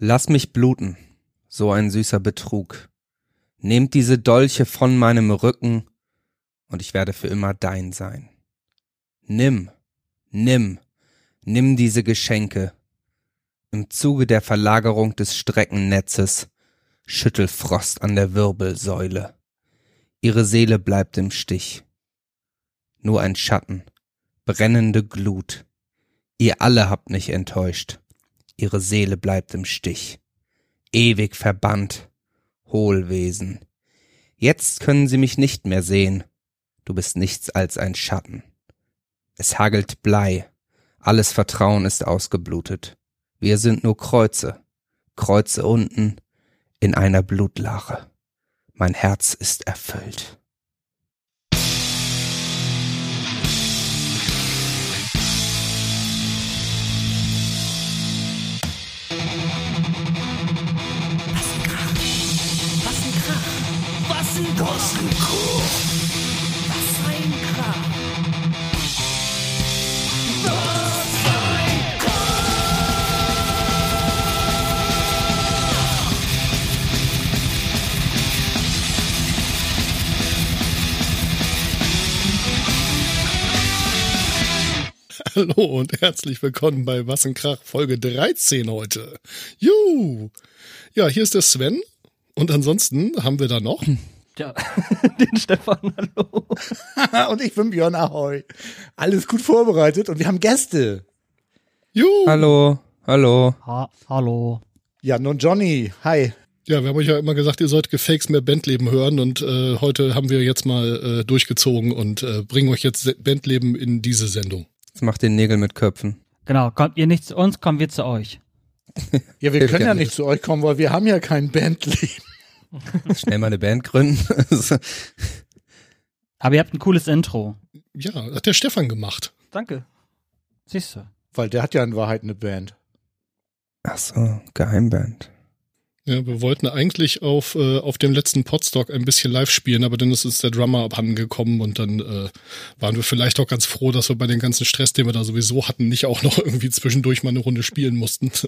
Lass mich bluten, so ein süßer Betrug. Nehmt diese Dolche von meinem Rücken, und ich werde für immer dein sein. Nimm, nimm, nimm diese Geschenke. Im Zuge der Verlagerung des Streckennetzes schüttel Frost an der Wirbelsäule. Ihre Seele bleibt im Stich. Nur ein Schatten, brennende Glut. Ihr alle habt mich enttäuscht. Ihre Seele bleibt im Stich. Ewig verbannt, Hohlwesen. Jetzt können sie mich nicht mehr sehen. Du bist nichts als ein Schatten. Es hagelt Blei. Alles Vertrauen ist ausgeblutet. Wir sind nur Kreuze. Kreuze unten in einer Blutlache. Mein Herz ist erfüllt. Hallo und herzlich willkommen bei Was ein Krach Folge 13 heute. Juhu! Ja, hier ist der Sven und ansonsten haben wir da noch Ja, den Stefan, hallo. und ich bin Björn Ahoi. Alles gut vorbereitet und wir haben Gäste. Juhu! Hallo, hallo. Ha hallo. Jan und Johnny. Hi. Ja, wir haben euch ja immer gesagt, ihr sollt Gefakes mehr Bandleben hören und äh, heute haben wir jetzt mal äh, durchgezogen und äh, bringen euch jetzt Bandleben in diese Sendung. Jetzt macht den Nägel mit Köpfen. Genau, kommt ihr nicht zu uns, kommen wir zu euch. Ja, wir können ja nicht. nicht zu euch kommen, weil wir haben ja kein Bandleben. Schnell mal eine Band gründen. Aber ihr habt ein cooles Intro. Ja, hat der Stefan gemacht. Danke. Siehst du. Weil der hat ja in Wahrheit eine Band. Ach so, Geheimband. Ja, wir wollten eigentlich auf, äh, auf dem letzten Podstock ein bisschen live spielen, aber dann ist uns der Drummer abhanden gekommen und dann äh, waren wir vielleicht auch ganz froh, dass wir bei dem ganzen Stress, den wir da sowieso hatten, nicht auch noch irgendwie zwischendurch mal eine Runde spielen mussten.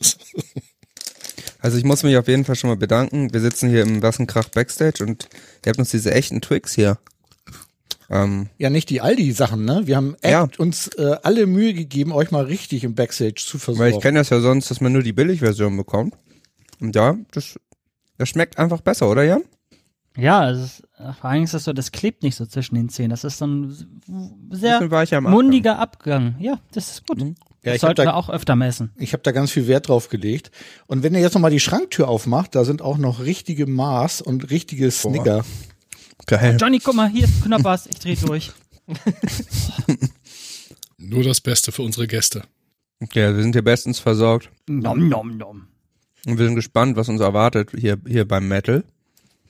Also ich muss mich auf jeden Fall schon mal bedanken. Wir sitzen hier im Wassenkrach Backstage und ihr habt uns diese echten Twix hier. Ähm, Ja, nicht die Aldi-Sachen, ne? Wir haben echt Ja. uns äh, alle Mühe gegeben, euch mal richtig im Backstage zu weil versorgen. ich kenne das ja sonst, dass man nur die Billigversion bekommt. Und ja, das, das schmeckt einfach besser, oder Jan? Ja, es ist, vor allem ist das so, das klebt nicht so zwischen den Zähnen. Das ist so ein sehr mundiger Abgang. Ja, das ist gut. ja, das ich habe sollten wir da, auch öfter messen. ich hab da ganz viel Wert drauf gelegt. Und wenn ihr jetzt nochmal die Schranktür aufmacht, da sind auch noch richtige Maß und richtige Snicker. Geil. Johnny, guck mal, hier ist Knoppers, ich dreh durch. nur das Beste für unsere Gäste. Ja, wir sind hier bestens versorgt. Nom, nom, nom. Und wir sind gespannt, was uns erwartet hier, hier beim Metal.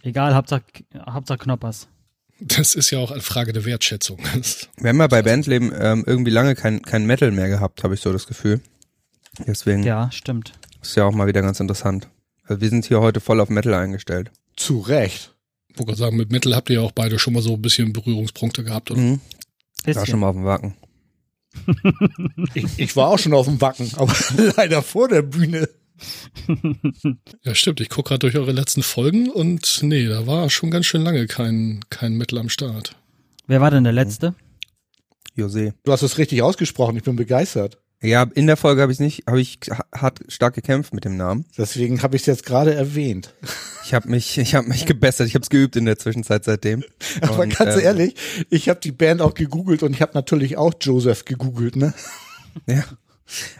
Egal, Hauptsache, Hauptsache Knoppers. Das ist ja auch eine Frage der Wertschätzung. Wir haben ja bei Bandleben ähm, irgendwie lange kein, kein Metal mehr gehabt, habe ich so das Gefühl. Deswegen Ja, stimmt. ist ja auch mal wieder ganz interessant. Also wir sind hier heute voll auf Metal eingestellt. Zu Recht. Ich wollte gerade sagen, mit Metal habt ihr ja auch beide schon mal so ein bisschen Berührungspunkte gehabt, oder? Mhm. War schon mal auf dem Wacken. Ich, ich war auch schon auf dem Wacken, aber leider vor der Bühne. Ja, stimmt. Ich gucke gerade durch eure letzten Folgen und nee, da war schon ganz schön lange kein, kein Metal am Start. Wer war denn der Letzte? José. Du hast es richtig ausgesprochen, ich bin begeistert. Ja, in der Folge habe ich nicht, habe ich ha- hart stark gekämpft mit dem Namen. Deswegen habe ich es jetzt gerade erwähnt. Ich habe mich, ich habe mich gebessert. Ich habe es geübt in der Zwischenzeit seitdem. Aber Und, ganz ähm, ehrlich, ich habe die Band auch gegoogelt und ich habe natürlich auch Joseph gegoogelt, ne? Ja.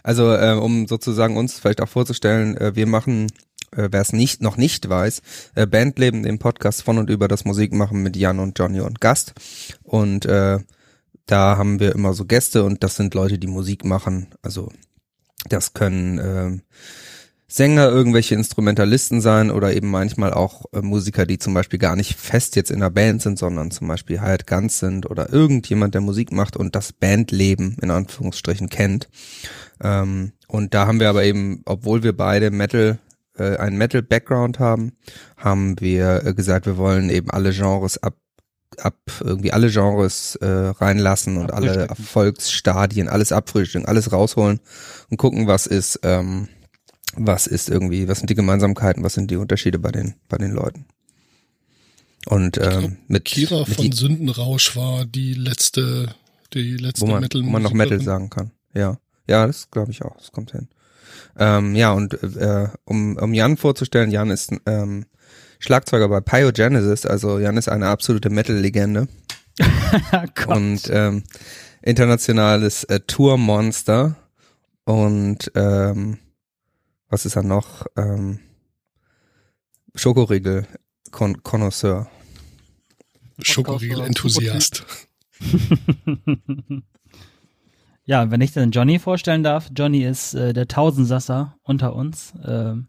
Also äh, um sozusagen uns vielleicht auch vorzustellen, äh, wir machen, äh, wer es nicht noch nicht weiß, äh, Bandleben, den Podcast von und über das Musikmachen mit Jan und Johnny und Gast. Und äh, da haben wir immer so Gäste und das sind Leute, die Musik machen. Also das können ähm, Sänger, irgendwelche Instrumentalisten sein oder eben manchmal auch äh, Musiker, die zum Beispiel gar nicht fest jetzt in einer Band sind, sondern zum Beispiel Hired Guns sind oder irgendjemand, der Musik macht und das Bandleben in Anführungsstrichen kennt. Ähm, und da haben wir aber eben, obwohl wir beide Metal, äh, einen Metal-Background haben, haben wir äh, gesagt, wir wollen eben alle Genres ab ab irgendwie alle Genres äh, reinlassen und alle. Erfolgsstadien, alles abfrühstücken, alles rausholen und gucken, was ist ähm, was ist irgendwie, was sind die Gemeinsamkeiten, was sind die Unterschiede bei den, bei den Leuten. Und ähm, mit, Kira mit von die, Sündenrausch war die letzte, die letzte wo man, Metal wo man noch Metal sagen kann. Ja, ja, das glaube ich auch. Das kommt hin. Ähm, ja, und äh, um, um Jan vorzustellen, Jan ist ähm, Schlagzeuger bei Pyogenesis, also Jan ist eine absolute Metal-Legende Gott. und ähm, internationales äh, Tour-Monster und ähm, was ist er noch? Ähm, Schokoriegel Kon Connoisseur. Schokoriegel-Enthusiast. Ja, wenn ich dann Johnny vorstellen darf, Johnny ist äh, der Tausendsasser unter uns. Ähm,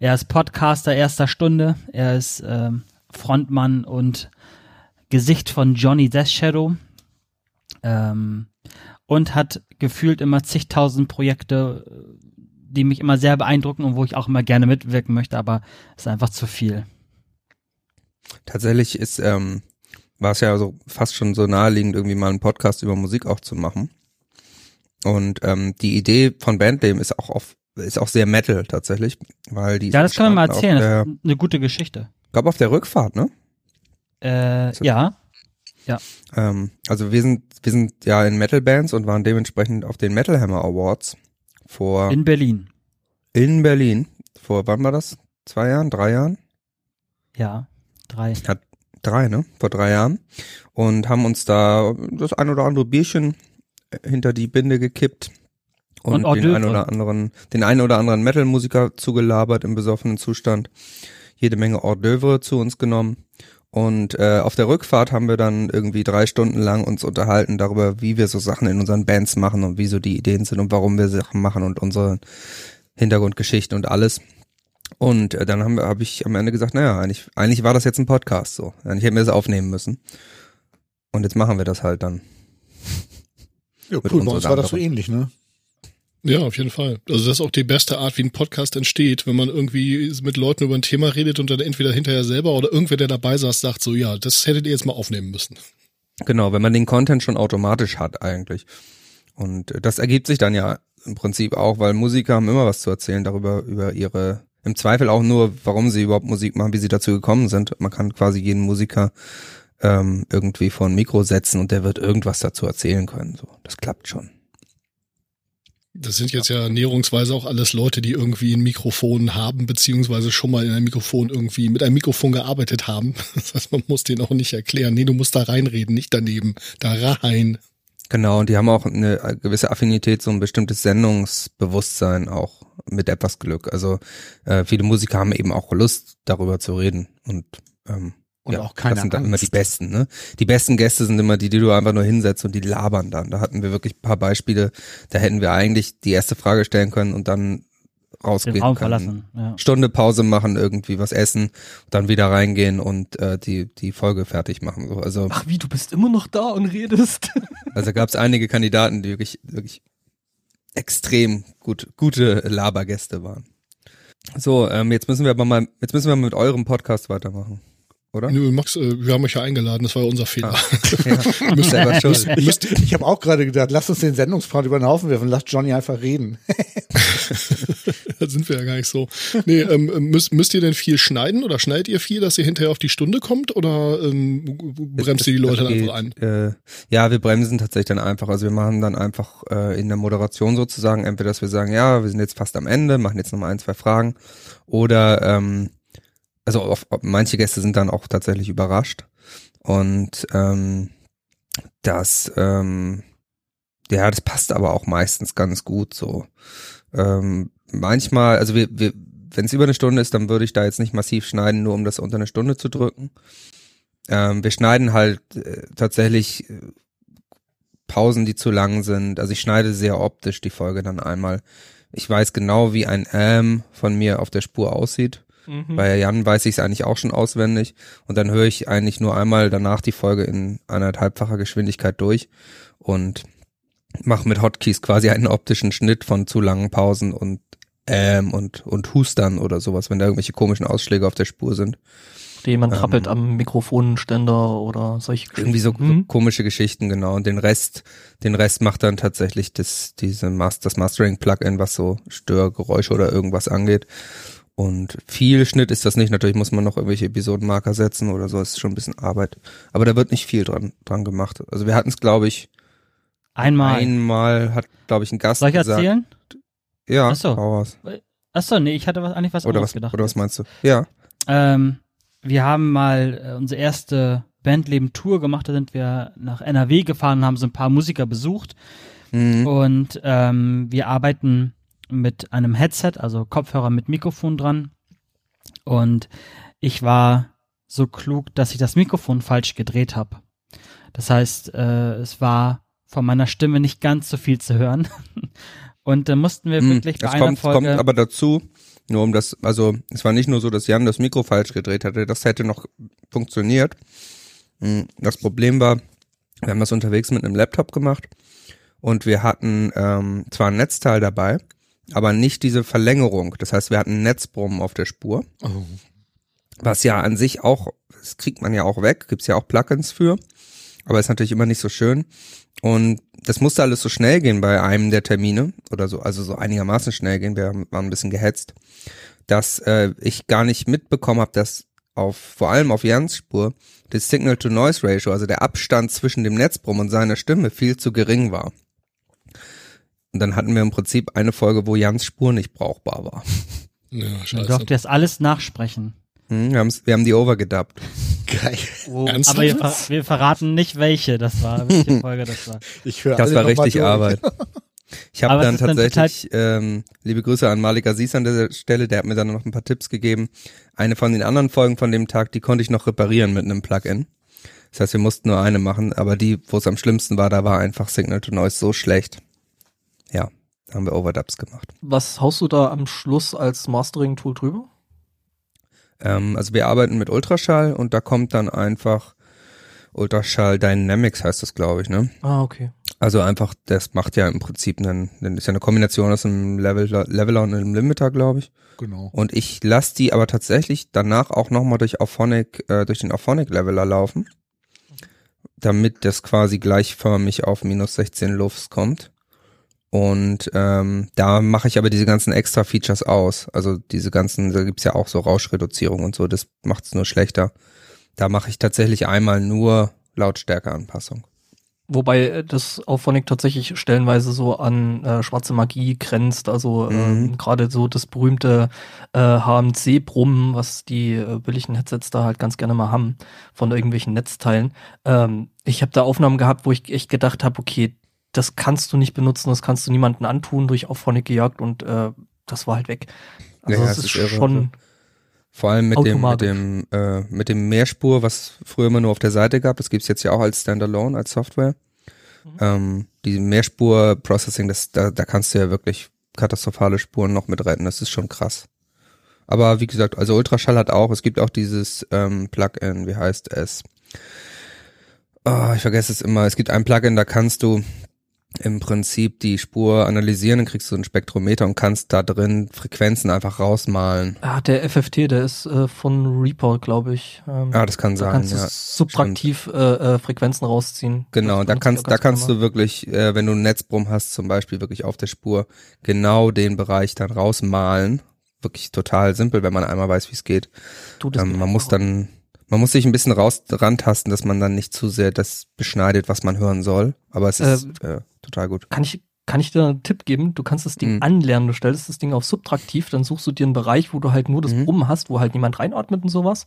er ist Podcaster erster Stunde, er ist ähm, Frontmann und Gesicht von Johnny Death Shadow ähm, und hat gefühlt immer zigtausend Projekte, die mich immer sehr beeindrucken und wo ich auch immer gerne mitwirken möchte, aber es ist einfach zu viel. Tatsächlich ist, ähm, war es ja so fast schon so naheliegend, irgendwie mal einen Podcast über Musik auch zu machen. Und ähm, die Idee von Bandleben ist auch auf, ist auch sehr Metal tatsächlich, weil die Ja, das können wir mal erzählen. Auf Das ist eine gute Geschichte. der, glaub auf der Rückfahrt, ne? Äh, So- ja, Ähm, also wir sind, wir sind ja in Metal Bands und waren dementsprechend auf den Metal Hammer Awards vor in Berlin. in Berlin. Vor wann war das? Zwei Jahren, drei Jahren? Ja, drei. Drei, ne? Vor drei Jahren. Und haben uns da das ein oder andere Bierchen hinter die Binde gekippt. Und Und, den einen oder anderen, den einen oder anderen Metal-Musiker zugelabert im besoffenen Zustand. Jede Menge Hors d'oeuvre zu uns genommen. Und äh, auf der Rückfahrt haben wir dann irgendwie drei Stunden lang uns unterhalten darüber, wie wir so Sachen in unseren Bands machen und wie so die Ideen sind und warum wir Sachen machen und unsere Hintergrundgeschichten und alles. Und äh, dann habe hab ich am Ende gesagt, naja, eigentlich, eigentlich war das jetzt ein Podcast so. Eigentlich hätten wir das aufnehmen müssen. Und jetzt machen wir das halt dann. Ja, cool, bei uns war das so ähnlich, ne? Ja, auf jeden Fall. Also das ist auch die beste Art, wie ein Podcast entsteht, wenn man irgendwie mit Leuten über ein Thema redet und dann entweder hinterher selber oder irgendwer, der dabei saß, sagt so, ja, das hättet ihr jetzt mal aufnehmen müssen. Genau, wenn man den Content schon automatisch hat eigentlich. Und das ergibt sich dann ja im Prinzip auch, weil Musiker haben immer was zu erzählen darüber, über ihre, im Zweifel auch nur, warum sie überhaupt Musik machen, wie sie dazu gekommen sind. Man kann quasi jeden Musiker ähm, irgendwie vor ein Mikro setzen und der wird irgendwas dazu erzählen können. So, das klappt schon. Das sind jetzt ja näherungsweise auch alles Leute, die irgendwie ein Mikrofon haben, beziehungsweise schon mal in einem Mikrofon irgendwie mit einem Mikrofon gearbeitet haben. Das heißt, man muss denen auch nicht erklären, nee, du musst da reinreden, nicht daneben, da rein. Genau, und die haben auch eine gewisse Affinität, so ein bestimmtes Sendungsbewusstsein auch mit etwas Glück. Also äh, viele Musiker haben eben auch Lust, darüber zu reden. Und, ähm, Und ja, auch keine das sind dann immer Angst. die Besten, ne? Die besten Gäste sind immer die, die du einfach nur hinsetzt und die labern dann. Da hatten wir wirklich ein paar Beispiele, da hätten wir eigentlich die erste Frage stellen können und dann Den rausgehen Raum können. verlassen. Ja. Stunde Pause machen, irgendwie was essen, dann wieder reingehen und äh, die die Folge fertig machen. So. Also Ach wie, du bist immer noch da und redest. also gab es einige Kandidaten, die wirklich, wirklich extrem gut, gute Labergäste waren. So, ähm, jetzt müssen wir aber mal, jetzt müssen wir mit eurem Podcast weitermachen, oder? Nö, Max, äh, wir haben euch ja eingeladen, das war ja unser Fehler. Ja, selber schuld. Ich, ich habe auch gerade gedacht, lass uns den Sendungspart über den Haufen werfen, lass Johnny einfach reden. da sind wir ja gar nicht so. Nee, ähm, müsst, müsst ihr denn viel schneiden oder schneidet ihr viel, dass ihr hinterher auf die Stunde kommt oder ähm, bremst ihr die Leute Das dann einfach ein? Äh, ja, wir bremsen tatsächlich dann einfach. Also wir machen dann einfach äh, in der Moderation sozusagen, entweder dass wir sagen, ja, wir sind jetzt fast am Ende, machen jetzt nochmal ein, zwei Fragen. Oder ähm, also auf, manche Gäste sind dann auch tatsächlich überrascht. Und ähm, das, ähm, ja, das passt aber auch meistens ganz gut so. Ähm, manchmal, also wir, wir wenn es über eine Stunde ist, dann würde ich da jetzt nicht massiv schneiden, nur um das unter eine Stunde zu drücken. Ähm, wir schneiden halt äh, tatsächlich äh, Pausen, die zu lang sind. Also ich schneide sehr optisch die Folge dann einmal. Ich weiß genau, wie ein Ähm von mir auf der Spur aussieht. Mhm. Bei Jan weiß ich es eigentlich auch schon auswendig. Und dann höre ich eigentlich nur einmal danach die Folge in anderthalbfacher Geschwindigkeit durch und mache mit Hotkeys quasi einen optischen Schnitt von zu langen Pausen und ähm und und Hustern oder sowas, wenn da irgendwelche komischen Ausschläge auf der Spur sind. Jemand Ähm. trappelt am Mikrofonständer oder solche Irgendwie so Hm? komische Geschichten, genau. Und den Rest, den Rest macht dann tatsächlich das, diese Mas das Mastering-Plugin, was so Störgeräusche oder irgendwas angeht. Und viel Schnitt ist das nicht. Natürlich muss man noch irgendwelche Episodenmarker setzen oder so. ist schon ein bisschen Arbeit. Aber da wird nicht viel dran, dran gemacht. Also wir hatten es, glaube ich, Einmal. einmal hat, glaube ich, ein Gast Soll ich gesagt. erzählen? Ja, Ach so. hau raus. Achso, nee, ich hatte was, eigentlich was Oder anderes was, gedacht. oder was meinst du? Ja. Ähm, wir haben mal äh, unsere erste Bandleben-Tour gemacht. Da sind wir nach NRW gefahren und haben so ein paar Musiker besucht. Mhm. Und ähm, wir arbeiten mit einem Headset, also Kopfhörer mit Mikrofon dran. Und ich war so klug, dass ich das Mikrofon falsch gedreht habe. Das heißt, äh, es war von meiner Stimme nicht ganz so viel zu hören. Und dann mussten wir Mhm. wirklich bei Es einer kommt, Folge. kommt aber dazu, nur um das, also es war nicht nur so, dass Jan das Mikro falsch gedreht hatte, das hätte noch funktioniert. Mhm. Das Problem war, wir haben das unterwegs mit einem Laptop gemacht und wir hatten ähm, zwar ein Netzteil dabei, aber nicht diese Verlängerung. Das heißt, wir hatten Netzbrummen auf der Spur, Oh. was ja an sich auch, das kriegt man ja auch weg, gibt's ja auch Plugins für, aber ist natürlich immer nicht so schön. Und das musste alles so schnell gehen bei einem der Termine oder so, also so einigermaßen schnell gehen. Wir waren ein bisschen gehetzt, dass äh, ich gar nicht mitbekommen habe, dass auf vor allem auf Jans Spur das Signal-to-Noise-Ratio, also der Abstand zwischen dem Netzbrumm und seiner Stimme, viel zu gering war. Und dann hatten wir im Prinzip eine Folge, wo Jans Spur nicht brauchbar war. Ja, Dann scheiße. durfte das alles nachsprechen. Hm, wir, haben's, wir haben die overgedubbt. Geil. Ernsthaft? Aber wir, ver wir verraten nicht, welche das war, welche Folge das war. Ich höre Das war richtig. Arbeit. Ich habe dann ist dann tatsächlich, ähm, liebe Grüße an Malik Aziz an der Stelle, der hat mir dann noch ein paar Tipps gegeben. Eine von den anderen Folgen von dem Tag, die konnte ich noch reparieren mit einem Plugin. Das heißt, wir mussten nur eine machen, aber die, wo es am schlimmsten war, da war einfach Signal to Noise so schlecht. Ja, da haben wir Overdubs gemacht. Was haust du da am Schluss als Mastering-Tool drüber? Ähm, also wir arbeiten mit Ultraschall und da kommt dann einfach Ultraschall Dynamics heißt das, glaube ich, ne? Ah, okay. Also einfach, das macht ja im Prinzip einen, ist ja eine Kombination aus einem Leveler, Leveler und einem Limiter, glaube ich. Genau. Und ich lasse die aber tatsächlich danach auch nochmal durch Auphonic, äh, durch den Auphonic Leveler laufen, damit das quasi gleichförmig auf minus 16 Lufts kommt. Und ähm, da mache ich aber diese ganzen extra Features aus. Also diese ganzen, da gibt's ja auch so Rauschreduzierung und so, das macht's nur schlechter. Da mache ich tatsächlich einmal nur Lautstärkeanpassung. Wobei äh, das Auphonic tatsächlich stellenweise so an äh, schwarze Magie grenzt. Also Mhm. ähm, gerade so das berühmte äh, HMC-Brummen, was die äh, billigen Headsets da halt ganz gerne mal haben von irgendwelchen Netzteilen. Ähm, ich habe da Aufnahmen gehabt, wo ich echt gedacht habe, okay, das kannst du nicht benutzen, das kannst du niemandem antun, durch Auphonic gejagt und äh, das war halt weg. Also Ja, das es ist ist irre. schon Vor allem mit dem, mit dem, äh, mit dem Mehrspur, was früher immer nur auf der Seite gab, das gibt's jetzt ja auch als Standalone, als Software. Mhm. Ähm, die Mehrspur-Processing, das, da, da kannst du ja wirklich katastrophale Spuren noch mit retten, das ist schon krass. Aber wie gesagt, also Ultraschall hat auch, es gibt auch dieses ähm, Plugin, wie heißt es? Oh, ich vergesse es immer. Es gibt ein Plugin, da kannst du im Prinzip die Spur analysieren, dann kriegst du ein Spektrometer und kannst da drin Frequenzen einfach rausmalen. Ah, der FFT, der ist äh, von Reaper, glaube ich. Ähm, Ja, das kann da sein, kannst du ja. subtraktiv äh, äh, Frequenzen rausziehen. Genau, da kannst, da kannst gerne du wirklich, äh, wenn du einen Netzbrumm hast, zum Beispiel wirklich auf der Spur, genau den Bereich dann rausmalen. Wirklich total simpel, wenn man einmal weiß, wie es geht. Du, das Ähm, man muss dann, man muss sich ein bisschen raus rantasten, dass man dann nicht zu sehr das beschneidet, was man hören soll. Aber es ist äh, total gut. Kann ich, kann ich dir einen Tipp geben? Du kannst das Ding Mhm. anlernen. Du stellst das Ding auf subtraktiv, dann suchst du dir einen Bereich, wo du halt nur das Mhm. Brummen hast, wo halt niemand reinatmet und sowas.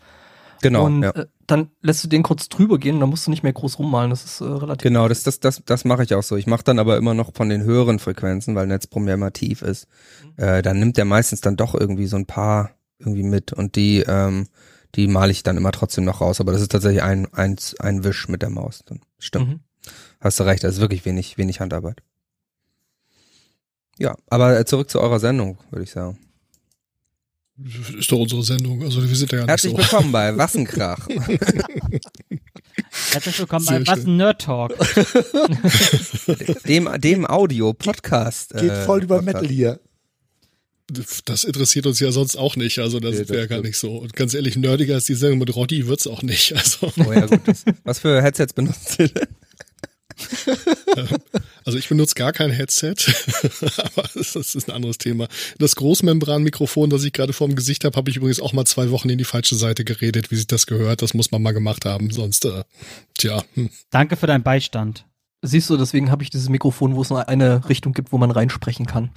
Genau, und ja. äh, dann lässt du den kurz drüber gehen und dann musst du nicht mehr groß rummalen. Das ist äh, relativ. Genau, das, das, das, das mache ich auch so. Ich mache dann aber immer noch von den höheren Frequenzen, weil Netzbrumm ja immer tief ist. Äh, dann nimmt der meistens dann doch irgendwie so ein paar irgendwie mit und die, ähm, die male ich dann immer trotzdem noch raus. Aber das ist tatsächlich ein, ein, ein Wisch mit der Maus. Dann stimmt. Mhm. Hast du recht, das ist wirklich wenig, wenig Handarbeit. Ja, aber äh, zurück zu eurer Sendung, würde ich sagen. Ist doch unsere Sendung. Also wir sind ja gar nicht Herzlich so. willkommen bei Wassenkrach. Herzlich willkommen Sehr bei schön. ein Nerd Talk. dem, dem Audio-Podcast. Geht äh, voll über Podcast. Metal hier. Das interessiert uns ja sonst auch nicht. Also das Nee, wäre das gar stimmt. nicht so. Und ganz ehrlich, nerdiger als die Sendung mit Roddy wird's auch nicht. Also, Oh ja, gut. Das, was für Headsets benutzt ihr denn? also ich benutze gar kein Headset, aber das ist ein anderes Thema. Das Großmembranmikrofon, das ich gerade vor dem Gesicht habe, habe ich übrigens auch mal zwei Wochen in die falsche Seite geredet, wie sich das gehört. Das muss man mal gemacht haben. Sonst, äh, tja, hm. Danke für deinen Beistand. Siehst du, deswegen habe ich dieses Mikrofon, wo es nur eine Richtung gibt, wo man reinsprechen kann.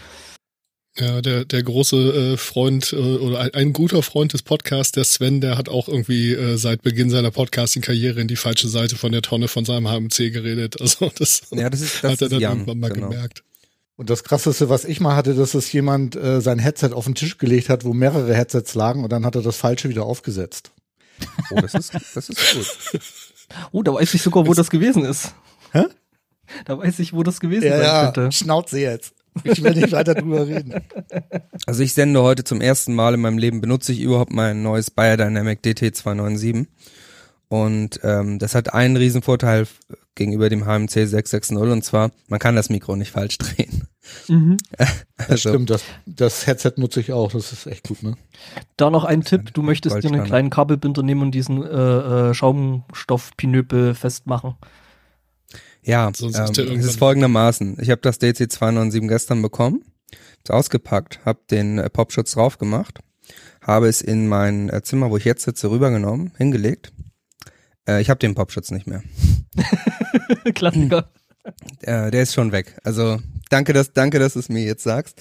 Ja, der, der große äh, Freund äh, oder ein, ein guter Freund des Podcasts, der Sven, der hat auch irgendwie äh, seit Beginn seiner Podcasting-Karriere in die falsche Seite von der Tonne von seinem HMC geredet. Also das, Ja, das ist, das hat er ist dann Jan. irgendwann mal genau. gemerkt. Und das krasseste, was ich mal hatte, dass es jemand äh, sein Headset auf den Tisch gelegt hat, wo mehrere Headsets lagen und dann hat er das falsche wieder aufgesetzt. Oh, das ist, das ist gut. Oh, da weiß ich sogar, wo das gewesen ist. Hä? Da weiß ich, wo das gewesen sein könnte. Schnauze jetzt. Ich will nicht weiter drüber reden. Also ich sende heute zum ersten Mal in meinem Leben, benutze ich überhaupt mein neues Biodynamic DT297. Und ähm, das hat einen riesen Vorteil gegenüber dem HMC 660 und zwar, man kann das Mikro nicht falsch drehen. Mhm. Also, Stimmt, das, das Headset nutze ich auch. Das ist echt gut, ne? Da noch ein Tipp, du möchtest dir einen kleinen Kabelbinder nehmen und diesen äh, äh, Schaumstoffpinöpel festmachen. Ja, ähm, es ist folgendermaßen. Ich habe das DC297 gestern bekommen, hab's ausgepackt, habe den äh, Popschutz drauf gemacht, habe es in mein äh, Zimmer, wo ich jetzt sitze, rübergenommen, hingelegt. Äh, ich habe den Popschutz nicht mehr. Klassiker. Äh, der ist schon weg. Also danke, dass danke, dass du es mir jetzt sagst.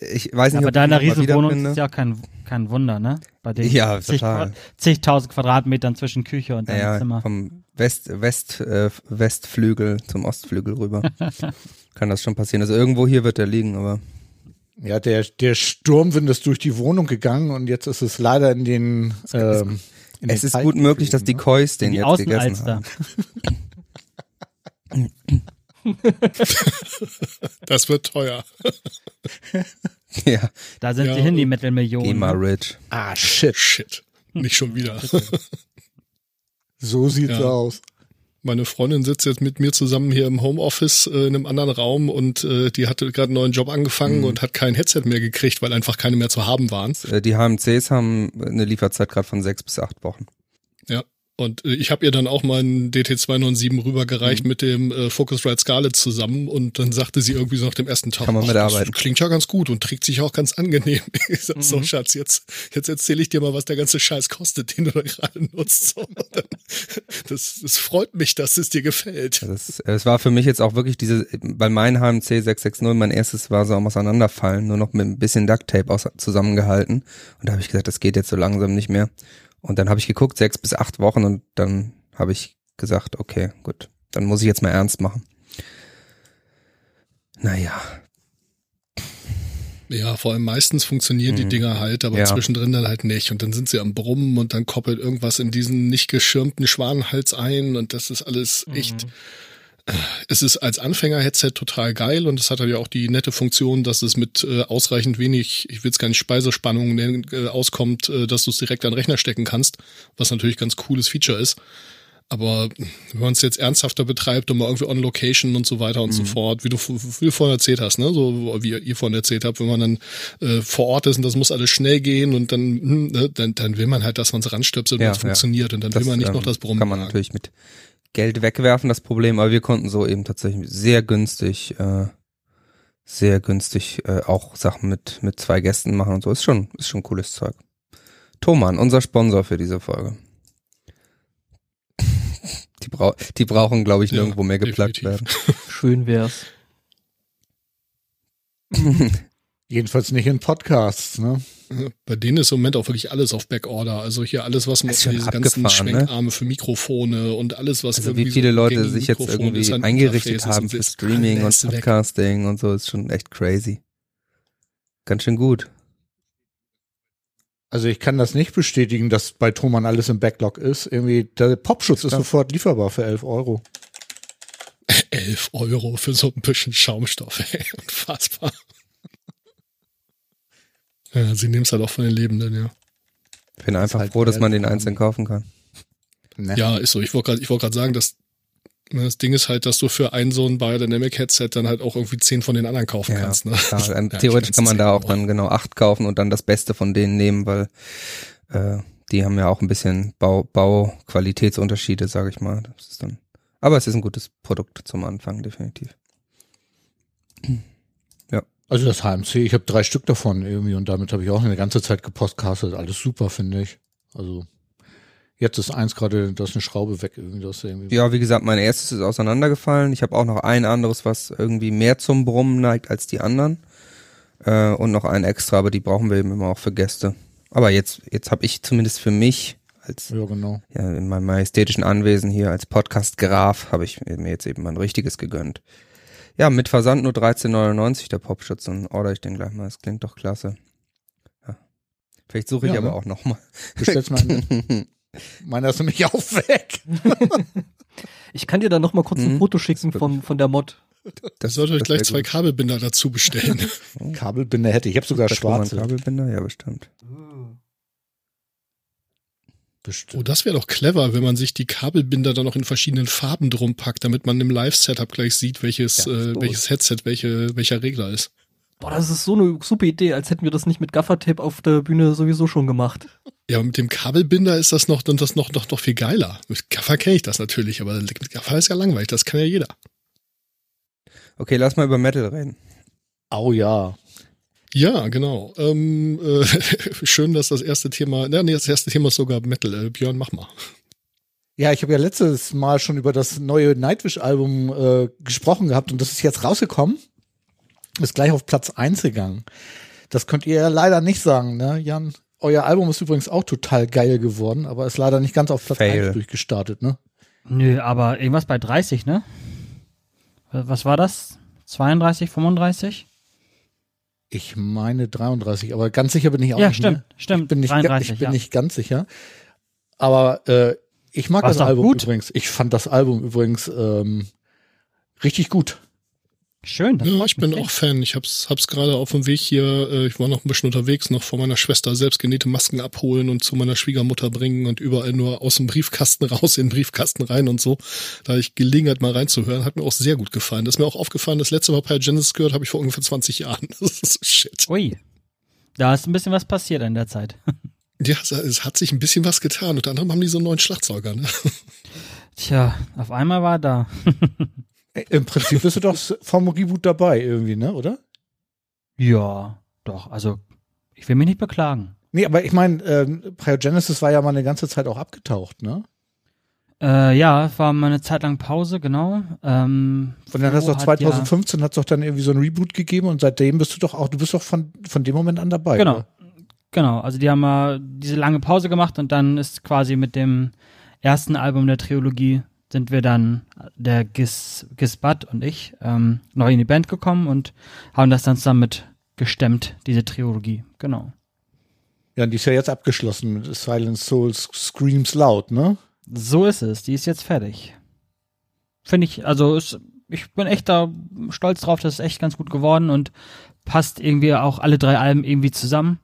Ich weiß nicht, Aber ob deine ich ihn noch mal Riesenwohnung ist ja kein, kein Wunder, ne? Bei den Ja, zig, total. zigtausend Quadratmetern zwischen Küche und deinem ja, Zimmer. vom West, West, äh, Westflügel zum Ostflügel rüber. Kann das schon passieren. Also irgendwo hier wird er liegen, aber Ja, der, der Sturmwind ist durch die Wohnung gegangen und jetzt ist es leider in den. Ähm, in es den ist Teich gut möglich, dass die geflogen, Kois den Die jetzt gegessen haben. Das wird teuer. Ja, Da sind Ja, sie hin, die Mittelmillionen. geh mal ne? rich. ne? Ah, shit. Shit. Nicht schon wieder. So sieht's Ja. aus. Meine Freundin sitzt jetzt mit mir zusammen hier im Homeoffice äh, in einem anderen Raum und äh, die hatte gerade einen neuen Job angefangen Mhm. und hat kein Headset mehr gekriegt, weil einfach keine mehr zu haben waren. Äh, Die HMCs haben eine Lieferzeit gerade von sechs bis acht Wochen. Ja. Und äh, ich habe ihr dann auch meinen DT297 rübergereicht Mhm. mit dem äh, Focusrite Scarlett zusammen und dann sagte sie irgendwie so nach dem ersten Tag, Kann man "Ach, mitarbeiten." das klingt ja ganz gut und trägt sich auch ganz angenehm. Ich sag, so Mhm. Schatz, jetzt, jetzt erzähle ich dir mal, was der ganze Scheiß kostet, den du da gerade nutzt. So, dann, das, das freut mich, dass es dir gefällt. Also es, es war für mich jetzt auch wirklich diese, weil mein HMC 660, mein erstes war so am Auseinanderfallen, nur noch mit ein bisschen Duct Tape aus, zusammengehalten. Und da habe ich gesagt, das geht jetzt so langsam nicht mehr. Und dann habe ich geguckt, sechs bis acht Wochen und dann habe ich gesagt, okay, gut, dann muss ich jetzt mal ernst machen. Naja, Ja, vor allem meistens funktionieren die Mhm. Dinger halt, aber Ja. zwischendrin dann halt nicht. Und dann sind sie am Brummen und dann koppelt irgendwas in diesen nicht geschirmten Schwanenhals ein und das ist alles echt. Es ist als Anfänger-Headset total geil und es hat halt ja auch die nette Funktion, dass es mit äh, ausreichend wenig, ich will es gar nicht Speisespannung nennen, äh, auskommt, äh, dass du es direkt an den Rechner stecken kannst, was natürlich ganz cooles Feature ist. Aber wenn man es jetzt ernsthafter betreibt und mal irgendwie on Location und so weiter und so fort, wie du, wie du vorhin erzählt hast, ne, so wie ihr vorhin erzählt habt, wenn man dann äh, vor Ort ist und das muss alles schnell gehen und dann, hm, ne, dann, dann will man halt, dass man es ranstöpselt und Ja, es ja. funktioniert und dann will man nicht ähm, noch das Brummen. Kann man natürlich mit Geld wegwerfen, das Problem, aber wir konnten so eben tatsächlich sehr günstig, äh, sehr günstig äh, auch Sachen mit, mit zwei Gästen machen und so. Ist schon, ist schon cooles Zeug. Thomann, unser Sponsor für diese Folge. Die, brau die brauchen, glaube ich, Ja, nirgendwo mehr geplagt werden. Schön wär's. Jedenfalls nicht in Podcasts, ne? Bei denen ist im Moment auch wirklich alles auf Backorder. Also hier alles, was man schon diese ganzen ne? Schwenkarme für Mikrofone und alles, was Also irgendwie wie viele so Leute sich jetzt Mikrofone irgendwie ein eingerichtet Interface haben für Streaming und alles weg. Podcasting und so, ist schon echt crazy. Ganz schön gut. Also ich kann das nicht bestätigen, dass bei Thomann alles im Backlog ist. Irgendwie, der Popschutz ist sofort lieferbar für 11 Euro. 11 Euro für so ein bisschen Schaumstoff, ey. Unfassbar. Ja, sie nehmen es halt auch von den Lebenden, ja. Ich bin einfach halt froh, dass man den einzeln kaufen kann. Ne? Ja, ist so. Ich wollte gerade ich wollte gerade sagen, dass Das Ding ist halt, dass du für ein so ein Biodynamic Headset dann halt auch irgendwie zehn von den anderen kaufen Ja, kannst. Ne? klar, dann Ja, theoretisch ich kann man da auch dann genau acht kaufen und dann das Beste von denen nehmen, weil äh, die haben ja auch ein bisschen Bau, Bauqualitätsunterschiede, sage ich mal. Das ist dann, aber es ist ein gutes Produkt zum Anfang, definitiv. Also das HMC, ich habe drei Stück davon irgendwie und damit habe ich auch eine ganze Zeit gepostcastet. Alles super, finde ich. Also jetzt ist eins gerade, da ist eine Schraube weg irgendwie. Das irgendwie Ja, wie gesagt, mein erstes ist auseinandergefallen. Ich habe auch noch ein anderes, was irgendwie mehr zum Brummen neigt als die anderen. Äh, und noch ein extra, aber die brauchen wir eben immer auch für Gäste. Aber jetzt, jetzt habe ich zumindest für mich als ja, genau. ja, in meinem majestätischen Anwesen hier als Podcast-Graf habe ich mir jetzt eben ein richtiges gegönnt. Ja, mit Versand nur 13,99 der Popschutz, dann order ich den gleich mal. Das klingt doch klasse. Ja. Vielleicht suche ich Ja, aber ne? auch noch mal. Bestellst mal einen. Meiner ist nämlich auch weg. Ich kann dir dann noch mal kurz ein Mhm. Foto schicken von, von der Mod. Ihr solltet euch das gleich zwei gut. Kabelbinder dazu bestellen. Kabelbinder hätte ich. Ich habe sogar schwarze. Kabelbinder? Ja, bestimmt. Bestimmt. Oh, das wäre doch clever, wenn man sich die Kabelbinder dann noch in verschiedenen Farben drum packt, damit man im Live-Setup gleich sieht, welches, Ja, äh, welches Headset, welche, welcher Regler ist. Boah, das ist so eine super Idee, als hätten wir das nicht mit Gaffertape auf der Bühne sowieso schon gemacht. Ja, mit dem Kabelbinder ist das noch, dann das noch, noch, noch viel geiler. Mit Gaffer kenne ich das natürlich, aber mit Gaffer ist ja langweilig, das kann ja jeder. Okay, lass mal über Metal reden. Au ja. Ja, genau. Ähm, äh, schön, dass das erste Thema, ja, nee, das erste Thema ist sogar Metal. Äh, Björn, mach mal. Ja, ich habe ja letztes Mal schon über das neue Nightwish-Album äh, gesprochen gehabt und das ist jetzt rausgekommen. Ist gleich auf Platz eins gegangen. Das könnt ihr ja leider nicht sagen, ne, Jan? Euer Album ist übrigens auch total geil geworden, aber ist leider nicht ganz auf Platz Fail. eins durchgestartet, ne? Nö, aber irgendwas bei 30, ne? Was war das? 32, 35? Ich meine 33, aber ganz sicher bin ich auch ja, nicht. stimmt, mehr. stimmt. Ich bin nicht, ga- 33, ich bin ja. nicht ganz sicher. Aber äh, ich mag War's das Album gut? übrigens. Ich fand das Album übrigens ähm, richtig gut. Schön. Ja, ich bin auch Fan. Ich hab's, hab's gerade auf dem Weg hier, äh, ich war noch ein bisschen unterwegs, noch von meiner Schwester selbst genähte Masken abholen und zu meiner Schwiegermutter bringen und überall nur aus dem Briefkasten raus in den Briefkasten rein und so. Da hatte ich Gelegenheit mal reinzuhören, hat mir auch sehr gut gefallen. Das ist mir auch aufgefallen, das letzte Mal bei Genesis gehört habe ich vor ungefähr 20 Jahren. Das ist so shit. Ui. Da ist ein bisschen was passiert in der Zeit. Ja, es, es hat sich ein bisschen was getan. Unter anderem haben die so einen neuen Schlagzeuger, ne? Tja, auf einmal war er da. Äh, Im Prinzip bist du doch vom Reboot dabei irgendwie, ne, oder? Ja, doch, also ich will mich nicht beklagen. Nee, aber ich meine, ähm, Priogenesis war ja mal eine ganze Zeit auch abgetaucht, ne? Äh, ja, war mal eine Zeit lang Pause, genau. Ähm, Und dann hast du doch hat ja- 2015 hat's doch dann irgendwie so ein Reboot gegeben und seitdem bist du doch auch, du bist doch von, von dem Moment an dabei. Genau. oder? Genau, also die haben mal diese lange Pause gemacht und dann ist quasi mit dem ersten Album der Trilogie sind wir dann, der Gis, Gisbad und ich, ähm, noch in die Band gekommen und haben das dann zusammen mit gestemmt, diese Trilogie. Genau. Ja, und die ist ja jetzt abgeschlossen mit Silent Souls Screams Loud, ne? So ist es, die ist jetzt fertig. Finde ich, also ist, ich bin echt da stolz drauf, das ist echt ganz gut geworden und passt irgendwie auch alle drei Alben irgendwie zusammen.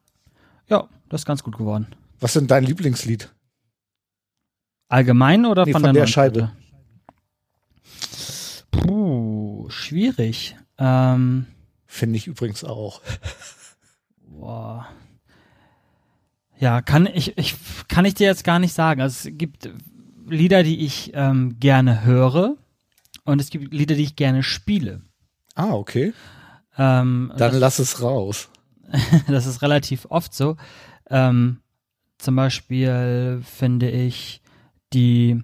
Ja, das ist ganz gut geworden. Was ist denn dein Lieblingslied? Allgemein oder Nee, von, von der Scheibe. Platte? Puh, schwierig. Ähm, Finde ich übrigens auch. boah. Ja, kann ich, ich, kann ich dir jetzt gar nicht sagen. Also es gibt Lieder, die ich ähm, gerne höre und es gibt Lieder, die ich gerne spiele. Ah, okay. Ähm, Dann das, lass es raus. das ist relativ oft so. Ähm, zum Beispiel finde ich die,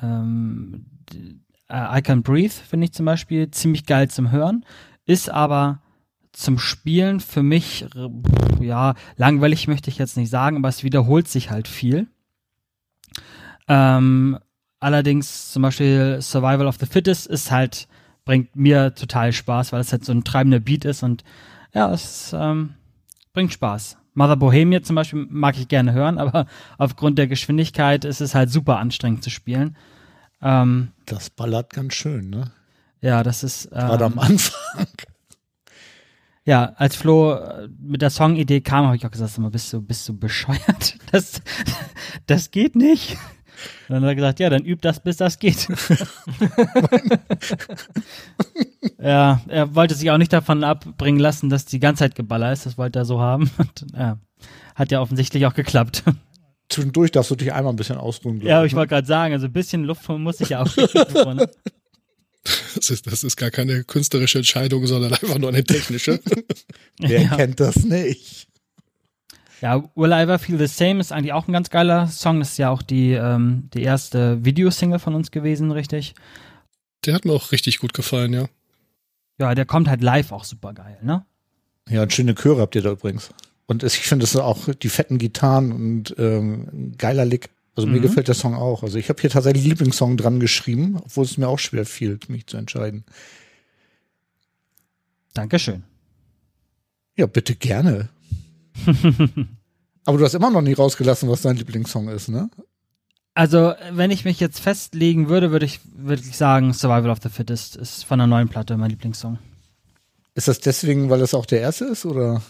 ähm, die äh, I Can Breathe finde ich zum Beispiel ziemlich geil zum Hören, ist aber zum Spielen für mich, pff, ja, langweilig möchte ich jetzt nicht sagen, aber es wiederholt sich halt viel. Ähm, allerdings zum Beispiel Survival of the Fittest ist halt, bringt mir total Spaß, weil es halt so ein treibender Beat ist und ja, es ähm, bringt Spaß. Mother Bohemia zum Beispiel mag ich gerne hören, aber aufgrund der Geschwindigkeit ist es halt super anstrengend zu spielen. Ähm, Das ballert ganz schön, ne? ja, das ist Gerade am ähm, Anfang. ja, als Flo äh, mit der Songidee kam, habe ich auch gesagt, sag mal, bist du bist du bescheuert? Das das geht nicht. dann hat er gesagt, ja, dann übt das, bis das geht. ja, er wollte sich auch nicht davon abbringen lassen, dass die ganze Zeit Geballer ist. Das wollte er so haben. Und, ja, hat ja offensichtlich auch geklappt. Zwischendurch darfst du dich einmal ein bisschen ausruhen. glaub Ja, ich ne? wollte gerade sagen, also ein bisschen Luft muss ich ja auch. ne? Das ist, das ist gar keine künstlerische Entscheidung, sondern einfach nur eine technische. Wer ja. kennt das nicht? Ja, Will I Ever Feel the Same ist eigentlich auch ein ganz geiler Song. Das ist ja auch die, ähm, die erste Videosingle von uns gewesen, richtig? Der hat mir auch richtig gut gefallen, ja. Ja, der kommt halt live auch super geil, ne? Ja, und schöne Chöre habt ihr da übrigens. Und es- ich finde es auch die fetten Gitarren und ähm, ein geiler Lick. Also mir Mhm. gefällt der Song auch. Also ich habe hier tatsächlich Lieblingssong dran geschrieben, obwohl es mir auch schwer fiel, mich zu entscheiden. Dankeschön. Ja, bitte gerne. Aber du hast immer noch nie rausgelassen, was dein Lieblingssong ist, ne? Also, wenn ich mich jetzt festlegen würde, würde ich wirklich sagen, Survival of the Fittest ist von der neuen Platte mein Lieblingssong. Ist das deswegen, weil das auch der erste ist, oder?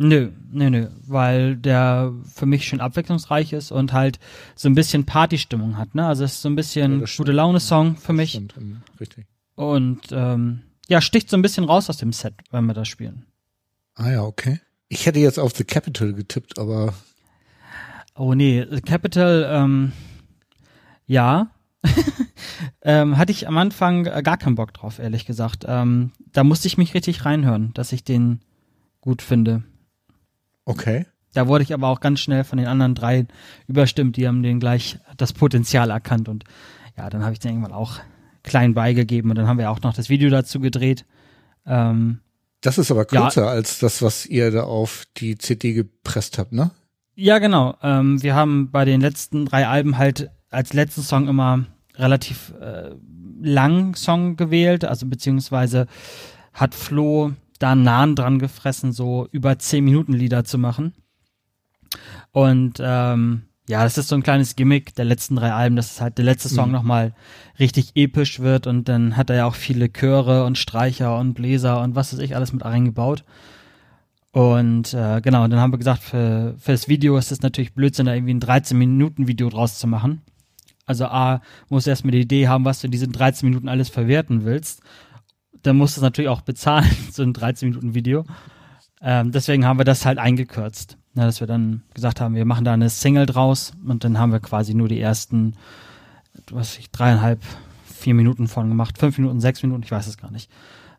Nö, nö, nö, weil der für mich schön abwechslungsreich ist und halt so ein bisschen Partystimmung hat, ne? Also es ist so ein Ja, bisschen stimmt. gute Laune-Song für mich Stimmt, mhm, richtig. und ähm, ja, sticht so ein bisschen raus aus dem Set, wenn wir das spielen. Ah ja, okay. Ich hätte jetzt auf The Capital getippt, aber Oh nee, Capital, ähm, ja. ähm, hatte ich am Anfang äh, gar keinen Bock drauf, ehrlich gesagt. Ähm, da musste ich mich richtig reinhören, dass ich den gut finde. Okay. Da wurde ich aber auch ganz schnell von den anderen drei überstimmt, die haben den gleich das Potenzial erkannt und ja, dann habe ich den irgendwann auch klein beigegeben und dann haben wir auch noch das Video dazu gedreht. Ähm, Das ist aber Ja. kürzer als das, was ihr da auf die CD gepresst habt, ne? Ja, genau. Ähm, wir haben bei den letzten drei Alben halt als letzten Song immer relativ äh, lang Song gewählt, also beziehungsweise hat Flo da nahen dran gefressen, so über zehn Minuten Lieder zu machen. Und ähm, ja, das ist so ein kleines Gimmick der letzten drei Alben, dass es halt der letzte Song Mhm. nochmal richtig episch wird und dann hat er ja auch viele Chöre und Streicher und Bläser und was weiß ich alles mit reingebaut. Und äh, genau, dann haben wir gesagt, für, für das Video ist es natürlich Blödsinn, da irgendwie ein 13-Minuten-Video draus zu machen. Also A, musst du erstmal die Idee haben, was du in diesen 13 Minuten alles verwerten willst. Dann musst du es natürlich auch bezahlen, so ein 13-Minuten-Video. Ähm, deswegen haben wir das halt eingekürzt. Na, dass wir dann gesagt haben, wir machen da eine Single draus und dann haben wir quasi nur die ersten, was ich, dreieinhalb, vier Minuten von gemacht. Fünf Minuten, sechs Minuten, ich weiß es gar nicht.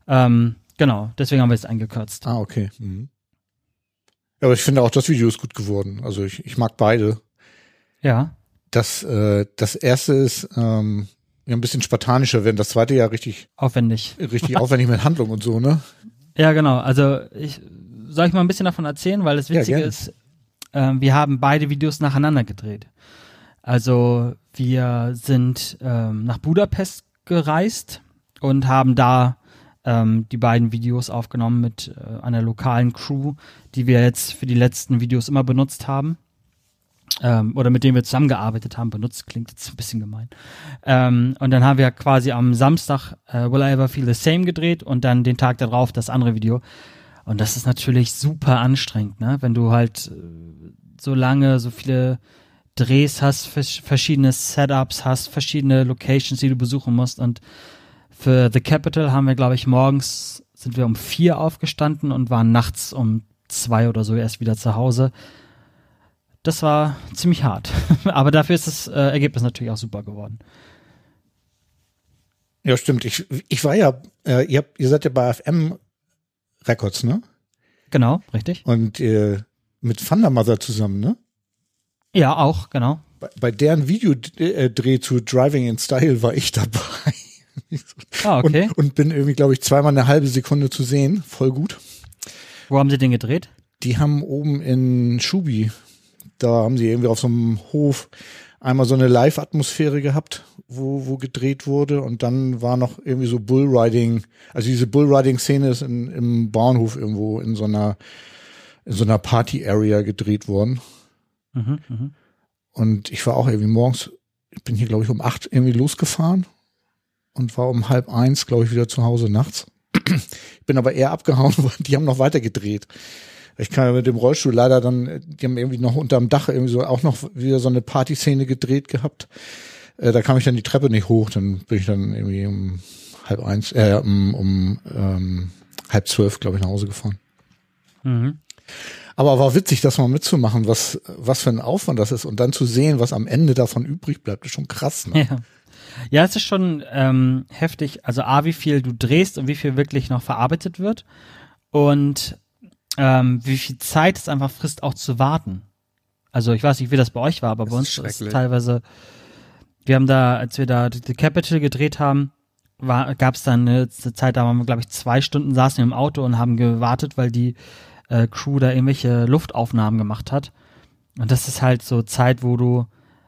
Ähm, genau, deswegen haben wir es eingekürzt. Ah, okay. Mhm. Ja, aber ich finde auch, das Video ist gut geworden. Also ich, ich mag beide. Ja. Das, äh, das erste ist ähm, ja, ein bisschen spartanischer, während das zweite ja richtig, Aufwendig. richtig aufwendig mit Handlung und so, ne? Ja, genau. Also ich soll ich mal ein bisschen davon erzählen, weil das Ja, Witzige gerne. ist, ähm, wir haben beide Videos nacheinander gedreht. Also wir sind ähm, nach Budapest gereist und haben da ähm, die beiden Videos aufgenommen mit äh, einer lokalen Crew, die wir jetzt für die letzten Videos immer benutzt haben. Ähm, oder mit denen wir zusammengearbeitet haben. Benutzt klingt jetzt ein bisschen gemein. Ähm, und dann haben wir quasi am Samstag äh, Will I Ever Feel the Same gedreht und dann den Tag darauf das andere Video. Und das ist natürlich super anstrengend, ne? Wenn du halt äh, so lange, so viele Drehs hast, vers verschiedene Setups hast, verschiedene Locations, die du besuchen musst. Und für The Capital haben wir, glaube ich, morgens sind wir um vier aufgestanden und waren nachts um zwei oder so erst wieder zu Hause. Das war ziemlich hart. Aber dafür ist das äh, Ergebnis natürlich auch super geworden. Ja, stimmt. Ich, ich war ja, äh, ihr, habt, ihr seid ja bei FM Records, ne? Genau, richtig. Und äh, mit Thunder Mother zusammen, ne? Ja, auch, genau. Bei, bei deren Videodreh zu Driving in Style war ich dabei. Ah, okay. Und, und bin irgendwie, glaube ich, zweimal eine halbe Sekunde zu sehen. Voll gut. Wo haben sie den gedreht? Die haben oben in Schubi, da haben sie irgendwie auf so einem Hof einmal so eine Live-Atmosphäre gehabt, wo, wo gedreht wurde und dann war noch irgendwie so Bullriding, also diese Bullriding-Szene ist in, im Bahnhof irgendwo in so einer, in so einer Party-Area gedreht worden. Mhm, mhm. Und ich war auch irgendwie morgens, ich bin hier glaube ich um acht irgendwie losgefahren und war um halb eins, glaube ich, wieder zu Hause nachts. Ich bin aber eher abgehauen, weil die haben noch weiter gedreht. Ich kann ja mit dem Rollstuhl leider dann, die haben irgendwie noch unterm Dach irgendwie so auch noch wieder so eine Partyszene gedreht gehabt. Äh, da kam ich dann die Treppe nicht hoch, dann bin ich dann irgendwie um halb eins, äh, um, um ähm, halb zwölf, glaube ich, nach Hause gefahren. Mhm. Aber war witzig, das mal mitzumachen, was, was für ein Aufwand das ist und dann zu sehen, was am Ende davon übrig bleibt, ist schon krass. Ne? Ja. Ja, es ist schon ähm, heftig. Also A, wie viel du drehst und wie viel wirklich noch verarbeitet wird. Und ähm, wie viel Zeit es einfach frisst, auch zu warten. Also ich weiß nicht, wie das bei euch war, aber Das bei ist uns ist schrecklich. teilweise, wir haben da, als wir da The Capital gedreht haben, gab es dann eine Zeit, da waren wir, glaube ich, zwei Stunden saßen im Auto und haben gewartet, weil die äh, Crew da irgendwelche Luftaufnahmen gemacht hat. Und das ist halt so Zeit, wo du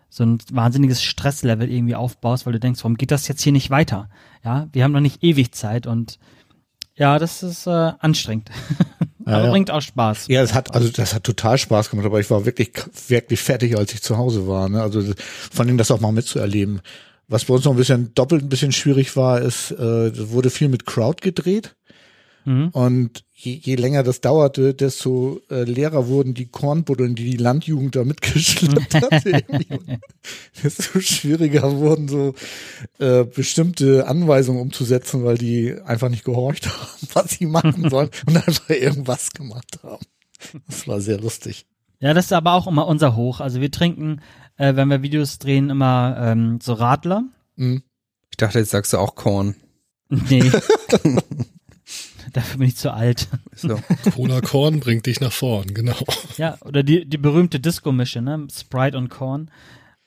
so ein wahnsinniges Stresslevel irgendwie aufbaust, weil du denkst, warum geht das jetzt hier nicht weiter? Ja, wir haben noch nicht ewig Zeit und ja, das ist äh, anstrengend. Aber ja. bringt auch Spaß. Ja, das hat, also das hat total Spaß gemacht, aber ich war wirklich, wirklich fertig, als ich zu Hause war. Ne? Also vor allem das auch mal mitzuerleben. Was bei uns noch ein bisschen doppelt ein bisschen schwierig war, ist, äh, es wurde viel mit Crowd gedreht. Mhm. Und je, je länger das dauerte, desto äh, leerer wurden die Kornbuddeln, die die Landjugend da mitgeschleppt hat. desto schwieriger wurden so äh, bestimmte Anweisungen umzusetzen, weil die einfach nicht gehorcht haben, was sie machen sollen und einfach irgendwas gemacht haben. Das war sehr lustig. Ja, das ist aber auch immer unser Hoch. Also wir trinken, äh, wenn wir Videos drehen, immer ähm, so Radler. Mhm. Ich dachte, jetzt sagst du auch Korn. Nee. Dafür bin ich zu alt. So. Cola Korn bringt dich nach vorn, genau. Ja, oder die, die berühmte Disco-Mische, ne? Sprite und Korn.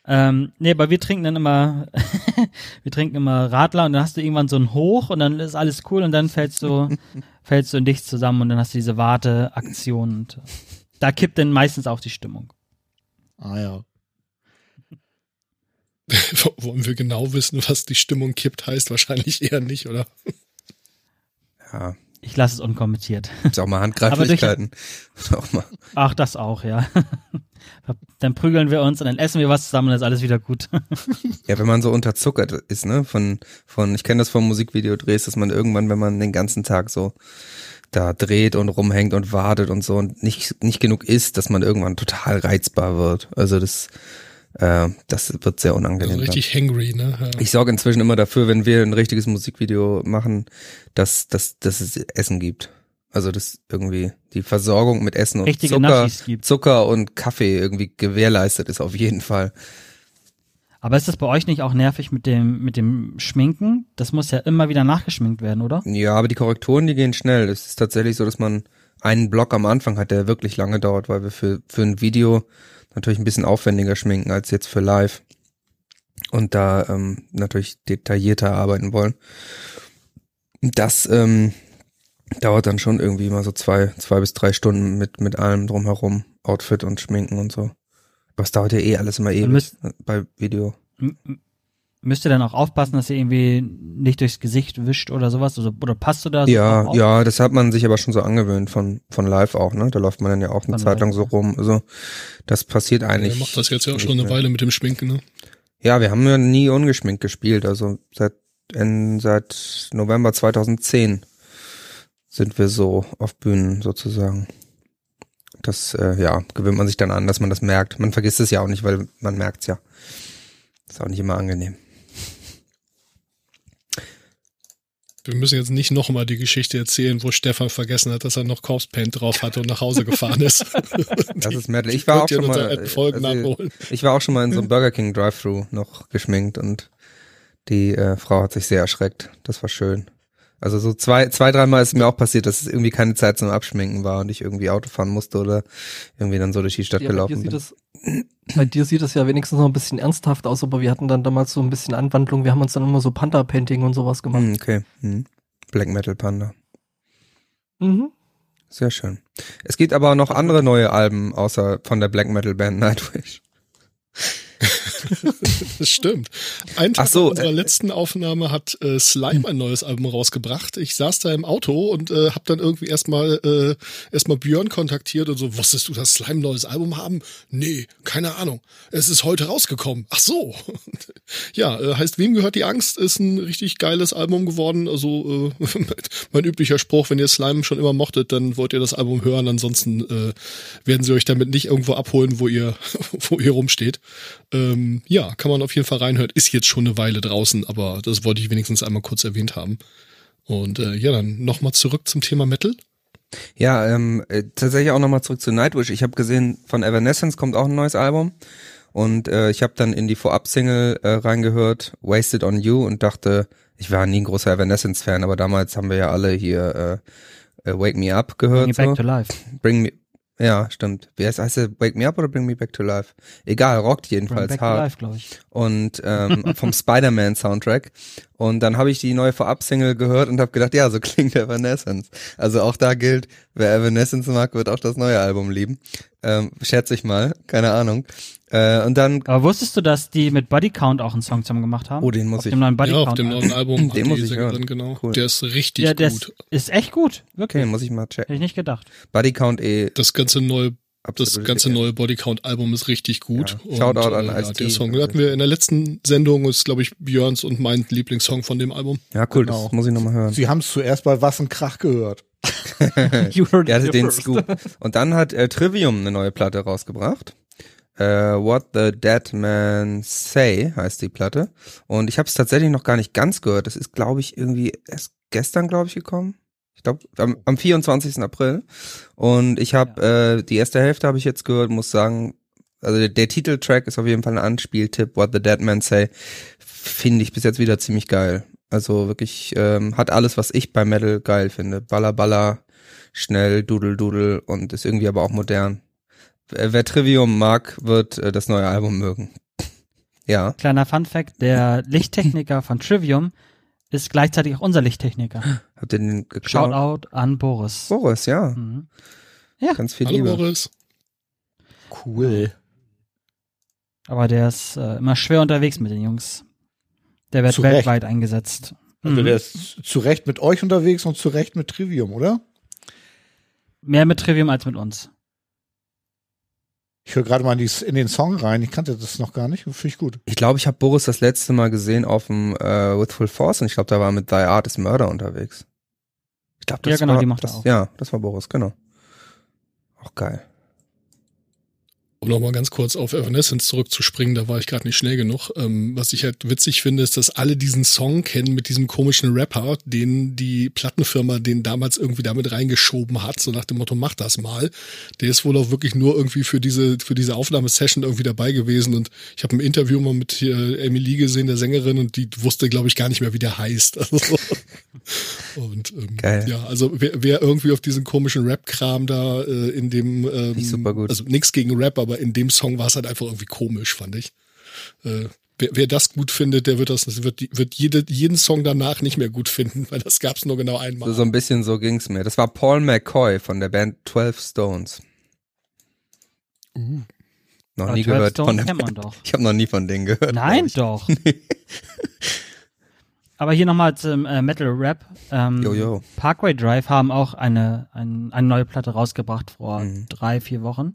Ähm, nee, aber wir trinken dann immer, wir trinken immer Radler und dann hast du irgendwann so ein Hoch und dann ist alles cool und dann fällst du, fällst du in dich zusammen und dann hast du diese Warteaktion und da kippt dann meistens auch die Stimmung. Ah ja. Wollen wir genau wissen, was die Stimmung kippt, heißt wahrscheinlich eher nicht, oder? Ja, Ich lasse es unkommentiert. gibt's auch mal Handgreiflichkeiten. auch mal. Ach, das auch, ja. Dann prügeln wir uns und dann essen wir was zusammen und dann ist alles wieder gut. Ja, wenn man so unterzuckert ist, ne, von, von, ich kenne das vom Musikvideodrehs, dass man irgendwann, wenn man den ganzen Tag so da dreht und rumhängt und wartet und so und nicht, nicht genug isst, dass man irgendwann total reizbar wird. Also das, äh, das wird sehr unangenehm. Also richtig hangry, ne? Ja. Ich sorge inzwischen immer dafür, wenn wir ein richtiges Musikvideo machen, dass, dass, dass es Essen gibt. Also dass irgendwie die Versorgung mit Essen und Richtige Zucker. Zucker und Kaffee irgendwie gewährleistet ist auf jeden Fall. Aber ist das bei euch nicht auch nervig mit dem, mit dem Schminken? Das muss ja immer wieder nachgeschminkt werden, oder? Ja, aber die Korrekturen, die gehen schnell. Es ist tatsächlich so, dass man einen Block am Anfang hat, der wirklich lange dauert, weil wir für, für ein Video natürlich ein bisschen aufwendiger schminken als jetzt für live. Und da ähm, natürlich detaillierter arbeiten wollen. Das ähm, dauert dann schon irgendwie mal so zwei, zwei bis drei Stunden mit, mit allem drumherum. Outfit und Schminken und so. Aber es dauert ja eh alles immer ewig müsst- bei Video. Müsst ihr dann auch aufpassen, dass ihr irgendwie nicht durchs Gesicht wischt oder sowas? Oder, oder passt du da so Ja, auf? ja, das hat man sich aber schon so angewöhnt von, von live auch, ne? Da läuft man dann ja auch eine Von Zeit lang so ja. rum. Also das passiert eigentlich. Er macht das jetzt ja auch schon eine. Weile mit dem Schminken, ne? Ja, wir haben ja nie ungeschminkt gespielt. Also seit, in, seit November 2010 sind wir so auf Bühnen sozusagen. Das, äh, ja, gewöhnt man sich dann an, dass man das merkt. Man vergisst es ja auch nicht, weil man merkt's ja. Ist auch nicht immer angenehm. Wir müssen jetzt nicht nochmal die Geschichte erzählen, wo Stefan vergessen hat, dass er noch Corpse Paint drauf hatte und nach Hause gefahren ist. Das ist Metal. Ich war auch schon mal, also, ich war auch schon mal in so einem Burger King Drive-Thru noch geschminkt und die äh, Frau hat sich sehr erschreckt. Das war schön. Also so zwei, zwei, dreimal ist mir auch passiert, dass es irgendwie keine Zeit zum Abschminken war und ich irgendwie Auto fahren musste oder irgendwie dann so durch die Stadt Ja, bei, dir gelaufen sieht bin. es, bei dir sieht es ja wenigstens noch ein bisschen ernsthaft aus, aber wir hatten dann damals so ein bisschen Anwandlung. Wir haben uns dann immer so Panda-Painting und sowas gemacht. Hm, okay. Hm. Black Metal Panda. Mhm. Sehr schön. Es gibt aber noch andere neue Alben außer von der Black Metal Band Nightwish. das stimmt. Ein Tag so, unserer äh, letzten Aufnahme hat äh, Slime ein neues Album rausgebracht. Ich saß da im Auto und äh, habe dann irgendwie erstmal äh, erstmal Björn kontaktiert und so, wusstest du, dass Slime ein neues Album haben? Nee, keine Ahnung. Es ist heute rausgekommen. Ach so. ja, äh, heißt, wem gehört die Angst? Ist ein richtig geiles Album geworden. Also äh, mein üblicher Spruch, wenn ihr Slime schon immer mochtet, dann wollt ihr das Album hören. Ansonsten äh, werden sie euch damit nicht irgendwo abholen, wo ihr, wo ihr rumsteht. Ähm, ja, kann man auf jeden Fall reinhören. Ist jetzt schon eine Weile draußen, aber das wollte ich wenigstens einmal kurz erwähnt haben. Und äh, ja, dann nochmal zurück zum Thema Metal. Ja, ähm, äh, tatsächlich auch nochmal zurück zu Nightwish. Ich habe gesehen, von Evanescence kommt auch ein neues Album. Und äh, ich habe dann in die Vorab-Single äh, reingehört, Wasted on You, und dachte, ich war nie ein großer Evanescence-Fan, aber damals haben wir ja alle hier äh, äh, Wake Me Up gehört. Bring it so. back to life. Bring Me, ja, stimmt. Wie heißt, heißt der Wake Me Up oder Bring Me Back to Life? Egal, rockt Bring jedenfalls back to life, glaube ich. und ähm, vom Spider-Man Soundtrack und dann habe ich die neue Vorab-Single gehört und habe gedacht, ja, so klingt Evanescence. Also auch da gilt, wer Evanescence mag, wird auch das neue Album lieben. Ähm, schätze ich mal, keine Ahnung. Äh, und dann, Aber wusstest du, dass die mit Body Count auch einen Song zusammen gemacht haben? oh, den muss Auf ich, dem neuen Body ja, Count. auf dem neuen Album Den die muss ich Sängerin, hören. genau. Cool. Der ist richtig ja, der gut. ist, ist echt gut. Wirklich. okay, muss ich mal checken. Hätte ich nicht gedacht. Body Count eh, Das ganze neue das absolut ganze dick. neue Bodycount-Album ist richtig gut. Ja. Shoutout an ja, Ice-T. der Song. Den hatten wir in der letzten Sendung, ist, glaube ich, Björns und mein Lieblingssong von dem Album. Ja, cool, Genau. das muss ich nochmal hören. Sie haben es zuerst bei Was ein Krach gehört. You heard Er hatte it den first. Scoop. Und dann hat äh, Trivium eine neue Platte rausgebracht. Äh, What the Dead Man Say heißt die Platte. Und ich habe es tatsächlich noch gar nicht ganz gehört. Das ist, glaube ich, irgendwie erst gestern, glaube ich, gekommen. Ich glaube, am, am 24. April. Und ich habe äh, die erste Hälfte habe ich jetzt gehört, muss sagen, also der, der Titeltrack ist auf jeden Fall ein Anspieltipp. What the Dead Man Say finde ich bis jetzt wieder ziemlich geil. Also wirklich ähm, hat alles, was ich bei Metal geil finde. Baller, baller, schnell, dudel, dudel und ist irgendwie aber auch modern. Wer, wer Trivium mag, wird äh, das neue Album mögen. ja. Kleiner Fun Fact, der Lichttechniker von Trivium ist gleichzeitig auch unser Lichttechniker. Habt ihr den geklaut? Shoutout an Boris. Boris, ja. Mhm. Ganz viel Hallo Liebe. Boris. Cool. Aber der ist äh, immer schwer unterwegs mit den Jungs. Der wird Zu Recht. weltweit eingesetzt. Also Mhm. der ist zu Recht mit euch unterwegs und zu Recht mit Trivium, oder? Mehr mit Trivium als mit uns. Ich höre gerade mal in, die, in den Song rein. Ich kannte das noch gar nicht. Finde ich gut. Ich glaube, ich habe Boris das letzte Mal gesehen auf dem äh, With Full Force und ich glaube, da war er mit Thy Art is Murder unterwegs. Ich glaube, das Ja, genau, war, die macht er das, auch. Ja, das war Boris, genau. Auch geil. Um nochmal ganz kurz auf Evanescence zurückzuspringen, da war ich gerade nicht schnell genug. Ähm, was ich halt witzig finde, ist, dass alle diesen Song kennen mit diesem komischen Rapper, den die Plattenfirma den damals irgendwie damit reingeschoben hat, so nach dem Motto, mach das mal. Der ist wohl auch wirklich nur irgendwie für diese, für diese Aufnahmesession irgendwie dabei gewesen und ich habe ein Interview mal mit äh, Emily gesehen, der Sängerin, und die wusste, glaube ich, gar nicht mehr, wie der heißt. Also, und ähm, Geil. ja, also wer, wer irgendwie auf diesen komischen Rap-Kram da äh, in dem ähm, super gut. also nichts gegen Rap, aber in dem Song war es halt einfach irgendwie komisch, fand ich. Äh, wer, wer das gut findet, der wird das wird, wird jede, jeden Song danach nicht mehr gut finden, weil das gab's nur genau einmal. So, so ein bisschen so ging's mir. Das war Paul McCoy von der Band 12 Stones. Uh. Noch Aber nie 12 gehört Stones von der kennt man Band. doch. Ich habe noch nie von denen gehört. Nein, doch. Aber hier nochmal zum äh, Metal Rap. Ähm, Jojo. Parkway Drive haben auch eine, ein, eine neue Platte rausgebracht vor Mhm. drei, vier Wochen.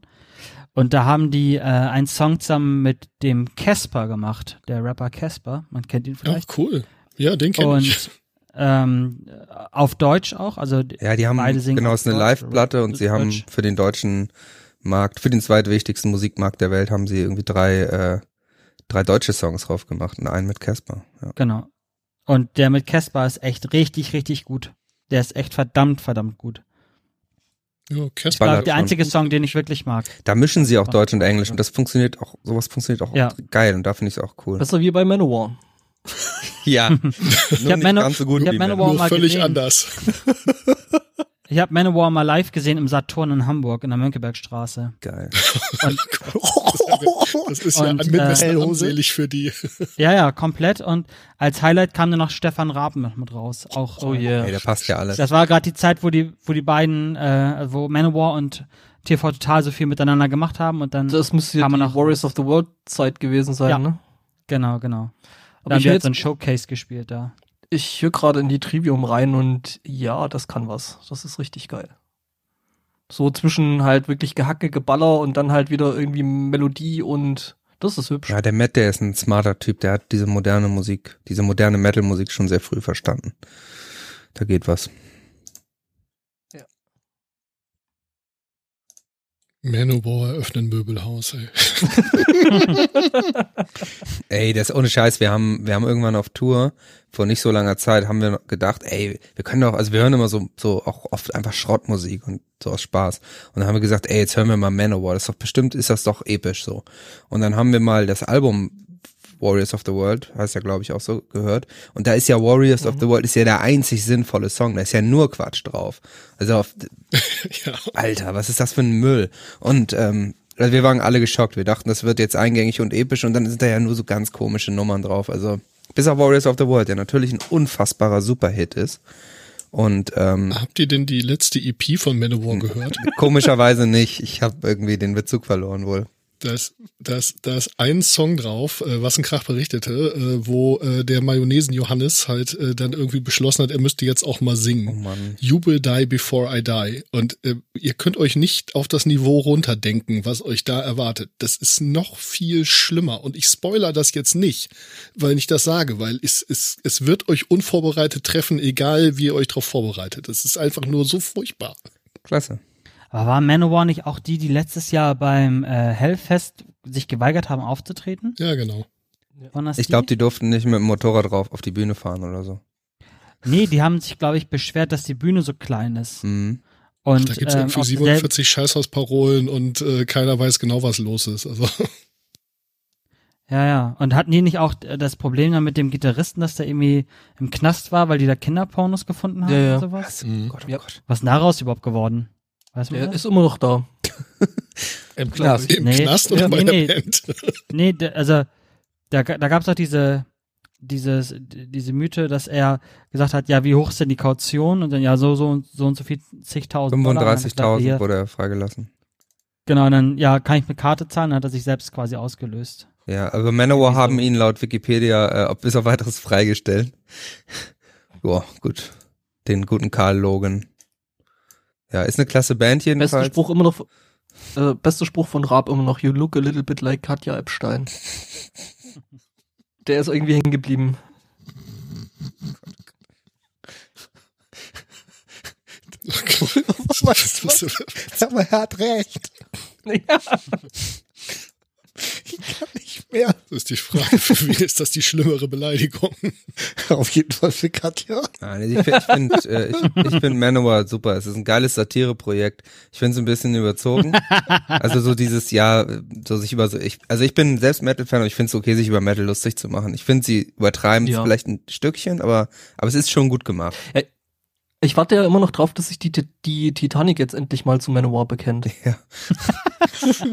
Und da haben die äh, einen Song zusammen mit dem Casper gemacht, der Rapper Casper. Man kennt ihn Ja, vielleicht. cool. Ja, den kenne ich. Und ähm, auf Deutsch auch. Also Ja, die haben, Beide singen genau, auf es ist eine Live-Platte und Deutsch. sie haben für den deutschen Markt, für den zweitwichtigsten Musikmarkt der Welt, haben sie irgendwie drei, äh, drei deutsche Songs drauf gemacht und einen mit Casper. Ja. genau. Und der mit Casper ist echt richtig, richtig gut. Der ist echt verdammt, verdammt gut. Ja, Ich glaube, der einzige Song, den ich wirklich mag. Da mischen sie auch Deutsch und Englisch und das funktioniert auch, sowas funktioniert auch Ja. geil und da finde ich es auch cool. Besser wie bei Manowar. Ja, nur hab nicht Mano- ganz so ich hab Manowar- Manowar. mal völlig gesehen. anders. Ich habe Manowar mal live gesehen im Saturn in Hamburg in der Mönckebergstraße. Geil. Das ist ja Und, mindestens äh, ansehlich für die. Ja, ja, komplett. Und als Highlight kam dann noch Stefan Raab mit, mit raus. Auch, Oh äh, yeah. Ey, da passt ja alles. Das war gerade die Zeit, wo die, wo die beiden, äh, wo Manowar und TV Total so viel miteinander gemacht haben und dann Das müsste ja Kann die man auch- Warriors of the World Zeit gewesen sein, Ja. ne? genau, genau. Aber da haben ich wir jetzt so ein Showcase gespielt da. Ich höre gerade in die Trivium rein und ja, das kann was. Das ist richtig geil. So zwischen halt wirklich Gehacke, Geballer und dann halt wieder irgendwie Melodie und das ist hübsch. Ja, der Matt, der ist ein smarter Typ, der hat diese moderne Musik, diese moderne Metal-Musik schon sehr früh verstanden. Da geht was. Manowar eröffnen Möbelhaus, ey. Ey, das ist ohne Scheiß. Wir haben, wir haben irgendwann auf Tour vor nicht so langer Zeit haben wir gedacht, ey, wir können doch, also wir hören immer so, so auch oft einfach Schrottmusik und so aus Spaß. Und dann haben wir gesagt, ey, jetzt hören wir mal Manowar. Das ist doch bestimmt, ist das doch episch so. Und dann haben wir mal das Album Warriors of the World, heißt ja glaube ich auch so, gehört. Und da ist ja Warriors of the World ist ja der einzig sinnvolle Song. Da ist ja nur Quatsch drauf. Also auf, ja. Alter, was ist das für ein Müll? Und ähm, also wir waren alle geschockt. Wir dachten, das wird jetzt eingängig und episch und dann sind da ja nur so ganz komische Nummern drauf. Also bis auf Warriors of the World, der natürlich ein unfassbarer Superhit ist. Und ähm, Habt ihr denn die letzte EP von Manowar gehört? komischerweise nicht. Ich habe irgendwie den Bezug verloren wohl. Da ist, da ist, da ist ein Song drauf, äh, was ein Krach berichtete, äh, wo äh, der Mayonnaisen Johannes halt äh, dann irgendwie beschlossen hat, er müsste jetzt auch mal singen. Oh Mann. You will die before I die. Und äh, ihr könnt euch nicht auf das Niveau runterdenken, was euch da erwartet. Das ist noch viel schlimmer. Und ich spoiler das jetzt nicht, weil ich das sage, weil es, es, es wird euch unvorbereitet treffen, egal wie ihr euch darauf vorbereitet. Es ist einfach nur so furchtbar. Klasse. Aber war Manowar nicht auch die, die letztes Jahr beim äh, Hellfest sich geweigert haben aufzutreten? Ja, genau. Waren Ich glaube, die durften nicht mit dem Motorrad drauf auf die Bühne fahren oder so. Nee, die haben sich, glaube ich, beschwert, dass die Bühne so klein ist. Mhm. Und Da gibt's ähm, irgendwie auch sel- 47 Scheißhausparolen und äh, keiner weiß genau, was los ist. Also Ja, ja. Und hatten die nicht auch äh, das Problem dann mit dem Gitarristen, dass der irgendwie im Knast war, weil die da Kinderpornos gefunden haben Ja, ja. und sowas? Mhm. Gott, oh Ja. Gott. Was ist denn daraus überhaupt geworden? Weißt du Der ist immer noch da. Im Knast. im Nee. Knast oder Ja, bei nee, der nee. Band. Nee, also da, da gab es doch diese, dieses, diese Mythe, dass er gesagt hat, ja, wie hoch ist denn die Kaution? Und dann ja, so, so und so und so viel zigtausend. Dollar. Und dann hat er gesagt, 35.000 hier- wurde er freigelassen. Genau, und dann, ja, kann ich mit Karte zahlen? Dann hat er sich selbst quasi ausgelöst. Ja, aber Manowar Irgendwie so. haben ihn laut Wikipedia äh, bis auf weiteres freigestellt. Boah, gut. Den guten Karl Logan. Ja, ist eine klasse Band Bester jedenfalls. Spruch immer noch, äh, bester Spruch von Raab immer noch, you look a little bit like Katja Epstein. Der ist irgendwie hängen geblieben. Was, was? Aber er hat recht. Ja. Ich kann nicht mehr. Das ist die Frage, für wen ist das die schlimmere Beleidigung? Auf jeden Fall für Katja. Nein, ich finde, ich find, äh, ich, ich find Manowar super. Es ist ein geiles Satireprojekt. Ich finde es ein bisschen überzogen. Also so dieses Jahr, so sich über so, ich, also ich bin selbst Metal-Fan und ich finde es okay, sich über Metal lustig zu machen. Ich finde, sie übertreiben es Ja. vielleicht ein Stückchen, aber, aber es ist schon gut gemacht. Ich warte ja immer noch drauf, dass sich die, die Titanic jetzt endlich mal zu Manowar bekennt. Ja.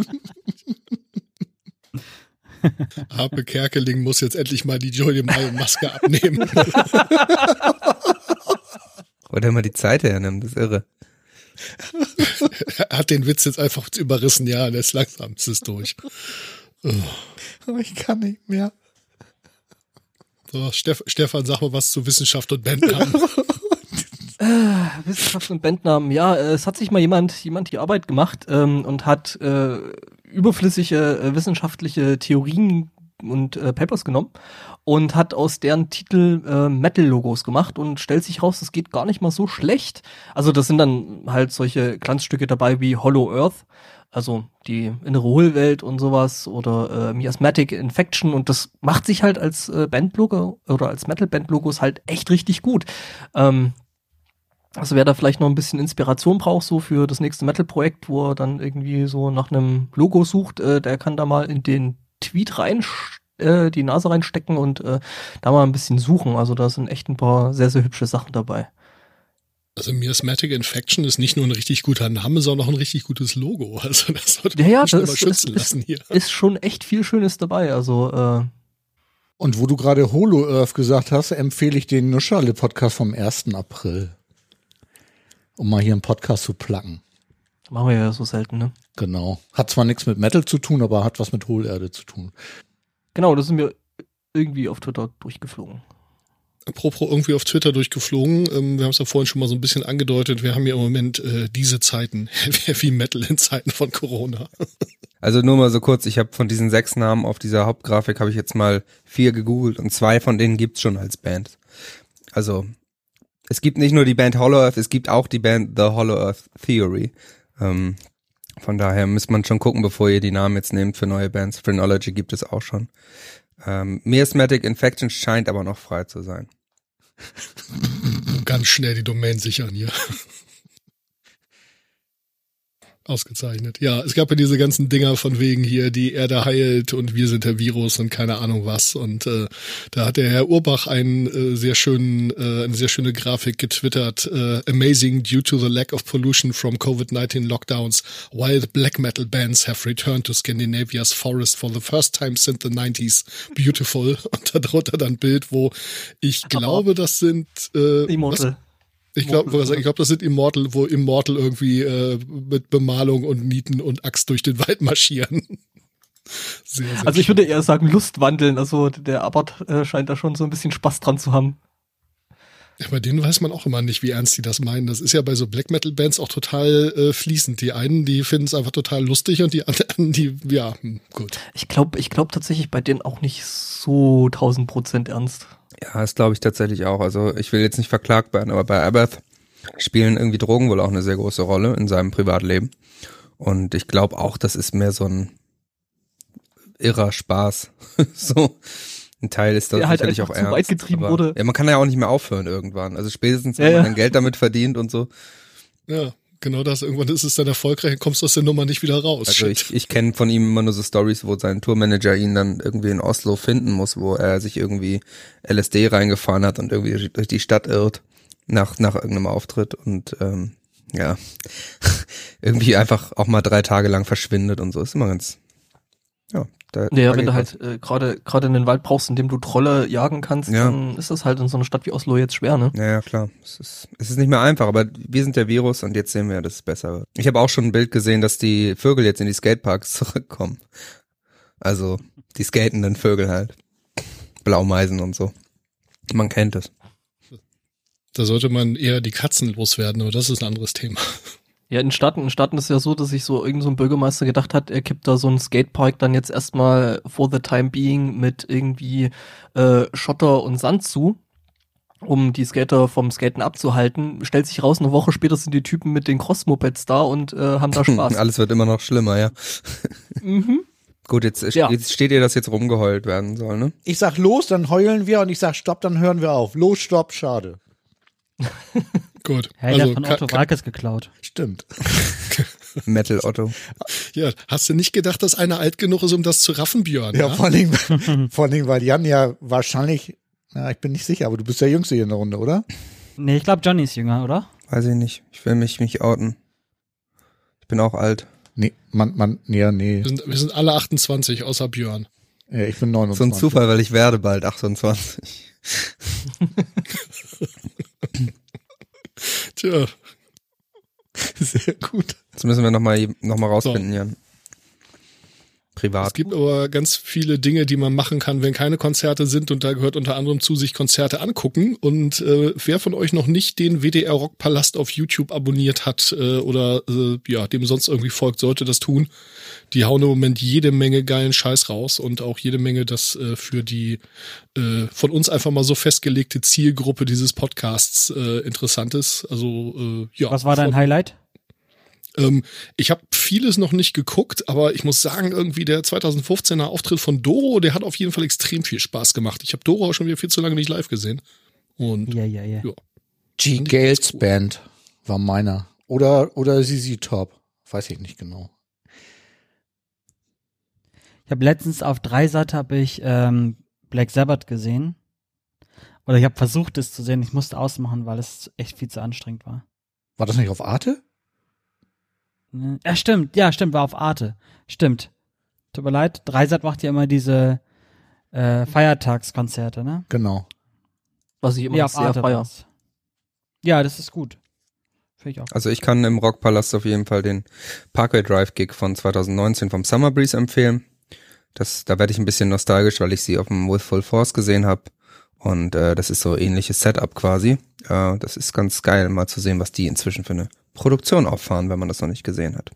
Harpe Kerkeling muss jetzt endlich mal die Joy Mayo Maske abnehmen. Oder immer die Zeit hernimmt, das ist irre. er hat den Witz jetzt einfach überrissen, ja, der ist langsam, es ist durch. Aber ich kann nicht mehr. So, Steff, Stefan, sag mal was zu Wissenschaft und Bandnamen. Wissenschaft und Bandnamen. Ja, äh, es hat sich mal jemand, jemand die Arbeit gemacht ähm, und hat äh, überflüssige äh, wissenschaftliche Theorien und äh, Papers genommen und hat aus deren Titel äh, Metal-Logos gemacht und stellt sich raus, das geht gar nicht mal so schlecht. Also das sind dann halt solche Glanzstücke dabei wie Hollow Earth, also die innere Hohlwelt und sowas oder äh, Miasmatic Infection und das macht sich halt als äh, Bandlogo oder als Metal-Band-Logos halt echt richtig gut. Ähm, also wer da vielleicht noch ein bisschen Inspiration braucht, so für das nächste Metal-Projekt, wo er dann irgendwie so nach einem Logo sucht, äh, der kann da mal in den Tweet rein äh, die Nase reinstecken und äh, da mal ein bisschen suchen. Also da sind echt ein paar sehr, sehr hübsche Sachen dabei. Also Miasmatic Infection ist nicht nur ein richtig guter Name, sondern auch ein richtig gutes Logo. Also das sollte Ja, man ja, immer das, das, schützen das lassen hier. ist schon echt viel Schönes dabei. Also äh, Und wo du gerade Holo Earth gesagt hast, empfehle ich den Nuschale-Podcast vom 1. April. Um mal hier einen Podcast zu placken. Machen wir ja so selten, ne? Genau. Hat zwar nichts mit Metal zu tun, aber hat was mit Hohlerde zu tun. Genau, das sind wir irgendwie auf Twitter durchgeflogen. Apropos irgendwie auf Twitter durchgeflogen. Ähm, wir haben es ja vorhin schon mal so ein bisschen angedeutet. Wir haben ja im Moment äh, diese Zeiten, Heavy Metal in Zeiten von Corona. Also nur mal so kurz, ich habe von diesen sechs Namen auf dieser Hauptgrafik habe ich jetzt mal vier gegoogelt und zwei von denen gibt's schon als Band. Also es gibt nicht nur die Band Hollow Earth, es gibt auch die Band The Hollow Earth Theory. Ähm, von daher muss man schon gucken, bevor ihr die Namen jetzt nehmt für neue Bands. Phrenology gibt es auch schon. Ähm, Miasmatic Infection scheint aber noch frei zu sein. Ganz schnell die Domain sichern hier. Ausgezeichnet. Ja, es gab ja diese ganzen Dinger von wegen hier, die Erde heilt und wir sind der Virus und keine Ahnung was. Und äh, da hat der Herr Urbach einen äh, sehr schönen, äh, eine sehr schöne Grafik getwittert. Äh, Amazing due to the lack of pollution from COVID-19 lockdowns, wild black metal bands have returned to Scandinavia's forest for the first time since the 90s. Beautiful. Und darunter dann ein Bild, wo ich glaube, das sind äh, Immortal. Ich glaube, ich glaube, das sind Immortal, wo Immortal irgendwie äh, mit Bemalung und Nieten und Axt durch den Wald marschieren. Sehr, sehr Also ich würde eher sagen Lustwandeln. Also der Abbott äh, scheint da schon so ein bisschen Spaß dran zu haben. Ja, bei denen weiß man auch immer nicht, wie ernst die das meinen. Das ist ja bei so Black Metal Bands auch total äh, fließend. Die einen, die finden es einfach total lustig und die anderen, die, ja, hm, gut. Ich glaube ich glaub tatsächlich bei denen auch nicht so 1000 Prozent ernst. Ja, das glaube ich tatsächlich auch. Also ich will jetzt nicht verklagt werden, aber bei Abath spielen irgendwie Drogen wohl auch eine sehr große Rolle in seinem Privatleben. Und ich glaube auch, das ist mehr so ein irrer Spaß. so ein Teil ist das Der halt sicherlich einfach auch zu ernst. weit getrieben aber, wurde. Ja, man kann ja auch nicht mehr aufhören irgendwann. Also spätestens, wenn Ja, man ja. dann Geld damit verdient und so. Ja, genau das. Irgendwann ist es dann erfolgreich und kommst aus der Nummer nicht wieder raus. Also Shit. ich, ich kenne von ihm immer nur so Stories, wo sein Tourmanager ihn dann irgendwie in Oslo finden muss, wo er sich irgendwie LSD reingefahren hat und irgendwie durch die Stadt irrt nach, nach irgendeinem Auftritt und ähm, ja, irgendwie einfach auch mal drei Tage lang verschwindet und so. Ist immer ganz, ja. Da, Ja, da wenn du halt äh, gerade gerade in den Wald brauchst, in dem du Trolle jagen kannst, Ja. dann ist das halt in so einer Stadt wie Oslo jetzt schwer, ne? Ja, ja, klar. Es ist, es ist nicht mehr einfach, aber wir sind der Virus und jetzt sehen wir, dass es besser wird. Ich habe auch schon ein Bild gesehen, dass die Vögel jetzt in die Skateparks zurückkommen. Also die skatenden Vögel halt. Blaumeisen und so. Man kennt es. Da sollte man eher die Katzen loswerden, aber das ist ein anderes Thema. Ja, in Staaten, in Staaten ist es ja so, dass sich so irgend so ein Bürgermeister gedacht hat, er kippt da so einen Skatepark dann jetzt erstmal for the time being mit irgendwie äh, Schotter und Sand zu, um die Skater vom Skaten abzuhalten. Stellt sich raus, eine Woche später sind die Typen mit den Cross-Mopeds da und äh, haben da Spaß. Alles wird immer noch schlimmer, ja. mhm. Gut, jetzt, Ja. jetzt steht ihr, dass jetzt rumgeheult werden soll, ne? Ich sag los, dann heulen wir und ich sag stopp, dann hören wir auf. Los, stopp, schade. Gut. Hey, der also, von Otto Walkes geklaut. Stimmt. Metal Otto. ja, hast du nicht gedacht, dass einer alt genug ist, um das zu raffen, Björn? Ja, vor allen Dingen, vor allen Dingen, weil Jan ja wahrscheinlich, ja, ich bin nicht sicher, aber du bist der Jüngste hier in der Runde, oder? Nee, ich glaube, Johnny ist jünger, oder? Weiß ich nicht. Ich will mich nicht outen. Ich bin auch alt. Nee, man, man, nee, ja, nee. Wir sind, wir sind alle 28, außer Björn. Ja, ich bin So 29. ein Zufall, weil ich werde bald 28. Tja, Sehr gut. Das müssen wir nochmal noch mal rausfinden, Jan. Es Privat. gibt aber ganz viele Dinge, die man machen kann, wenn keine Konzerte sind und da gehört unter anderem zu sich Konzerte angucken und äh, wer von euch noch nicht den WDR Rockpalast auf YouTube abonniert hat äh, oder äh, ja, dem sonst irgendwie folgt, sollte das tun. Die hauen im Moment jede Menge geilen Scheiß raus und auch jede Menge, das äh, für die äh, von uns einfach mal so festgelegte Zielgruppe dieses Podcasts äh, interessant ist. Also äh, ja. Was war dein Highlight? Ähm, ich habe vieles noch nicht geguckt, aber ich muss sagen, irgendwie der 2015er Auftritt von Doro, der hat auf jeden Fall extrem viel Spaß gemacht. Ich habe Doro auch schon wieder viel zu lange nicht live gesehen. Und Ja, ja, ja. Ja. G. Gales Band war meiner. Oder, oder ZZ Top. Weiß ich nicht genau. Ich habe letztens auf Dreisat habe ich ähm, Black Sabbath gesehen. Oder ich habe versucht, es zu sehen. Ich musste ausmachen, weil es echt viel zu anstrengend war. War das nicht auf Arte? Ne? Ja, stimmt. Ja, stimmt. War auf Arte. Stimmt. Tut mir leid. Dreisat macht ja immer diese äh, Feiertagskonzerte, ne? Genau. Was ich immer Ja, sehr Arte feier. Ja, das ist gut. Finde ich auch. Also ich kann im Rockpalast auf jeden Fall den Parkway Drive Gig von 2019 vom Summer Breeze empfehlen. Das, da werde ich ein bisschen nostalgisch, weil ich sie auf dem With Full Force gesehen habe. Und äh, das ist so ähnliches Setup quasi. Äh, das ist ganz geil, mal zu sehen, was die inzwischen für eine Produktion auffahren, wenn man das noch nicht gesehen hat.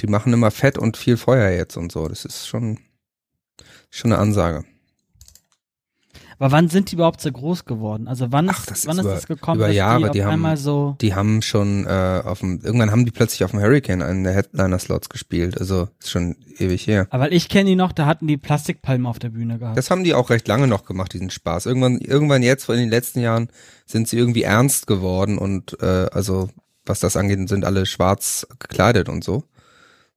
Die machen immer Fett und viel Feuer jetzt und so. Das ist schon, schon eine Ansage. Aber wann sind die überhaupt so groß geworden? Also wann, Ach, das wann ist über- das gekommen, über Jahre, die die haben- einmal so Die haben schon äh, auf dem, irgendwann haben die plötzlich auf dem Hurricane einen der Headliner-Slots gespielt. Also ist schon ewig her. Aber ich kenne die noch, da hatten die Plastikpalmen auf der Bühne gehabt. Das haben die auch recht lange noch gemacht, diesen Spaß. Irgendwann, irgendwann jetzt, in den letzten Jahren, sind sie irgendwie ernst geworden und äh, also was das angeht, sind alle schwarz gekleidet und so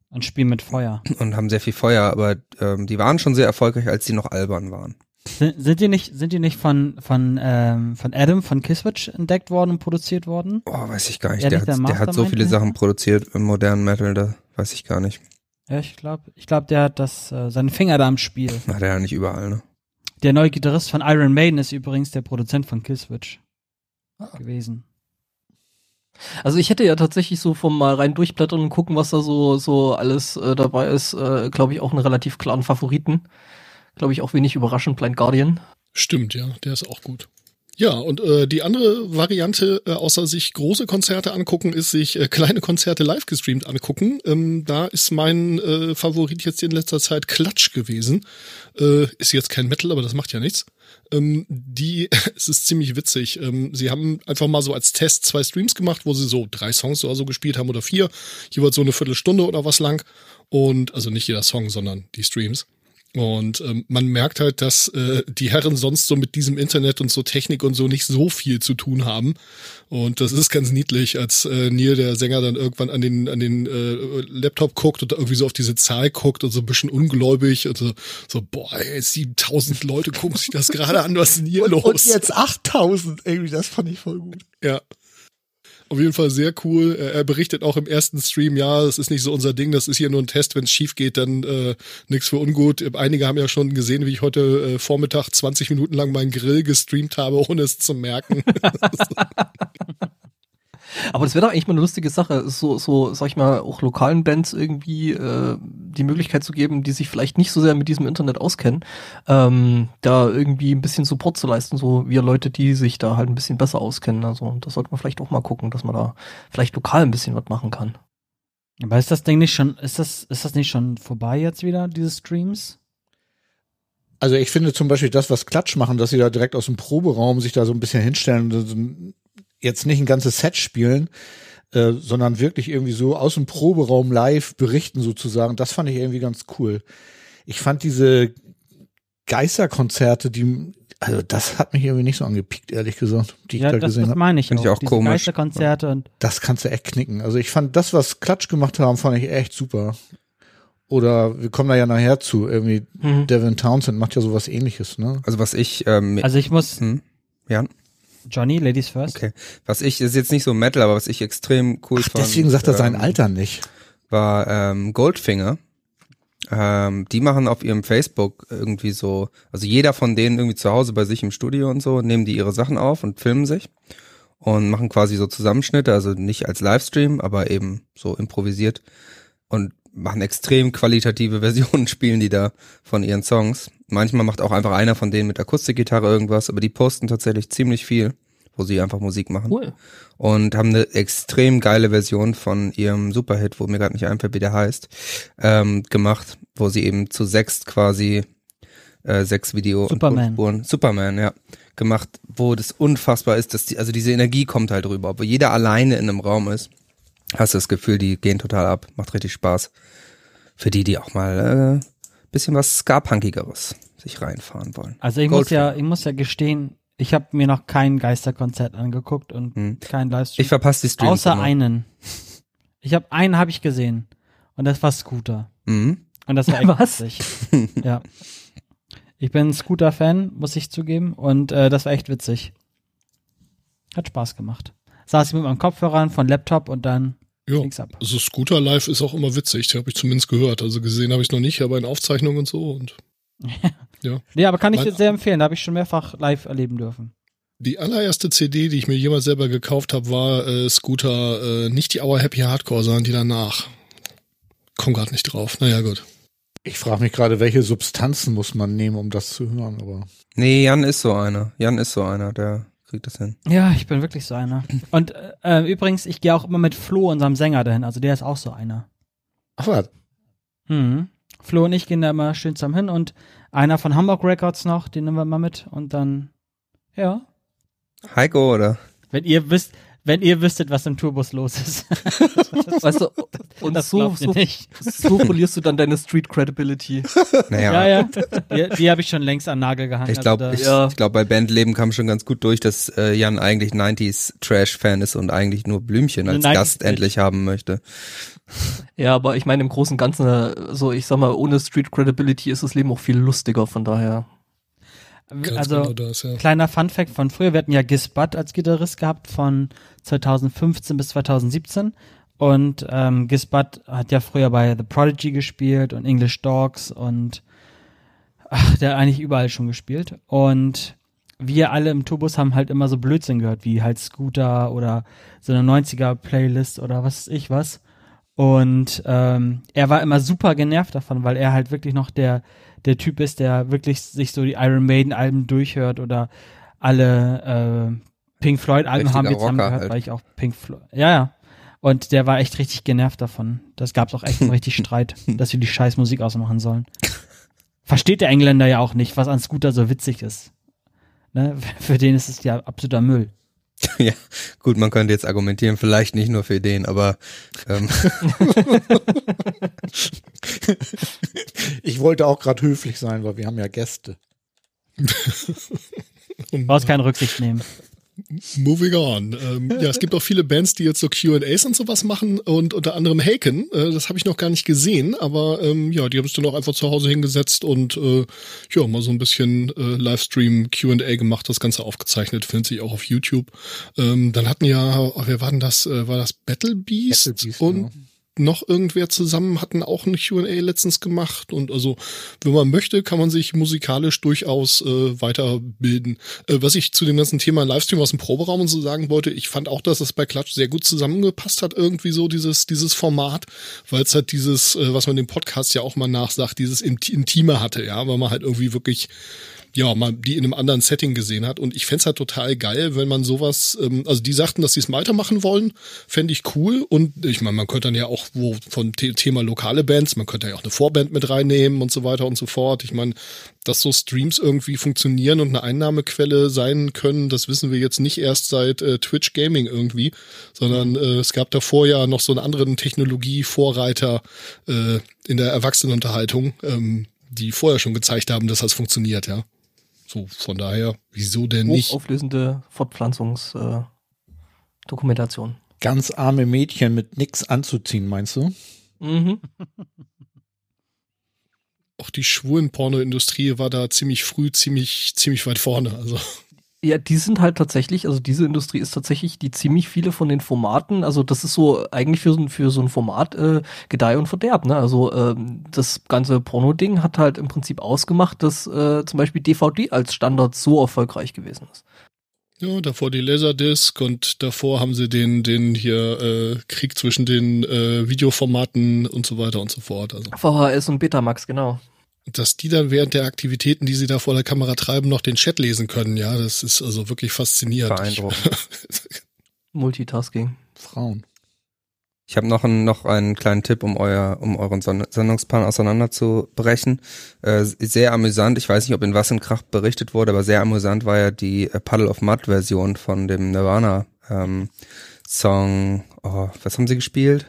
Ein Spiel mit Feuer. und haben sehr viel Feuer, aber ähm, die waren schon sehr erfolgreich, als die noch albern waren. Sind, sind die nicht, sind die nicht von, von, ähm, von Adam von Kisswitch entdeckt worden und produziert worden? Oh, weiß ich gar nicht. Der, nicht der hat, der hat so viele? Sachen produziert im modernen Metal, da weiß ich gar nicht. Ja, ich glaube, ich glaube, der hat das, äh, seinen Finger da im Spiel. Hat er ja nicht überall, ne? Der neue Gitarrist von Iron Maiden ist übrigens der Produzent von Killswitch gewesen. Also ich hätte ja tatsächlich so vom mal rein durchblättern und gucken, was da so so alles äh, dabei ist, äh, glaube ich auch einen relativ klaren Favoriten. Glaube ich auch wenig überraschend, Blind Guardian. Stimmt, ja, der ist auch gut. Ja, und äh, die andere Variante, äh, außer sich große Konzerte angucken, ist sich äh, kleine Konzerte live gestreamt angucken. Ähm, da ist mein äh, Favorit jetzt in letzter Zeit Klatsch gewesen. Äh, ist jetzt kein Metal, aber das macht ja nichts. Ähm, die, es ist ziemlich witzig. Ähm, sie haben einfach mal so als Test zwei Streams gemacht, wo sie so drei Songs oder so gespielt haben oder vier, jeweils so eine Viertelstunde oder was lang. Und also nicht jeder Song, sondern die Streams. Und ähm, man merkt halt, dass äh, die Herren sonst so mit diesem Internet und so Technik und so nicht so viel zu tun haben. Und das ist ganz niedlich, als äh, Neil, der Sänger, dann irgendwann an den, an den äh, Laptop guckt und irgendwie so auf diese Zahl guckt und so ein bisschen ungläubig und so, so boah, ey, 7000 Leute gucken sich das gerade an, was ist denn hier los? Und jetzt 8000 irgendwie, das fand ich voll gut. Ja. Auf jeden Fall sehr cool. Er er berichtet auch im ersten Stream, ja, das ist nicht so unser Ding, das ist hier nur ein Test, wenn es schief geht, dann äh, nichts für ungut. Einige haben ja schon gesehen, wie ich heute äh, Vormittag 20 Minuten lang meinen Grill gestreamt habe, ohne es zu merken. Aber das wäre doch eigentlich mal eine lustige Sache, so, so, sag ich mal, auch lokalen Bands irgendwie äh, die Möglichkeit zu geben, die sich vielleicht nicht so sehr mit diesem Internet auskennen, ähm, da irgendwie ein bisschen Support zu leisten, so wir Leute, die sich da halt ein bisschen besser auskennen. Also das sollte man vielleicht auch mal gucken, dass man da vielleicht lokal ein bisschen was machen kann. Aber ist das Ding nicht schon, ist das, ist das nicht schon vorbei jetzt wieder, diese Streams? Also ich finde zum Beispiel das, was Klatsch machen, dass sie da direkt aus dem Proberaum sich da so ein bisschen hinstellen und so ein- jetzt nicht ein ganzes Set spielen, äh, sondern wirklich irgendwie so aus dem Proberaum live berichten sozusagen. Das fand ich irgendwie ganz cool. Ich fand diese Geisterkonzerte, die, also das hat mich irgendwie nicht so angepickt, ehrlich gesagt, die ich Ja, da das, gesehen das habe. meine ich Find auch. ich auch Diese komisch. Geisterkonzerte und Das kannst du echt knicken. Also ich fand das, was Klatsch gemacht haben, fand ich echt super. Oder wir kommen da ja nachher zu. Irgendwie Mhm. Devin Townsend macht ja sowas ähnliches, ne? Also was ich, ähm, also ich muss, hm, ja, Johnny, Ladies first. okay. Was ich, ist jetzt nicht so Metal, aber was ich extrem cool Ach, fand. deswegen sagt er sein ähm, Alter nicht. war ähm, Goldfinger. Ähm, die machen auf ihrem Facebook irgendwie so, also jeder von denen irgendwie zu Hause bei sich im Studio und so, nehmen die ihre Sachen auf und filmen sich und machen quasi so Zusammenschnitte, also nicht als Livestream, aber eben so improvisiert und machen extrem qualitative Versionen, spielen die da von ihren Songs. Manchmal macht auch einfach einer von denen mit Akustikgitarre irgendwas, aber die posten tatsächlich ziemlich viel, wo sie einfach Musik machen Cool. und haben eine extrem geile Version von ihrem Superhit, wo mir gerade nicht einfällt, wie der heißt, ähm, gemacht, wo sie eben zu sechst quasi äh, sechs Video Superman. und Spuren, Superman, ja, gemacht, wo das unfassbar ist, dass die, also diese Energie kommt halt rüber, obwohl jeder alleine in einem Raum ist, hast du das Gefühl, die gehen total ab, macht richtig Spaß. Für die, die auch mal äh, bisschen was Ska-Punkigeres sich reinfahren wollen. Also ich muss ja, ich muss ja gestehen, ich habe mir noch kein Geisterkonzert angeguckt und Hm. kein Livestream. Ich verpasse die Streams außer immer. einen. Ich habe einen habe ich gesehen und das war Scooter Mhm. und das war echt Was? witzig. ja. Ich bin ein Scooter-Fan, muss ich zugeben und äh, das war echt witzig. Hat Spaß gemacht. Saß ich mit meinem Kopfhörern von Laptop und dann Ja. ging's ab. Also Scooter Live ist auch immer witzig, habe ich zumindest gehört. Also gesehen habe ich noch nicht, aber in Aufzeichnungen und so. Und Ja, aber kann ich Mein- dir sehr empfehlen. Da habe ich schon mehrfach live erleben dürfen. Die allererste CD, die ich mir jemals selber gekauft habe, war äh, Scooter, äh, nicht die Our Happy Hardcore, sondern die danach. Komm grad nicht drauf. Naja, gut. Ich frage mich gerade, welche Substanzen muss man nehmen, um das zu hören, aber. Nee, Jan ist so einer. Jan ist so einer, der kriegt das hin. Ja, ich bin wirklich so einer. Und äh, übrigens, ich gehe auch immer mit Flo, unserem Sänger, dahin. Also der ist auch so einer. Ach was. Mhm. Flo und ich gehen da immer schön zusammen hin und einer von Hamburg Records noch, den nehmen wir mal mit und dann, ja. Heiko, oder? Wenn ihr wisst, wenn ihr wüsstet, was im Tourbus los ist. Weißt du, und das so, so, nicht. so verlierst du dann deine Street Credibility. Naja. Ja, ja. Die, die habe ich schon längst an Nagel gehangen. Ich glaube, also ich, da- Ja. ich glaub, bei Bandleben kam schon ganz gut durch, dass äh, Jan eigentlich 90s Trash-Fan ist und eigentlich nur Blümchen als 90s Gast endlich haben möchte. Ja, aber ich meine im Großen und Ganzen, äh, so ich sag mal, ohne Street Credibility ist das Leben auch viel lustiger, von daher. Ganz also genau das, ja. kleiner Funfact von früher, wir hatten ja Gis Butt als Gitarrist gehabt von 2015 bis 2017 und ähm, Gis Butt hat ja früher bei The Prodigy gespielt und English Dogs und ach, der hat eigentlich überall schon gespielt und wir alle im Tourbus haben halt immer so Blödsinn gehört, wie halt Scooter oder so eine 90er Playlist oder was weiß ich was. Und ähm, er war immer super genervt davon, weil er halt wirklich noch der, der Typ ist, der wirklich sich so die Iron Maiden Alben durchhört oder alle äh, Pink Floyd Alben Richtiger haben wir zusammen gehört, halt. weil ich auch Pink Floyd, ja, ja. Und der war echt richtig genervt davon. Das gab's auch echt einen richtig Streit, dass wir die scheiß Musik ausmachen sollen. Versteht der Engländer ja auch nicht, was an Scooter so witzig ist. Ne? Für den ist es ja absoluter Müll. ja, gut, man könnte jetzt argumentieren, vielleicht nicht nur für den, aber ähm, Ich wollte auch gerade höflich sein, weil wir haben ja Gäste. Um, Brauchst keine Rücksicht nehmen. Moving on. Ähm, ja, es gibt auch viele Bands, die jetzt so Q&As und sowas machen und unter anderem Haken. Äh, das habe ich noch gar nicht gesehen, aber ähm, ja, die haben sich dann auch einfach zu Hause hingesetzt und äh, ja, mal so ein bisschen äh, Livestream Q&A gemacht, das Ganze aufgezeichnet, findet sich auch auf YouTube. Ähm, dann hatten ja, wer war denn das? Äh, war das Battle Beast, Battle Beast, und genau. Noch irgendwer zusammen hatten auch ein Q&A letztens gemacht und also wenn man möchte, kann man sich musikalisch durchaus äh, weiterbilden. Äh, was ich zu dem ganzen Thema Livestream aus dem Proberaum und so sagen wollte, ich fand auch, dass das bei Klatsch sehr gut zusammengepasst hat, irgendwie so dieses dieses Format, weil es halt dieses, äh, was man dem Podcast ja auch mal nachsagt, dieses Int- Intime hatte, ja, weil man halt irgendwie wirklich ja, mal die in einem anderen Setting gesehen hat. Und ich fänd's halt total geil, wenn man sowas, ähm, also die sagten, dass sie es weitermachen wollen, fände ich cool. Und ich meine, man könnte dann ja auch wo von The Thema lokale Bands, man könnte ja auch eine Vorband mit reinnehmen und so weiter und so fort. Ich meine, dass so Streams irgendwie funktionieren und eine Einnahmequelle sein können, das wissen wir jetzt nicht erst seit äh, Twitch Gaming irgendwie, sondern äh, es gab davor ja noch so einen anderen Technologie-Vorreiter äh, in der Erwachsenenunterhaltung, ähm, die vorher schon gezeigt haben, dass das funktioniert, ja. So, von daher, wieso denn nicht? Hochauflösende Fortpflanzungsdokumentation. Äh, Dokumentation. Ganz arme Mädchen mit nix anzuziehen, meinst du? mhm. Auch die schwulen Pornoindustrie war da ziemlich früh, ziemlich, ziemlich weit vorne. Also, Ja, die sind halt tatsächlich, also diese Industrie ist tatsächlich, die ziemlich viele von den Formaten, also das ist so eigentlich für so, ein- für so ein Format äh, Gedeih und Verderb, ne? Also ähm, das ganze Porno-Ding hat halt im Prinzip ausgemacht, dass äh, zum Beispiel DVD als Standard so erfolgreich gewesen ist. ja, davor die Laserdisc und davor haben sie den, den hier äh, Krieg zwischen den äh, Videoformaten und so weiter und so fort. Also, VHS und Betamax, genau. Dass die dann während der Aktivitäten, die sie da vor der Kamera treiben, noch den Chat lesen können, ja, das ist also wirklich faszinierend. Beeindruckend. Multitasking. Frauen. Ich habe noch einen, noch einen kleinen Tipp, um euer, um euren Sendungsplan auseinanderzubrechen. Äh, sehr amüsant. Ich weiß nicht, ob in Was in Kraft berichtet wurde, aber sehr amüsant war ja die äh, Puddle of Mud Version von dem Nirvana ähm, Song. Oh, was haben sie gespielt?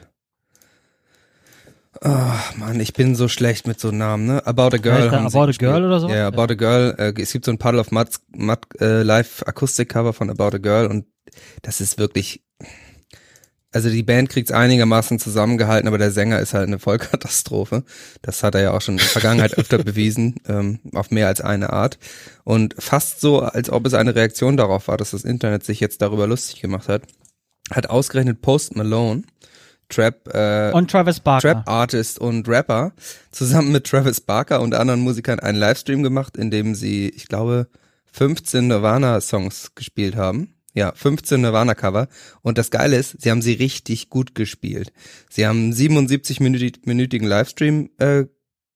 Oh, Mann, ich bin so schlecht mit so Namen, ne? About a Girl. Haben About a gespielt. Girl oder so? Ja, About a Girl. Äh, es gibt so ein Puddle of Mud, Mud äh, Live Akustik Cover von About a Girl und das ist wirklich also die Band kriegt's einigermaßen zusammengehalten, aber der Sänger ist halt eine Vollkatastrophe. Das hat er ja auch schon in der Vergangenheit öfter bewiesen, ähm, auf mehr als eine Art. Und fast so, als ob es eine Reaktion darauf war, dass das Internet sich jetzt darüber lustig gemacht hat, hat ausgerechnet Post Malone, Trap, äh, Und Travis Barker. Trap Artist und Rapper zusammen mit Travis Barker und anderen Musikern einen Livestream gemacht, in dem sie, ich glaube, 15 Nirvana-Songs gespielt haben. Ja, 15 Nirvana-Cover. Und das Geile ist, sie haben sie richtig gut gespielt. Sie haben einen 77-minütigen Livestream äh,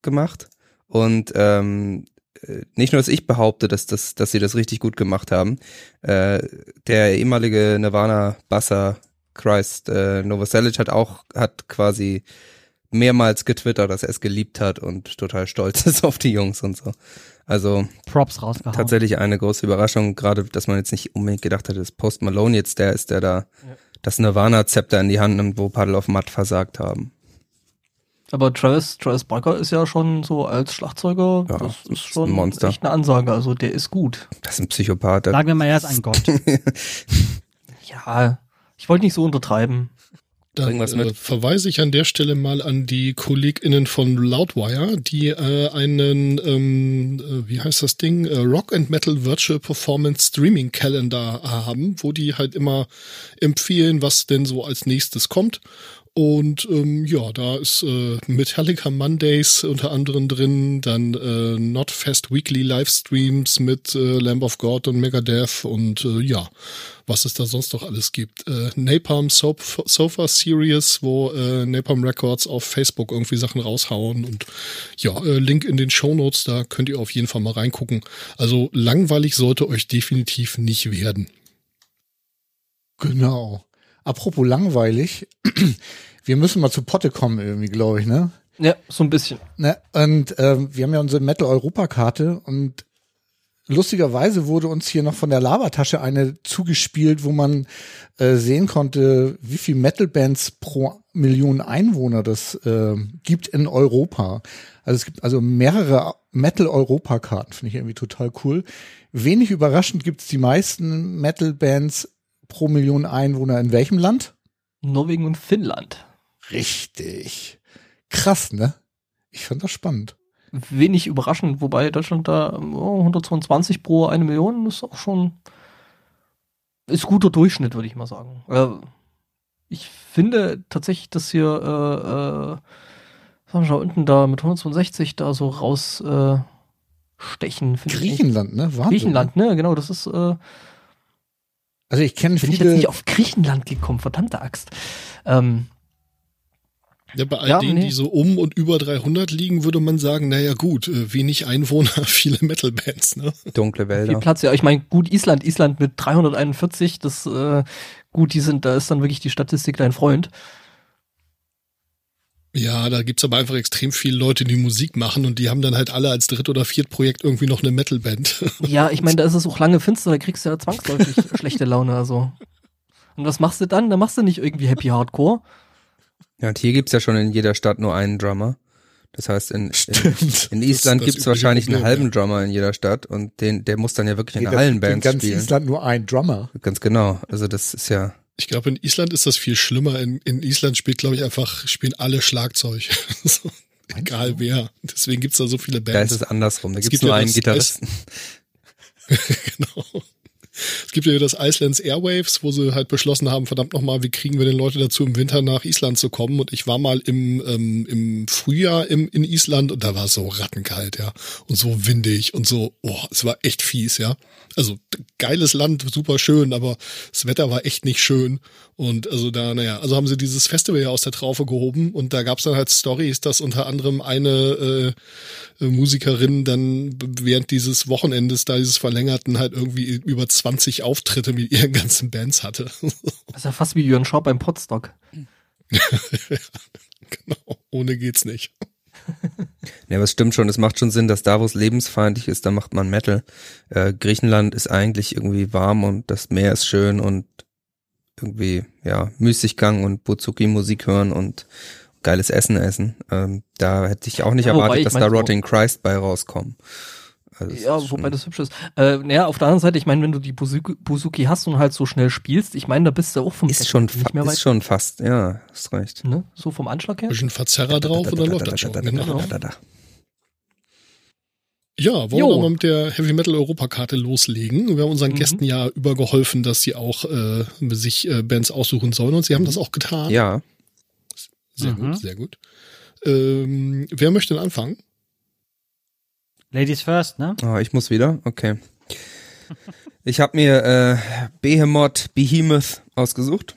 gemacht. Und ähm, äh, nicht nur, dass ich behaupte, dass, dass, dass sie das richtig gut gemacht haben. Äh, der ehemalige Nirvana-Basser Christ äh, Novoselic hat auch, hat quasi mehrmals getwittert, dass er es geliebt hat und total stolz ist auf die Jungs und so. Also Props rausgehauen. tatsächlich eine große Überraschung, gerade dass man jetzt nicht unbedingt gedacht hat, dass Post Malone jetzt der ist, der da Ja. das Nirvana-Zepter in die Hand nimmt, wo Paddle of Mud versagt haben. Aber Travis, Travis Barker ist ja schon so als Schlagzeuger, Ja, das ist schon ein Monster. echt eine Ansage. Also der ist gut. Das ist ein Psychopath. Sagen wir mal, er ist ein Gott. Ja, ich wollte nicht so untertreiben. Dann äh, verweise ich an der Stelle mal an die KollegInnen von Loudwire, die äh, einen, ähm, äh, wie heißt das Ding, äh, Rock and Metal Virtual Performance Streaming Calendar haben, wo die halt immer empfehlen, was denn so als nächstes kommt. Und ähm, ja, da ist äh, Metallica Mondays unter anderem drin, dann äh, Notfest Weekly Livestreams mit äh, Lamb of God und Megadeth und äh, ja, was es da sonst noch alles gibt. Äh, Napalm Sof Sofa Series, wo äh, Napalm Records auf Facebook irgendwie Sachen raushauen und ja, äh, Link in den Show Notes, da könnt ihr auf jeden Fall mal reingucken. Also langweilig sollte euch definitiv nicht werden. Genau. Apropos langweilig, wir müssen mal zu Potte kommen irgendwie, glaube ich, ne? Ja, so ein bisschen. Ne, und ähm, wir haben ja unsere Metal-Europa-Karte und lustigerweise wurde uns hier noch von der Labertasche eine zugespielt, wo man äh, sehen konnte, wie viel Metal-Bands pro Million Einwohner das äh, gibt in Europa. Also es gibt also mehrere Metal-Europa-Karten, finde ich irgendwie total cool. Wenig überraschend gibt es die meisten Metal-Bands pro Million Einwohner in welchem Land? Norwegen und Finnland. Richtig. Krass, ne? Ich fand das spannend. Wenig überraschend, wobei Deutschland da oh, 122 pro eine Million ist auch schon ist guter Durchschnitt, würde ich mal sagen. Äh, ich finde tatsächlich, dass hier äh, äh, sagen wir mal, unten da mit 162 da so raus äh, stechen. Griechenland, ne? Wahnsinn. Griechenland, ne? Genau, das ist äh, Also ich kenne bin ich jetzt viele. nicht auf Griechenland gekommen, verdammte Axt. Ähm, Ja, bei all Ja, denen, nee. die so um und über 300 liegen, würde man sagen, naja gut, äh, wenig Einwohner, viele Metal-Bands, ne? Dunkle viel Wälder. Platz, ja. Ich meine, gut, Island, Island mit 341, das, äh, gut, die sind, da ist dann wirklich die Statistik dein Freund. Ja, da gibt's aber einfach extrem viele Leute, die Musik machen und die haben dann halt alle als Dritt- oder Viertprojekt irgendwie noch eine Metal-Band. Ja, ich meine, da ist es auch lange finster, da kriegst du ja zwangsläufig schlechte Laune, also. Und was machst du dann? Da machst du nicht irgendwie Happy Hardcore. Ja, und hier gibt's ja schon in jeder Stadt nur einen Drummer. Das heißt, in, in, Stimmt. in Island gibt's übliche wahrscheinlich einen Problem, halben ja. Drummer in jeder Stadt und den, der muss dann ja wirklich in Jeder- allen in Bands ganz spielen. Island nur ein Drummer. Ganz genau. Also das ist ja, Ich glaube, in Island ist das viel schlimmer. In, in Island spielt, glaube ich, einfach, spielen alle Schlagzeug. so, egal wer. Deswegen gibt's da so viele da Bands. ist es andersrum. Da Es gibt's gibt nur ja einen Gitarristen. genau. Es gibt ja das Icelands Airwaves, wo sie halt beschlossen haben, verdammt nochmal, wie kriegen wir denn Leute dazu, im Winter nach Island zu kommen? Und ich war mal im, ähm, im Frühjahr im, in Island und da war es so rattenkalt, ja. Und so windig und so, oh, es war echt fies, ja. Also geiles Land, super schön, aber das Wetter war echt nicht schön. Und also da, naja, also haben sie dieses Festival ja aus der Traufe gehoben und da gab's dann halt Stories, dass unter anderem eine äh, Musikerin dann während dieses Wochenendes, da dieses verlängerten, halt irgendwie über 20 Auftritte mit ihren ganzen Bands hatte. Das ist ja fast wie Jörn Schaub beim Potstock. genau, ohne geht's nicht. Ja, aber es stimmt schon, es macht schon Sinn, dass da, wo es lebensfeindlich ist, da macht man Metal. Äh, Griechenland ist eigentlich irgendwie warm und das Meer ist schön und irgendwie, ja, Müßiggang und Buzuki-Musik hören und geiles Essen essen. Ähm, da hätte ich auch nicht Ja, erwartet, dass da Rotting Christ bei rauskommen. Also Ja, wobei das hübsch ist. Äh, naja, auf der anderen Seite, ich meine, wenn du die Buzuki, Buzuki hast und halt so schnell spielst, ich meine, da bist du auch vom ist schon, nicht mehr weit, ist schon fast, ja, hast recht. ne? So vom Anschlag her. Bisschen Verzerrer drauf und dann läuft das schon. Genau. Ja, wollen Jo. wir mal mit der Heavy Metal Europakarte loslegen. Wir haben unseren Mhm. Gästen ja übergeholfen, dass sie auch äh, sich äh, Bands aussuchen sollen und sie haben das auch getan. Ja, Sehr Mhm. gut, sehr gut. Ähm, wer möchte denn anfangen? Ladies first, ne? oh, ich muss wieder, okay. Ich habe mir äh, Behemoth, Behemoth ausgesucht.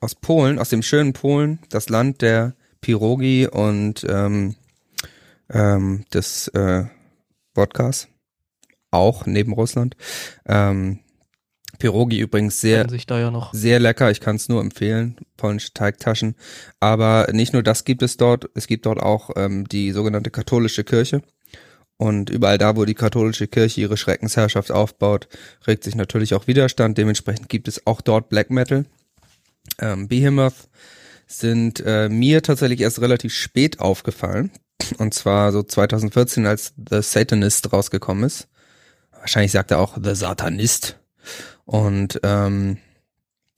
Aus Polen, aus dem schönen Polen, das Land der Pirogi und ähm, ähm, des äh, Wodkas. Auch neben Russland. Ähm, Pirogi übrigens sehr, Kennen sich da ja noch. sehr lecker, ich kann es nur empfehlen, polnische Teigtaschen. Aber nicht nur das gibt es dort, es gibt dort auch ähm, die sogenannte katholische Kirche. Und überall da, wo die katholische Kirche ihre Schreckensherrschaft aufbaut, regt sich natürlich auch Widerstand. Dementsprechend gibt es auch dort Black Metal. Ähm, Behemoth sind äh, mir tatsächlich erst relativ spät aufgefallen. Und zwar so 2014, als The Satanist rausgekommen ist. Wahrscheinlich sagt er auch The Satanist. Und ähm,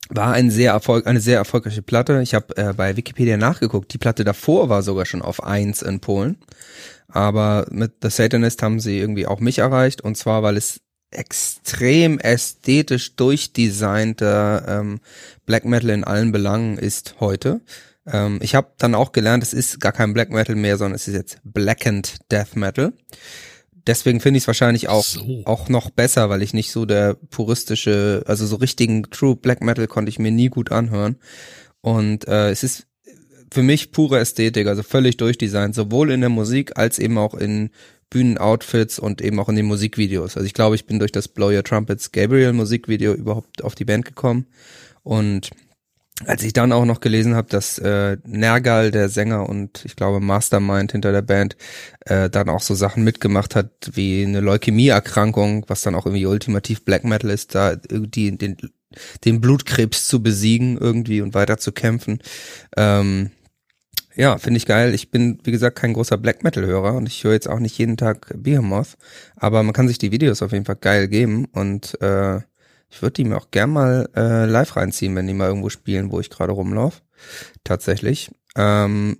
war ein sehr Erfolg, eine sehr erfolgreiche Platte. Ich habe äh, bei Wikipedia nachgeguckt. Die Platte davor war sogar schon auf eins in Polen. Aber mit The Satanist haben sie irgendwie auch mich erreicht. Und zwar, weil es extrem ästhetisch durchdesignter ähm, Black Metal in allen Belangen ist heute. Ähm, ich habe dann auch gelernt, es ist gar kein Black Metal mehr, sondern es ist jetzt Blackened Death Metal. Deswegen finde ich es wahrscheinlich auch So. auch noch besser, weil ich nicht so der puristische, also so richtigen True Black Metal konnte ich mir nie gut anhören. Und äh, es ist für mich pure Ästhetik, also völlig durchdesignt, sowohl in der Musik als eben auch in Bühnenoutfits und eben auch in den Musikvideos. Also ich glaube, ich bin durch das Blow Your Trumpets Gabriel Musikvideo überhaupt auf die Band gekommen. Und als ich dann auch noch gelesen habe, dass äh, Nergal, der Sänger und ich glaube Mastermind hinter der Band, äh, dann auch so Sachen mitgemacht hat wie eine Leukämieerkrankung, was dann auch irgendwie ultimativ Black Metal ist, da irgendwie den, den Blutkrebs zu besiegen irgendwie und weiter zu kämpfen. Ähm, ja, finde ich geil. Ich bin, wie gesagt, kein großer Black Metal-Hörer und ich höre jetzt auch nicht jeden Tag Behemoth, aber man kann sich die Videos auf jeden Fall geil geben und äh, ich würde die mir auch gern mal äh, live reinziehen, wenn die mal irgendwo spielen, wo ich gerade rumlaufe. Tatsächlich. Ähm,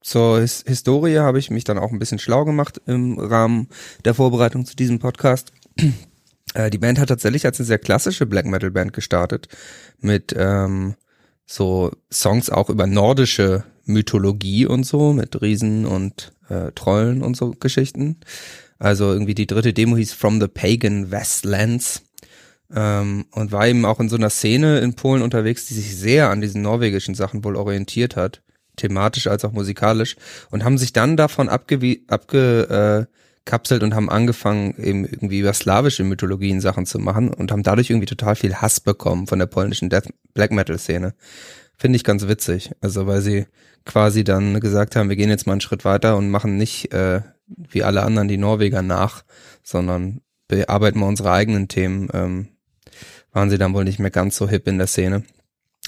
zur His Historie habe ich mich dann auch ein bisschen schlau gemacht im Rahmen der Vorbereitung zu diesem Podcast. Äh, die Band hat tatsächlich als eine sehr klassische Black Metal Band gestartet mit ähm, so Songs auch über nordische Mythologie und so mit Riesen und äh, Trollen und so Geschichten. Also irgendwie die dritte Demo hieß From the Pagan Westlands ähm, und war eben auch in so einer Szene in Polen unterwegs, die sich sehr an diesen norwegischen Sachen wohl orientiert hat, thematisch als auch musikalisch und haben sich dann davon abgekapselt und haben angefangen eben irgendwie über slawische Mythologien Sachen zu machen und haben dadurch irgendwie total viel Hass bekommen von der polnischen Death Black Metal Szene. Finde ich ganz witzig, also weil sie quasi dann gesagt haben, wir gehen jetzt mal einen Schritt weiter und machen nicht äh, wie alle anderen die Norweger nach, sondern bearbeiten wir unsere eigenen Themen. Ähm, waren sie dann wohl nicht mehr ganz so hip in der Szene.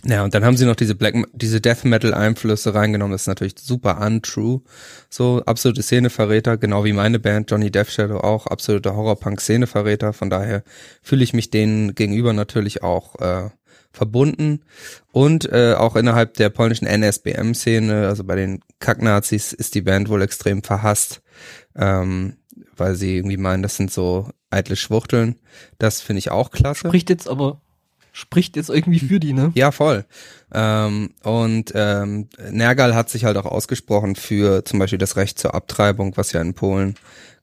Ja, und dann haben sie noch diese Black, diese Death Metal Einflüsse reingenommen. Das ist natürlich super untrue. So absolute Szeneverräter, genau wie meine Band Johnny Death Shadow auch absolute Horrorpunk Szeneverräter. Von daher fühle ich mich denen gegenüber natürlich auch äh, verbunden und äh, auch innerhalb der polnischen NSBM-Szene, also bei den Kacknazis, ist die Band wohl extrem verhasst, ähm, weil sie irgendwie meinen, das sind so eitle Schwuchteln. Das finde ich auch klasse. Spricht jetzt aber, spricht jetzt irgendwie für die, ne? Ja, voll. Ähm, und ähm, Nergal hat sich halt auch ausgesprochen für zum Beispiel das Recht zur Abtreibung, was ja in Polen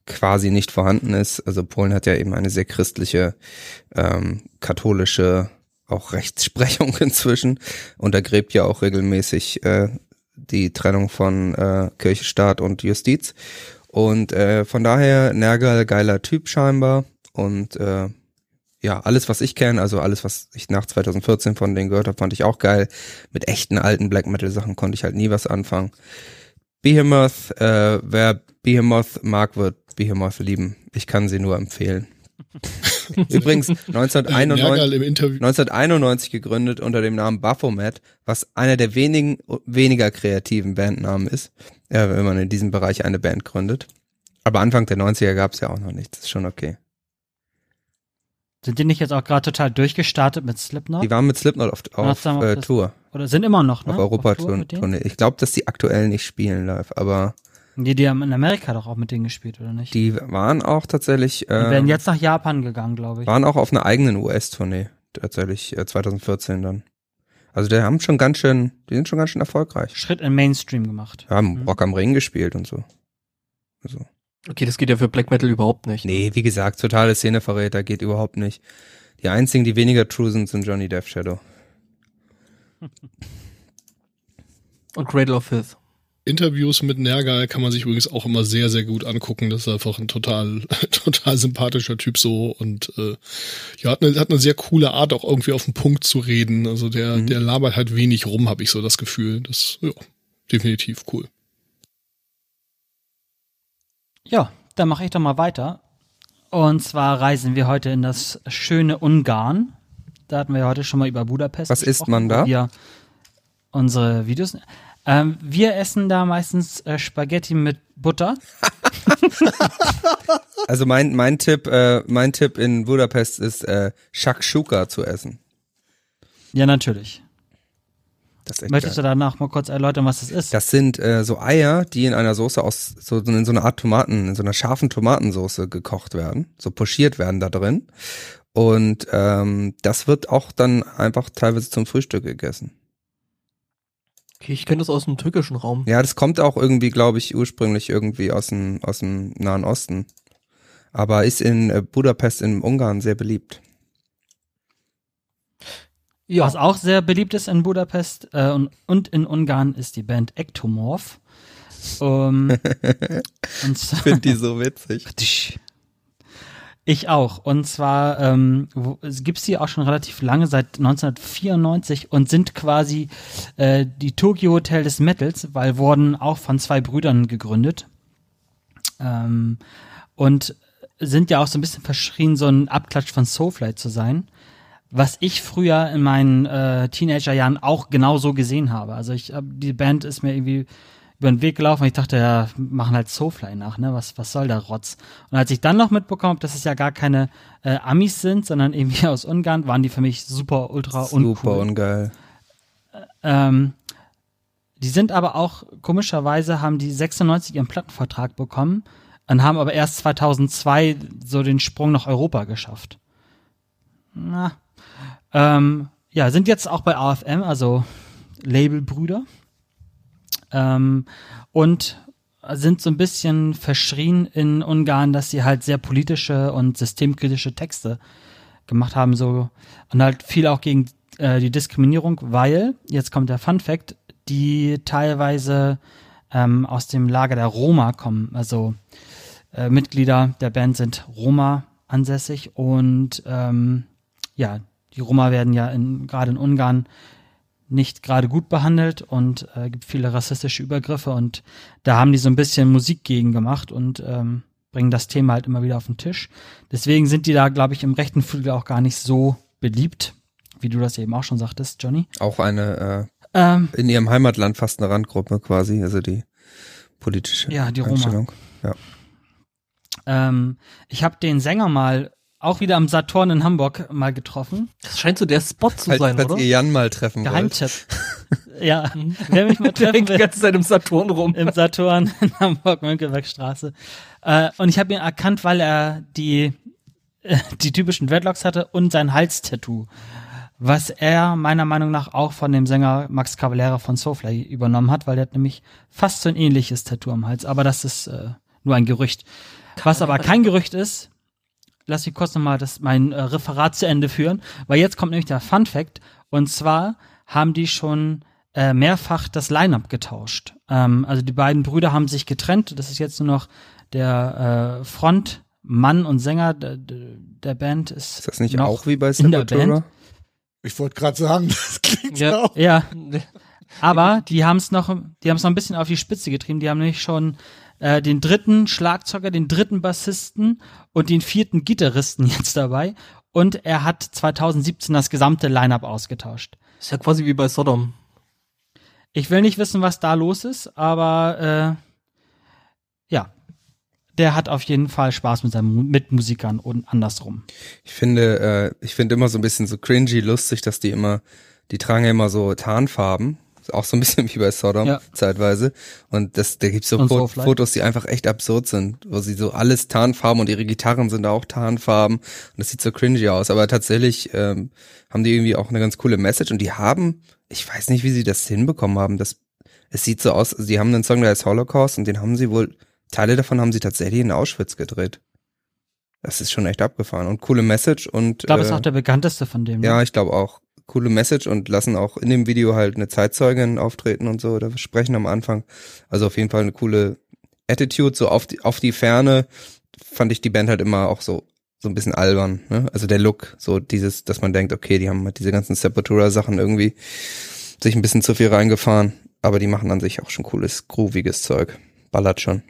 quasi nicht vorhanden ist. Also Polen hat ja eben eine sehr christliche, ähm, katholische auch Rechtsprechung inzwischen untergräbt ja auch regelmäßig äh, die Trennung von äh, Kirche, Staat und Justiz. Und äh, von daher Nergal geiler Typ scheinbar und äh, ja, alles, was ich kenne, also alles, was ich nach 2014 von denen gehört habe, fand ich auch geil. Mit echten alten Black Metal Sachen konnte ich halt nie was anfangen. Behemoth, äh, wer Behemoth mag, wird Behemoth lieben. Ich kann sie nur empfehlen. Übrigens 1991, Nergal im Interview. 1991 gegründet unter dem Namen Baphomet, was einer der wenigen weniger kreativen Bandnamen ist, äh, wenn man in diesem Bereich eine Band gründet. Aber Anfang der 90er gab es ja auch noch nichts, ist schon okay. Sind die nicht jetzt auch gerade total durchgestartet mit Slipknot? Die waren mit Slipknot auf, auf du äh, Tour, Oder sind immer noch, ne? auf Tour Europatournee. Ich glaube, dass die aktuell nicht spielen live, aber Die, die haben in Amerika doch auch mit denen gespielt, oder nicht? die waren auch tatsächlich, Die werden äh, jetzt nach Japan gegangen, glaube ich. waren auch auf einer eigenen US-Tournee, tatsächlich äh, 2014 dann. Also die haben schon ganz schön, die sind schon ganz schön erfolgreich. Schritt in Mainstream gemacht. Wir haben Mhm. Rock am Ring gespielt und so. Also, Okay, das geht ja für Black Metal überhaupt nicht. Nee, wie gesagt, totale Szeneverräter geht überhaupt nicht. Die einzigen, die weniger true sind, sind Johnny Death Shadow. Und Cradle of Filth. Interviews mit Nergal kann man sich übrigens auch immer sehr, sehr gut angucken. Das ist einfach ein total, total sympathischer Typ so und äh, ja, hat eine, hat eine sehr coole Art, auch irgendwie auf den Punkt zu reden. Also der, Mhm. der labert halt wenig rum, habe ich so das Gefühl. Das, ja, definitiv cool. Ja, dann mache ich doch mal weiter. Und zwar reisen wir heute in das schöne Ungarn. Da hatten wir ja heute schon mal über Budapest Was isst man da? Wir unsere Videos. Ähm, wir essen da meistens äh, Spaghetti mit Butter. Also mein, mein Tipp, äh, mein Tipp in Budapest ist, äh, Shakshuka zu essen. Ja, natürlich. Möchtest geil. du danach mal kurz erläutern, was das ist? Das sind äh, so Eier, die in einer Soße aus so in so einer Art Tomaten, in so einer scharfen Tomatensoße gekocht werden, so pochiert werden da drin. Und ähm, das wird auch dann einfach teilweise zum Frühstück gegessen. Okay, ich kenne das aus dem türkischen Raum. Ja, das kommt auch irgendwie, glaube ich, ursprünglich irgendwie aus dem aus dem Nahen Osten, aber ist in äh, Budapest in Ungarn sehr beliebt. Ja, Was auch sehr beliebt ist in Budapest äh, und, und in Ungarn ist die Band Ectomorph. Um, und zwar, Finde die so witzig. Ich auch. Und zwar ähm, gibt sie auch schon relativ lange, seit 1994 und sind quasi äh, die Tokyo Hotel des Metals, weil wurden auch von zwei Brüdern gegründet. Ähm, und sind ja auch so ein bisschen verschrien, so ein Abklatsch von Soulfly zu sein. Was ich früher in meinen äh, Teenagerjahren auch genauso gesehen habe. Also ich hab, die Band ist mir irgendwie über den Weg gelaufen und ich dachte, ja, machen halt Soulfly nach, ne? Was, was soll der Rotz? Und als ich dann noch mitbekommen habe, dass es ja gar keine äh, Amis sind, sondern irgendwie aus Ungarn, waren die für mich super, ultra uncool. Super ungeil. Ähm, die sind aber auch, komischerweise haben die 96 ihren Plattenvertrag bekommen und haben aber erst 2002 so den Sprung nach Europa geschafft. Na, ähm, ja, sind jetzt auch bei AFM, also Labelbrüder. Ähm, und sind so ein bisschen verschrien in Ungarn, dass sie halt sehr politische und systemkritische Texte gemacht haben, so und halt viel auch gegen äh, die Diskriminierung, weil, jetzt kommt der Fun Fact, die teilweise ähm, aus dem Lager der Roma kommen. Also äh, Mitglieder der Band sind Roma ansässig und ähm, ja, die Roma werden ja in, gerade in Ungarn nicht gerade gut behandelt und äh, gibt viele rassistische Übergriffe und da haben die so ein bisschen Musik gegen gemacht und ähm, bringen das Thema halt immer wieder auf den Tisch. Deswegen sind die da, glaube ich, im rechten Flügel auch gar nicht so beliebt, wie du das eben auch schon sagtest, Johnny. Auch eine Ähm, äh, in ihrem Heimatland fast eine Randgruppe quasi, also die politische Ja, die Roma. Einstellung. ähm, ich habe den Sänger mal auch wieder am Saturn in Hamburg mal getroffen. das scheint so der Spot zu sein, falls oder? ihr Jan mal treffen wollt. Geheimtipp. ja, wer mich mal Der treffen hängt die will, ganze Zeit im Saturn rum. im Saturn in Hamburg-Mönckebergstraße. Äh, und ich habe ihn erkannt, weil er die, äh, die typischen Dreadlocks hatte und sein Halstattoo. Was er meiner Meinung nach auch von dem Sänger Max Cavalera von Soulfly übernommen hat, weil der hat nämlich fast so ein ähnliches Tattoo am Hals. Aber das ist äh, nur ein Gerücht. Was aber kein Gerücht ist, lass mich kurz nochmal das, mein äh, Referat zu Ende führen, weil jetzt kommt nämlich der Fun Fact. Und zwar haben die schon äh, mehrfach das Line-Up getauscht. Ähm, also die beiden Brüder haben sich getrennt. Das ist jetzt nur noch der äh, Frontmann und Sänger der, der Band. Ist, Ist das nicht noch auch wie bei Sepultura? Ich wollte gerade sagen, das klingt Ja. auch. Ja, aber die haben es noch, die haben es noch ein bisschen auf die Spitze getrieben. Die haben nämlich schon äh, den dritten Schlagzeuger, den dritten Bassisten und den vierten Gitarristen jetzt dabei. Und er hat 2017 das gesamte Line-up ausgetauscht. Ist ja quasi wie bei Sodom. Ich will nicht wissen, was da los ist, aber äh, ja, der hat auf jeden Fall Spaß mit seinen Mu- Mitmusikern und andersrum. Ich finde, äh, ich finde immer so ein bisschen so cringy lustig, dass die immer, die tragen ja immer so Tarnfarben. Auch so ein bisschen wie bei Sodom Ja. zeitweise. Und das, da gibt's so Fo. Fotos, die einfach echt absurd sind, wo sie so alles Tarnfarben und ihre Gitarren sind auch Tarnfarben. Und das sieht so cringy aus. Aber tatsächlich ähm, haben die irgendwie auch eine ganz coole Message. Und die haben, ich weiß nicht, wie sie das hinbekommen haben. Das, es sieht so aus, also die haben einen Song, der heißt Holocaust und den haben sie wohl Teile davon haben sie tatsächlich in Auschwitz gedreht. Das ist schon echt abgefahren und coole Message und Ich glaube, äh, ist auch der bekannteste von dem. ne? ja, ich glaube auch coole Message und lassen auch in dem Video halt eine Zeitzeugin auftreten und so oder sprechen am Anfang. Also auf jeden Fall eine coole Attitude so auf die auf die Ferne fand ich die Band halt immer auch so so ein bisschen albern, ne? Also der Look, so dieses, dass man denkt, okay, die haben halt diese ganzen Sepultura Sachen irgendwie sich ein bisschen zu viel reingefahren, aber die machen an sich auch schon cooles grooviges Zeug. Ballert schon.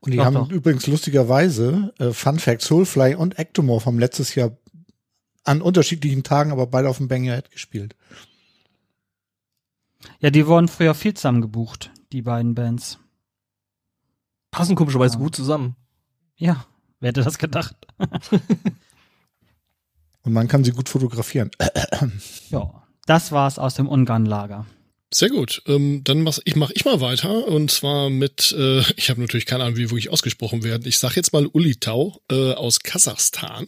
Und die Doch, haben doch. übrigens lustigerweise, äh, Fun Fact, Soulfly und Ectomorph haben letztes Jahr an unterschiedlichen Tagen, aber beide auf dem Bang Your Head gespielt. Ja, die wurden früher viel zusammen gebucht, die beiden Bands. Passen komischerweise Ja. gut zusammen. Ja, wer hätte das gedacht? Und man kann sie gut fotografieren. Ja, das war's aus dem Ungarn-Lager. Sehr gut. Ähm, dann mach ich, mach ich mal weiter und zwar mit, äh, ich habe natürlich keine Ahnung, wie wirklich ausgesprochen werden. Ich sag jetzt mal Ulitau äh, aus Kasachstan.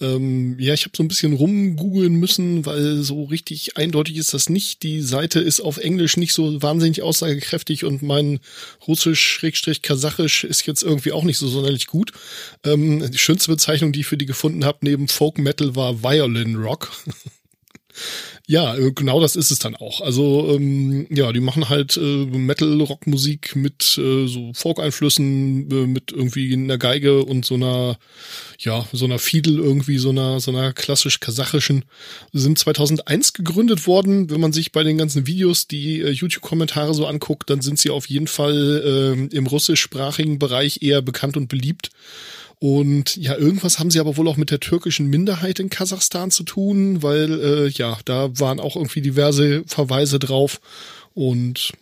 Ähm, ja, ich habe so ein bisschen rumgoogeln müssen, weil so richtig eindeutig ist das nicht. Die Seite ist auf Englisch nicht so wahnsinnig aussagekräftig und mein Russisch-Kasachisch ist jetzt irgendwie auch nicht so sonderlich gut. Ähm, die schönste Bezeichnung, die ich für die gefunden habe, neben Folk Metal war Violin Rock. Ja, äh, genau das ist es dann auch. Also ähm, ja, die machen halt äh, Metal-Rock-Musik mit äh, so Folk-Einflüssen, äh, mit irgendwie einer Geige und so einer, ja, so einer Fiedel irgendwie, so einer, so einer klassisch kasachischen. Sind 2001 gegründet worden. Wenn man sich bei den ganzen Videos die äh, YouTube-Kommentare so anguckt, dann sind sie auf jeden Fall äh, im russischsprachigen Bereich eher bekannt und beliebt. Und ja, irgendwas haben sie aber wohl auch mit der türkischen Minderheit in Kasachstan zu tun, weil äh, ja, da waren auch irgendwie diverse Verweise drauf. Und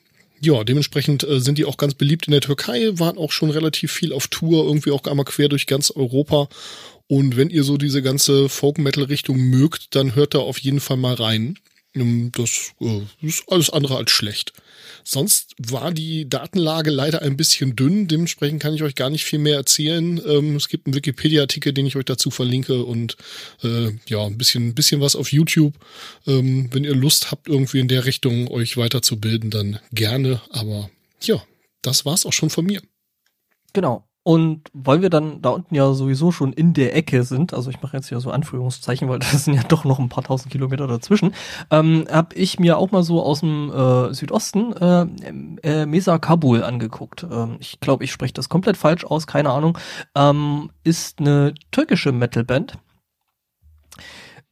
ja, dementsprechend äh, sind die auch ganz beliebt in der Türkei, waren auch schon relativ viel auf Tour, irgendwie auch einmal quer durch ganz Europa. Und wenn ihr so diese ganze Folk-Metal-Richtung mögt, dann hört da auf jeden Fall mal rein. Ähm, Das äh, ist alles andere als schlecht. Sonst war die Datenlage leider ein bisschen dünn, dementsprechend kann ich euch gar nicht viel mehr erzählen. Ähm, es gibt einen Wikipedia-Artikel, den ich euch dazu verlinke und äh, ja, ein bisschen, ein bisschen was auf YouTube. Ähm, wenn ihr Lust habt, irgendwie in der Richtung euch weiterzubilden, dann gerne. Aber ja, das war's auch schon von mir. Genau. Und weil wir dann da unten ja sowieso schon in der Ecke sind, also ich mache jetzt hier so Anführungszeichen, weil das sind ja doch noch ein paar tausend Kilometer dazwischen, ähm, habe ich mir auch mal so aus dem äh, Südosten äh, äh, Mesa Kabul angeguckt. Ähm, ich glaube, ich spreche das komplett falsch aus, keine Ahnung. Ähm, ist eine türkische Metalband.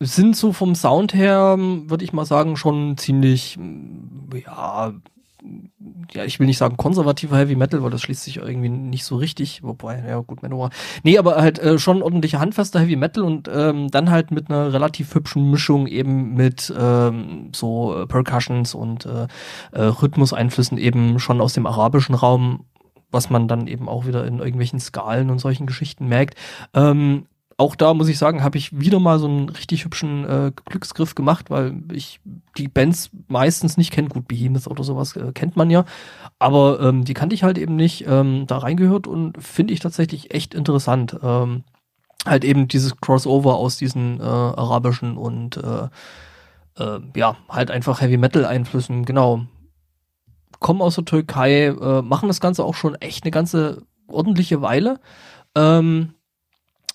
Sind so vom Sound her, würde ich mal sagen, schon ziemlich, ja, ja, ich will nicht sagen konservativer Heavy Metal, weil das schließt sich irgendwie nicht so richtig, wobei, ja gut, Manowar. Nee, aber halt äh, schon ordentlicher handfester Heavy Metal und ähm, dann halt mit einer relativ hübschen Mischung eben mit ähm, so äh, Percussions und äh, äh, Rhythmuseinflüssen eben schon aus dem arabischen Raum, was man dann eben auch wieder in irgendwelchen Skalen und solchen Geschichten merkt. Ähm, auch da muss ich sagen, habe ich wieder mal so einen richtig hübschen äh, Glücksgriff gemacht, weil ich die Bands meistens nicht kenne. Gut, Behemoth oder sowas äh, kennt man ja, aber ähm, die kannte ich halt eben nicht. Ähm, da reingehört und finde ich tatsächlich echt interessant. Ähm, halt eben dieses Crossover aus diesen äh, arabischen und äh, äh, ja, halt einfach Heavy Metal Einflüssen, genau. Kommen aus der Türkei, äh, machen das Ganze auch schon echt eine ganze ordentliche Weile. Ähm,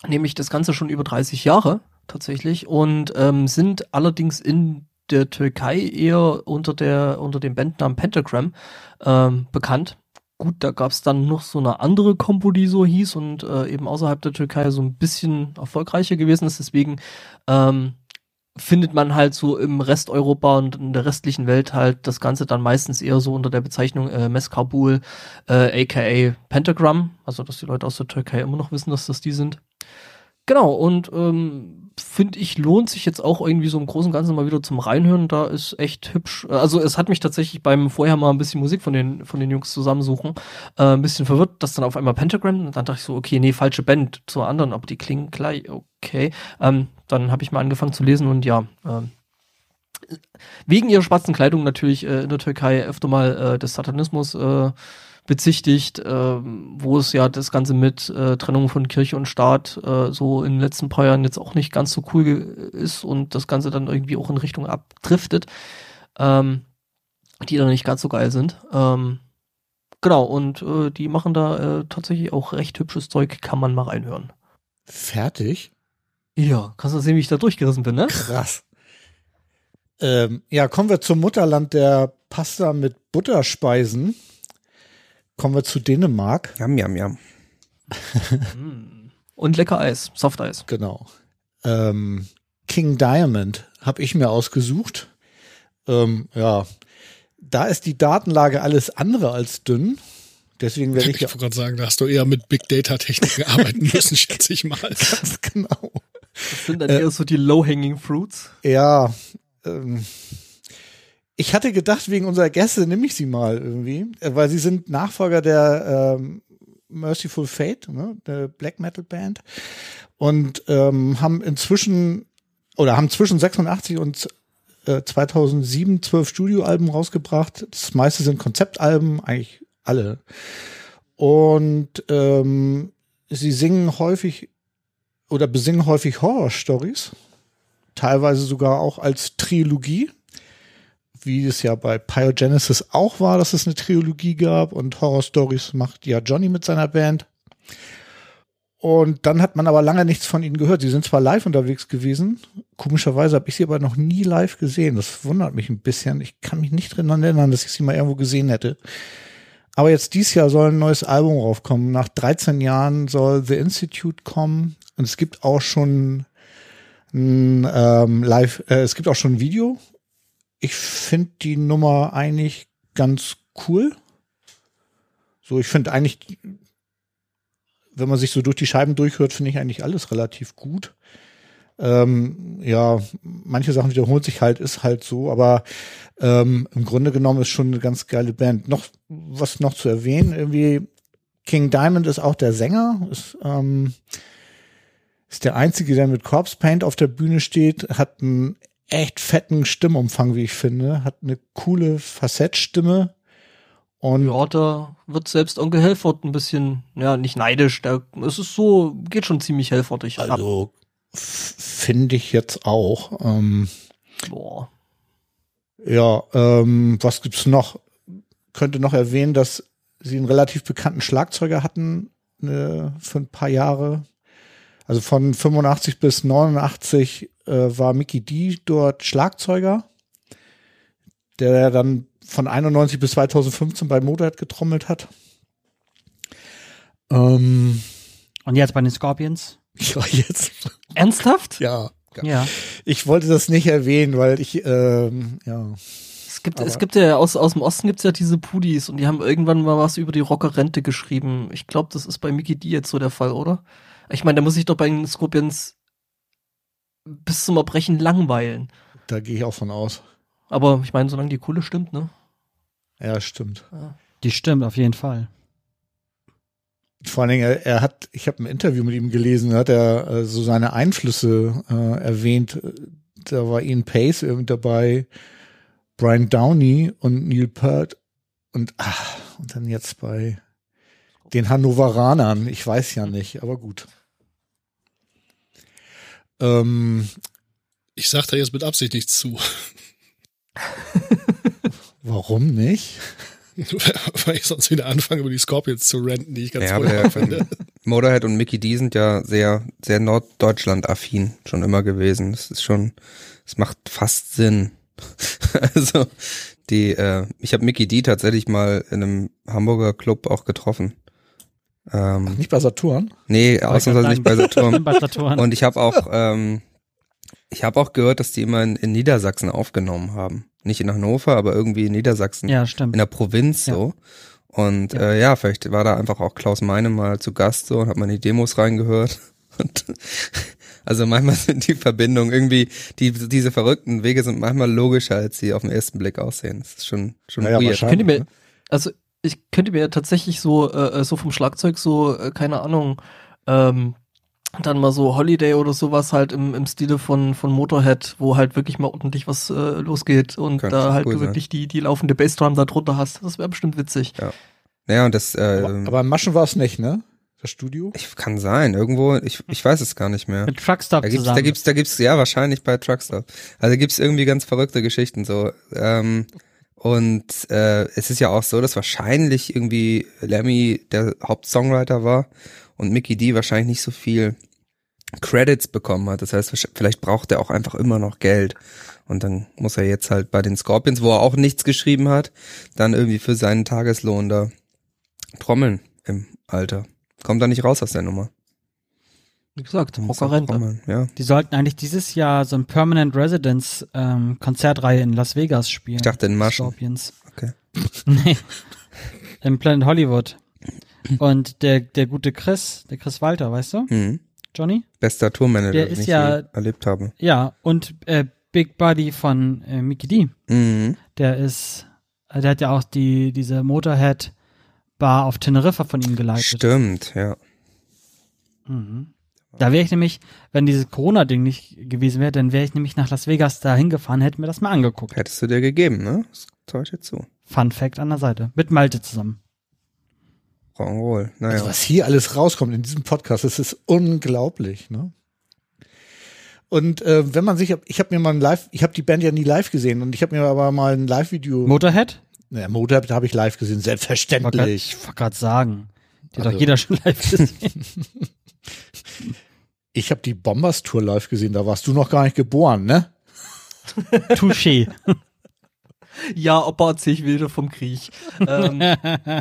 nämlich das Ganze schon über 30 Jahre tatsächlich und ähm, sind allerdings in der Türkei eher unter der unter dem Bandnamen Pentagram ähm, bekannt. Gut, da gab es dann noch so eine andere Kombo, die so hieß und äh, eben außerhalb der Türkei so ein bisschen erfolgreicher gewesen ist. Deswegen ähm, findet man halt so im Rest Europa und in der restlichen Welt halt das Ganze dann meistens eher so unter der Bezeichnung äh, Meskabul, äh, aka Pentagram. Also, dass die Leute aus der Türkei immer noch wissen, dass das die sind. Genau, und ähm, finde ich, lohnt sich jetzt auch irgendwie so im Großen und Ganzen mal wieder zum Reinhören. Da ist echt hübsch. Also es hat mich tatsächlich beim vorher mal ein bisschen Musik von den, von den Jungs zusammensuchen, äh, ein bisschen verwirrt, dass dann auf einmal Pentagram, und dann dachte ich so, okay, nee, falsche Band zur anderen, aber die klingen gleich, okay. Ähm, dann habe ich mal angefangen zu lesen und ja, ähm, wegen ihrer schwarzen Kleidung natürlich äh, in der Türkei öfter mal äh, des Satanismus äh, bezichtigt, äh, wo es ja das Ganze mit äh, Trennung von Kirche und Staat äh, so in den letzten paar Jahren jetzt auch nicht ganz so cool ist und das Ganze dann irgendwie auch in Richtung abdriftet, ähm, die dann nicht ganz so geil sind. Ähm, genau, und äh, die machen da äh, tatsächlich auch recht hübsches Zeug, kann man mal reinhören. Fertig? Ja, kannst du sehen, wie ich da durchgerissen bin, ne? Krass. Ähm, ja, kommen wir zum Mutterland der Pasta mit Butterspeisen. Kommen wir zu Dänemark. Jam, jam, jam. Und lecker Eis, Softeis. Genau. Ähm, King Diamond habe ich mir ausgesucht. Ähm, ja, da ist die Datenlage alles andere als dünn. Deswegen werde Ich ich ja wollte gerade sagen, da hast du eher mit Big Data Techniken arbeiten müssen, schätze ich mal. ganz genau. Das sind dann eher so die low-hanging fruits. Ja, ähm, ich hatte gedacht, wegen unserer Gäste nehme ich sie mal irgendwie, äh, weil sie sind Nachfolger der ähm, Merciful Fate, ne, der Black Metal Band, und ähm, haben inzwischen oder haben zwischen 86 und äh, 2007 zwölf Studioalben rausgebracht. Das meiste sind Konzeptalben, eigentlich alle. Und ähm, sie singen häufig oder besingen häufig Horror-Stories teilweise sogar auch als Trilogie, wie es ja bei Pyogenesis auch war, dass es eine Trilogie gab und Horror Stories macht ja Johnny mit seiner Band. Und dann hat man aber lange nichts von ihnen gehört. Sie sind zwar live unterwegs gewesen, komischerweise habe ich sie aber noch nie live gesehen. Das wundert mich ein bisschen. Ich kann mich nicht dran erinnern, dass ich sie mal irgendwo gesehen hätte. Aber jetzt dieses Jahr soll ein neues Album raufkommen. Nach 13 Jahren soll The Institute kommen. Und es gibt auch schon ein ähm, Live, äh, es gibt auch schon ein Video. Ich finde die Nummer eigentlich ganz cool. So, ich finde eigentlich, wenn man sich so durch die Scheiben durchhört, finde ich eigentlich alles relativ gut. Ähm, ja, manche Sachen wiederholen sich halt, ist halt so, aber ähm, im Grunde genommen ist schon eine ganz geile Band. Noch was noch zu erwähnen, irgendwie King Diamond ist auch der Sänger, ist ähm, ist der einzige, der mit Corpse Paint auf der Bühne steht, hat einen echt fetten Stimmumfang, wie ich finde, hat eine coole Facettstimme und Ja, da wird selbst Onkel Helford ein bisschen, ja, nicht neidisch. Da, es ist so, geht schon ziemlich helfortig also finde ich jetzt auch. Ähm, Boah. ja, ähm, was gibt's noch? Könnte noch erwähnen, dass sie einen relativ bekannten Schlagzeuger hatten äh, für ein paar Jahre. Also von 85 bis 89 äh, war Mickey D dort Schlagzeuger, der dann von 91 bis 2015 bei Motorhead getrommelt hat. Ähm, Und jetzt bei den Scorpions? ja, jetzt, Ernsthaft? ja. Ja. Ich wollte das nicht erwähnen, weil ich, ähm, ja. Es gibt, Aber- es gibt ja aus, aus dem Osten gibt's ja diese Pudis und die haben irgendwann mal was über die Rockerrente geschrieben. Ich glaube, das ist bei Mickey D jetzt so der Fall, oder? Ich meine, da muss ich doch bei den Scorpions bis zum Erbrechen langweilen. Da gehe ich auch von aus. Aber ich meine, solange die Kohle stimmt, ne? Ja, stimmt. Die stimmt auf jeden Fall. Vor allen Dingen, er, er hat, ich habe ein Interview mit ihm gelesen, da hat er äh, so seine Einflüsse äh, erwähnt. Da war Ian Pace irgendwie dabei, Brian Downey und Neil Peart und, ach, und dann jetzt bei den Hannoveranern. Ich weiß ja nicht, aber gut. Ähm, Ich sag da jetzt mit Absicht nichts zu. warum nicht? Weil ich sonst wieder anfange, über die Scorpions zu renten, die ich ganz Ja, der, finde. Motorhead und Mickey D sind ja sehr, sehr Norddeutschland-affin schon immer gewesen. Das ist schon, es macht fast Sinn. also, die, äh, ich habe Mickey D tatsächlich mal in einem Hamburger Club auch getroffen. Ähm, Nicht bei Saturn? nee, ausnahmsweise nicht bei Saturn. Bei Saturn. Und ich habe auch, ähm, ich habe auch gehört, dass die immer in, in Niedersachsen aufgenommen haben. Nicht in Hannover, aber irgendwie in Niedersachsen. ja, In stimmt. der Provinz Ja. so. Und Äh, ja, vielleicht war da einfach auch Klaus Meine mal zu Gast so und hat mal in die Demos reingehört. Und also manchmal sind die Verbindungen irgendwie, die, diese verrückten Wege sind manchmal logischer, als sie auf den ersten Blick aussehen. Das ist schon, schon Ja, ja, weird. Könnt ihr mir, ne? also ich könnte mir tatsächlich so, äh, so vom Schlagzeug so, äh, keine Ahnung, ähm, dann mal so Holiday oder sowas halt im, im Stile von, von Motorhead, wo halt wirklich mal ordentlich was äh, losgeht und Könnte da halt cool wirklich die, die laufende Bassdrum da drunter hast. Das wäre bestimmt witzig. Ja, und das, äh, Aber, aber Maschen war es nicht, ne? Das Studio? ich, kann sein, irgendwo, ich, ich weiß es gar nicht mehr. Mit Truckstop Da gibt's, zusammen. da gibt's, da gibt's, ja, wahrscheinlich bei Truckstop. Also gibt's irgendwie ganz verrückte Geschichten so. Ähm, Und äh, es ist ja auch so, dass wahrscheinlich irgendwie Lemmy der Hauptsongwriter war und Mickey D wahrscheinlich nicht so viel Credits bekommen hat. Das heißt, vielleicht braucht er auch einfach immer noch Geld. Und dann muss er jetzt halt bei den Scorpions, wo er auch nichts geschrieben hat, dann irgendwie für seinen Tageslohn da trommeln im Alter. Kommt da nicht raus aus der Nummer. Wie gesagt, Rockerrente. trommeln, Ja. Die sollten eigentlich dieses Jahr so ein Permanent Residence ähm, Konzertreihe in Las Vegas spielen. Ich dachte in Maschen. Scorpions. Okay. nee. Im Planet Hollywood. Und der, der gute Chris, der Chris Walter, weißt du? Mhm. Johnny? Bester Tourmanager, Der den ist ich ja- je erlebt habe. Ja, und äh, Big Buddy von äh, Mickey D. Mhm. Der ist, äh, der hat ja auch die, diese Motorhead Bar auf Teneriffa von ihm geleitet. Stimmt, ja. Mhm. Da wäre ich nämlich, wenn dieses Corona-Ding nicht gewesen wäre, dann wäre ich nämlich nach Las Vegas da hingefahren, hätte mir das mal angeguckt. Hättest du dir gegeben, ne? Das traue ich dir zu. Fun Fact an der Seite. Mit Malte zusammen. Rock'n'Roll. Naja. Also was hier alles rauskommt in diesem Podcast, das ist unglaublich, ne? Und äh, wenn man sich, ich habe mir mal ein Live, ich habe die Band ja nie live gesehen und ich habe mir aber mal ein Live-Video, Motorhead? naja, Motorhead habe ich live gesehen, selbstverständlich. Ich wollte gerade sagen. Die hat Also- doch jeder schon live gesehen. Ich habe die Bombers Tour live gesehen, da warst du noch gar nicht geboren, ne? Touché. Ja, Opa erzähl ich wieder vom Krieg. Ähm,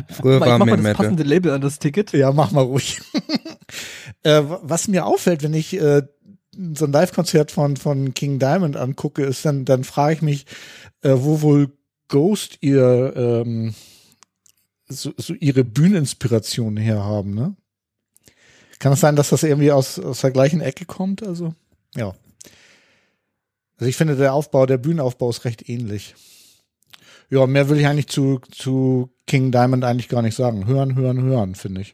Früher mal, war ich mach mal das Metal. passende Label an das Ticket. Ja, mach mal ruhig. äh, was mir auffällt, wenn ich äh, so ein Live-Konzert von, von King Diamond angucke, ist dann, dann frage ich mich, äh, wo wohl Ghost ihr ähm, so, so ihre Bühneninspiration herhaben, ne? Kann es sein, dass das irgendwie aus, aus der gleichen Ecke kommt? Also, ja. Also ich finde, der Aufbau, der Bühnenaufbau ist recht ähnlich. Ja, mehr will ich eigentlich zu, zu King Diamond eigentlich gar nicht sagen. Hören, hören, hören, finde ich.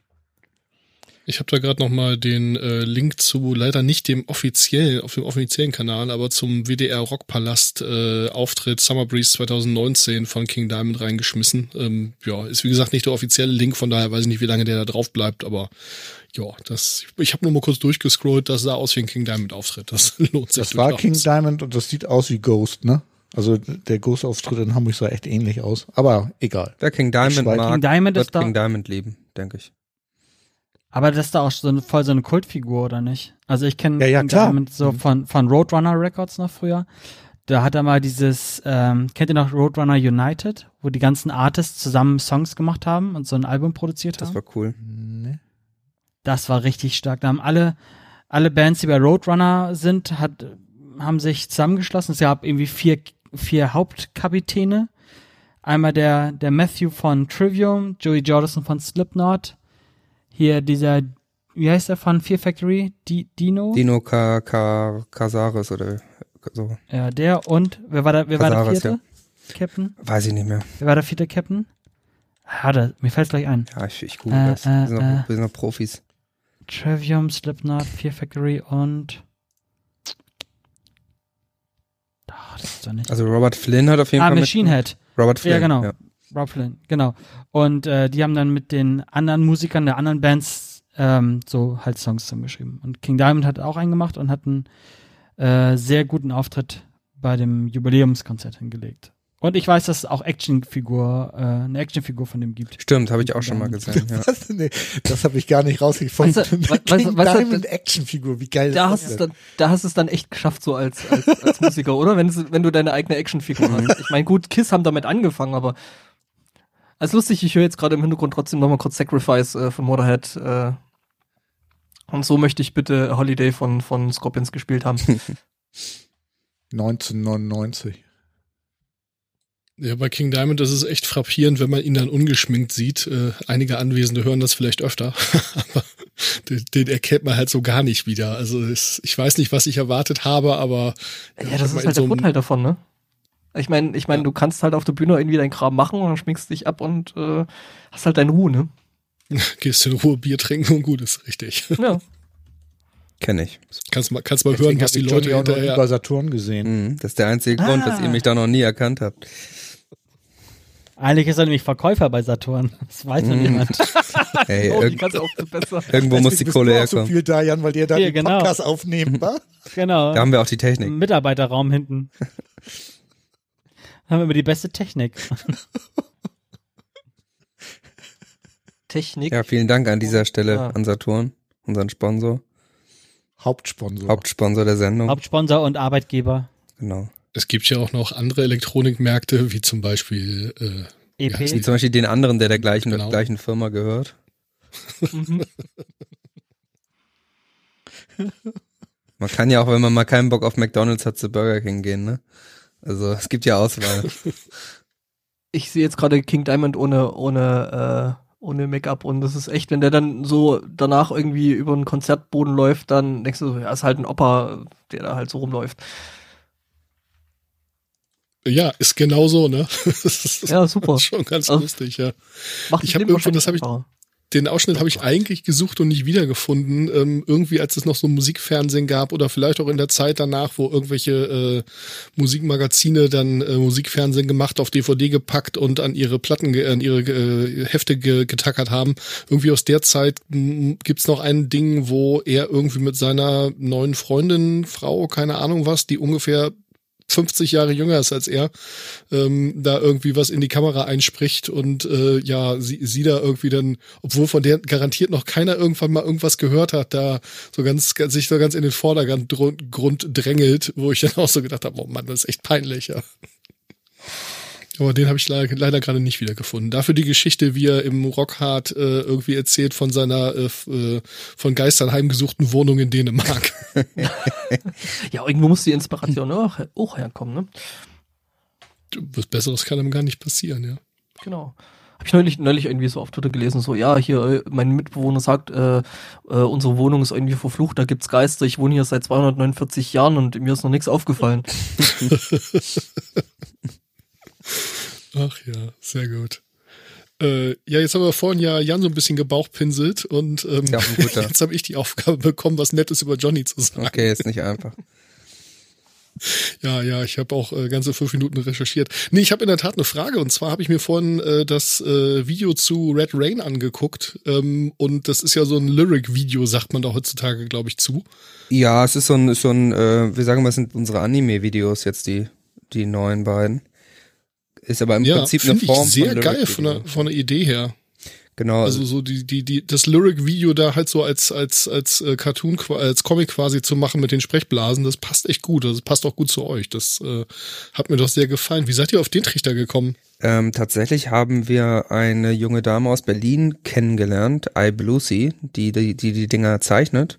Ich habe da gerade noch mal den äh, Link zu leider nicht dem offiziellen auf dem offiziellen Kanal, aber zum WDR Rockpalast äh, Auftritt Summer Breeze 2019 von King Diamond reingeschmissen. Ähm, ja, ist wie gesagt nicht der offizielle Link, von daher weiß ich nicht, wie lange der da drauf bleibt, aber ja, das ich habe nur mal kurz durchgescrollt, das sah aus wie ein King Diamond Auftritt. Das lohnt sich Das war. King Diamond und das sieht aus wie Ghost, ne? Also der Ghost-Auftritt in Hamburg sah echt ähnlich aus. Aber egal. Wer King Diamond mag, King Diamond wird ist da- King Diamond lieben, denke ich. Aber das ist da auch so eine, voll so eine Kultfigur, oder nicht? Also ich kenne Ja, ja, King klar. Diamond so Mhm. von, von Roadrunner Records noch früher. Da hat er mal dieses, ähm, kennt ihr noch Roadrunner United, wo die ganzen Artists zusammen Songs gemacht haben und so ein Album produziert Das haben? war cool. Das war richtig stark. Da haben alle, alle Bands, die bei Roadrunner sind, hat, haben sich zusammengeschlossen. Es gab irgendwie vier, vier Hauptkapitäne. Einmal der, der Matthew von Trivium, Joey Jordison von Slipknot. Hier dieser, wie heißt der von Fear Factory? Di, Dino? Dino Ka Ka Casares oder so. Ja, der und, wer war der, wer war der Casares, vierte? Captain? Weiß ich nicht mehr. Wer war der vierte Captain? Ah, da, mir fällt gleich ein. Ja, ich, ich google Äh, das. äh, wir, sind noch, äh. wir sind noch Profis. Trivium, Slipknot, Fear Factory und. Ach, das ist doch nicht. Also Robert Flynn hat auf jeden ah, Fall Machine mit, Head. Robert Flynn. Ja, genau. Rob Flynn, genau. Und äh, die haben dann mit den anderen Musikern der anderen Bands ähm, so halt Songs zusammengeschrieben. Und King Diamond hat auch einen gemacht und hat einen äh, sehr guten Auftritt bei dem Jubiläumskonzert hingelegt. Und ich weiß, dass es auch Actionfigur, äh, eine Actionfigur von dem gibt. Stimmt, habe ich auch schon mal gesehen. Ja. Was? Nee, das habe ich gar nicht rausgefunden. Weißt du, weißt King weißt du, Diamond Actionfigur, wie geil Da ist hast, das es denn? dann, da hast du es dann echt geschafft, so als, als, als Musiker, oder? Wenn, es- wenn du deine eigene Actionfigur hast. Ich meine, gut, Kiss haben damit angefangen, aber als lustig, ich höre jetzt gerade im Hintergrund trotzdem nochmal kurz Sacrifice äh, von Motorhead. Äh, und so möchte ich bitte Holiday von, von Scorpions gespielt haben. 1999. Ja, bei King Diamond ist es echt frappierend, wenn man ihn dann ungeschminkt sieht. Äh, einige Anwesende hören das vielleicht öfter, aber den, den erkennt man halt so gar nicht wieder. Also es, ich weiß nicht, was ich erwartet habe, aber Ja, das ist halt so der Vorteil davon, ne? Ich meine, ich meine, Ja. du kannst halt auf der Bühne irgendwie deinen Kram machen und dann schminkst dich ab und äh, hast halt deine Ruhe, ne? Gehst in Ruhe Bier trinken und gut ist richtig. Ja. Kenne ich. Kannst mal, kannst mal hören, was die Leute auch noch hinterher. über Saturn gesehen. Mhm, das ist der einzige Grund, dass ihr mich da noch nie erkannt habt. Eigentlich ist er nämlich Verkäufer bei Saturn. Das weiß noch Mhm. niemand. Hey, oh, die irg irgendwo muss die Kohle auch so herkommen. viel da, Jan, weil dir da Ja, die genau. Podcast aufnehmen, wa? genau. Da haben wir auch die Technik. Im Mitarbeiterraum hinten. Haben wir über die beste Technik. Technik. Ja, vielen Dank an dieser Stelle Ah. an Saturn, unseren Sponsor, Hauptsponsor. Hauptsponsor der Sendung. Hauptsponsor und Arbeitgeber. genau. Es gibt ja auch noch andere Elektronikmärkte, wie zum Beispiel äh, EP. Wie zum Beispiel den anderen, der der gleichen, Genau. gleichen Firma gehört. Mhm. Man kann ja auch, wenn man mal keinen Bock auf McDonalds hat, zu Burger King gehen, ne? Also es gibt ja Auswahl. Ich sehe jetzt gerade King Diamond ohne, ohne, äh, ohne Make-up und das ist echt, wenn der dann so danach irgendwie über einen Konzertboden läuft, dann denkst du so, ja, ist halt ein Opa, der da halt so rumläuft. Ja, ist genau so, ne? Das ist Ja, super. schon ganz Also- lustig, ja. Macht Ich das hab Leben irgendwo- das wahrscheinlich hab ich-. Den Ausschnitt habe ich eigentlich gesucht und nicht wiedergefunden. Ähm, irgendwie, als es noch so Musikfernsehen gab oder vielleicht auch in der Zeit danach, wo irgendwelche äh, Musikmagazine dann äh, Musikfernsehen gemacht, auf DVD gepackt und an ihre Platten, ge- an ihre äh, Hefte ge getackert haben. Irgendwie aus der Zeit gibt's noch ein Ding, wo er irgendwie mit seiner neuen Freundin, Frau, keine Ahnung was, die ungefähr 50 Jahre jünger ist als er, ähm, da irgendwie was in die Kamera einspricht und äh, ja, sie, sie da irgendwie dann, obwohl von der garantiert noch keiner irgendwann mal irgendwas gehört hat, da so ganz, ganz sich so ganz in den Vordergrund drängelt, wo ich dann auch so gedacht habe, oh Mann, das ist echt peinlich, ja. Aber den habe ich leider, leider gerade nicht wiedergefunden. Dafür die Geschichte, wie er im Rockhard äh, irgendwie erzählt von seiner äh, äh, von Geistern heimgesuchten Wohnung in Dänemark. Ja, irgendwo muss die Inspiration auch, auch herkommen, ne? Was Besseres kann einem gar nicht passieren, ja. Genau. Habe ich neulich, neulich irgendwie so auf Twitter gelesen, so, ja, hier, äh, mein Mitbewohner sagt, äh, äh, unsere Wohnung ist irgendwie verflucht, da gibt's Geister, ich wohne hier seit 249 Jahren und mir ist noch nichts aufgefallen. Ach ja, sehr gut. Äh, ja, jetzt haben wir vorhin ja Jan so ein bisschen gebauchpinselt und ähm, Ja, jetzt habe ich die Aufgabe bekommen, was Nettes über Johnny zu sagen. Okay, ist nicht einfach. Ja, ja, ich habe auch äh, ganze fünf Minuten recherchiert. Nee, ich habe in der Tat eine Frage und zwar habe ich mir vorhin äh, das äh, Video zu Red Rain angeguckt ähm, und das ist ja so ein Lyric-Video, sagt man da heutzutage, glaube ich, zu. Ja, es ist so ein, so ein äh, wir sagen mal, es sind unsere Anime-Videos jetzt, die, die neuen beiden. Ist aber im ja, Prinzip eine finde Form ich sehr von geil von der, von der Idee her. Genau, Also so die die die das Lyric Video da halt so als als als äh, Cartoon als Comic quasi zu machen mit den Sprechblasen, das passt echt gut. Also das passt auch gut zu euch. Das äh, hat mir doch sehr gefallen. Wie seid ihr auf den Trichter gekommen? Ähm, tatsächlich haben wir eine junge Dame aus Berlin kennengelernt, I Lucy, die, die die die Dinger zeichnet,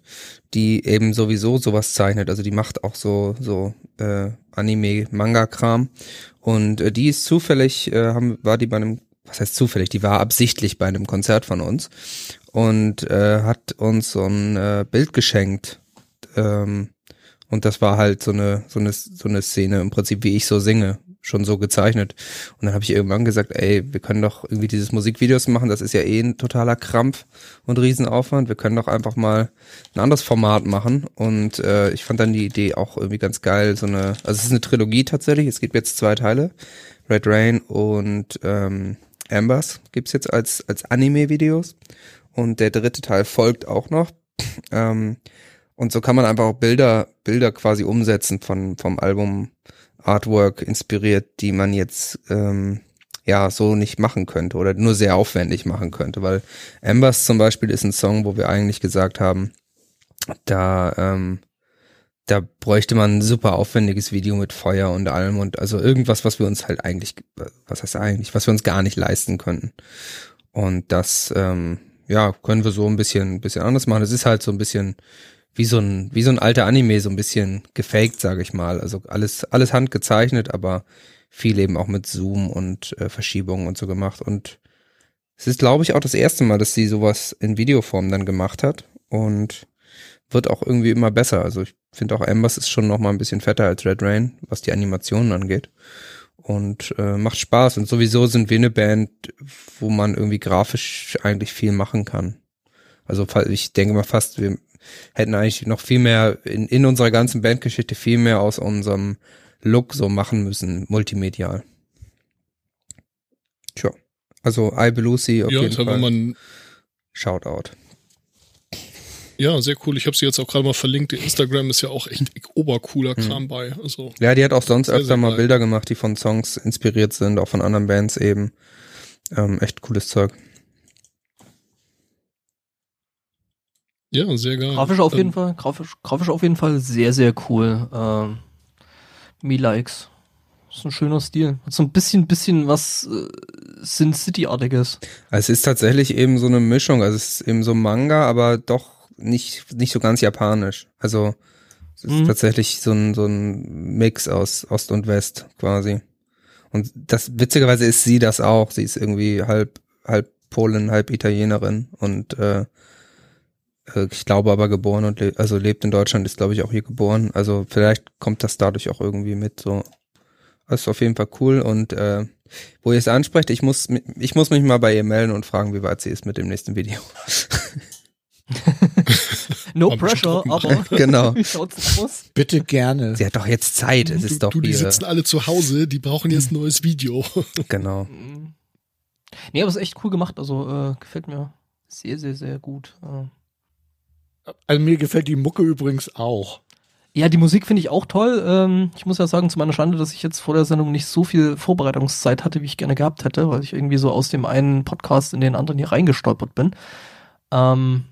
die eben sowieso sowas zeichnet. Also die macht auch so so äh, Anime Manga Kram und äh, die ist zufällig äh, haben war die bei einem was heißt zufällig, die war absichtlich bei einem Konzert von uns und äh, hat uns so ein äh, Bild geschenkt. Ähm, und das war halt so eine, so eine, so eine Szene im Prinzip, wie ich so singe, schon so gezeichnet. Und dann habe ich irgendwann gesagt, ey, wir können doch irgendwie dieses Musikvideos machen, das ist ja eh ein totaler Krampf und Riesenaufwand. Wir können doch einfach mal ein anderes Format machen. Und äh, ich fand dann die Idee auch irgendwie ganz geil. So eine, also es ist eine Trilogie tatsächlich, es gibt jetzt zwei Teile. Red Rain und ähm, Ambers gibt's jetzt als, als Anime-Videos. Und der dritte Teil folgt auch noch. Ähm, und so kann man einfach auch Bilder, Bilder quasi umsetzen von, vom Album Artwork inspiriert, die man jetzt, ähm, ja, so nicht machen könnte oder nur sehr aufwendig machen könnte, weil Ambers zum Beispiel ist ein Song, wo wir eigentlich gesagt haben, da, ähm, da bräuchte man ein super aufwendiges Video mit Feuer und allem und also irgendwas, was wir uns halt eigentlich, was heißt eigentlich, was wir uns gar nicht leisten könnten. Und das, ähm, ja, können wir so ein bisschen, bisschen anders machen. Es ist halt so ein bisschen wie so ein, wie so ein alter Anime, so ein bisschen gefaked, sage ich mal. Also alles, alles handgezeichnet, aber viel eben auch mit Zoom und äh, Verschiebungen und so gemacht. Und es ist, glaube ich, auch das erste Mal, dass sie sowas in Videoform dann gemacht hat und wird auch irgendwie immer besser. Also ich finde auch Embers ist schon noch mal ein bisschen fetter als Red Rain, was die Animationen angeht. Und äh, macht Spaß. Und sowieso sind wir eine Band, wo man irgendwie grafisch eigentlich viel machen kann. Also ich denke mal fast, wir hätten eigentlich noch viel mehr in, in unserer ganzen Bandgeschichte viel mehr aus unserem Look so machen müssen, multimedial. Tja. Also I Lucy auf ja, jeden wir Fall. mal ein, Shoutout. Ja, sehr cool. Ich habe sie jetzt auch gerade mal verlinkt. Instagram ist ja auch echt obercooler Kram bei. Also Ja, die hat auch sonst Sehr, öfter sehr mal geil. Bilder gemacht, die von Songs inspiriert sind, auch von anderen Bands eben. Ähm, echt cooles Zeug. ja, sehr geil. Grafisch auf Ähm, jeden Fall, grafisch, grafisch auf jeden Fall sehr, sehr cool. Ähm, Me likes. Ist ein schöner Stil. Hat so ein bisschen, bisschen was äh, Sin City-artiges. Also es ist tatsächlich eben so eine Mischung. Also es ist eben so Manga, aber doch nicht, nicht so ganz japanisch. Also es ist Mhm. tatsächlich so ein, so ein Mix aus Ost und West quasi. Und das, witzigerweise ist sie das auch. Sie ist irgendwie halb, halb Polin, halb Italienerin und äh, äh, ich glaube aber geboren und le also lebt in Deutschland, ist glaube ich auch hier geboren. Also vielleicht kommt das dadurch auch irgendwie mit so. Das ist auf jeden Fall cool und äh, wo ihr es ansprecht, ich muss, ich muss mich mal bei ihr melden und fragen, wie weit sie ist mit dem nächsten Video. No pressure, aber Genau. wie schaut's aus? Bitte gerne. Sie hat doch jetzt Zeit, es du, ist doch du, die hier. sitzen alle zu Hause, die brauchen jetzt ein neues Video. Genau. Nee, aber ist echt cool gemacht. Also äh, gefällt mir sehr, sehr, sehr gut. Äh. Also mir gefällt die Mucke übrigens auch. Ja, die Musik finde ich auch toll. Ähm, ich muss ja sagen, zu meiner Schande, dass ich jetzt vor der Sendung nicht so viel Vorbereitungszeit hatte, wie ich gerne gehabt hätte, weil ich irgendwie so aus dem einen Podcast in den anderen hier reingestolpert bin. Ähm,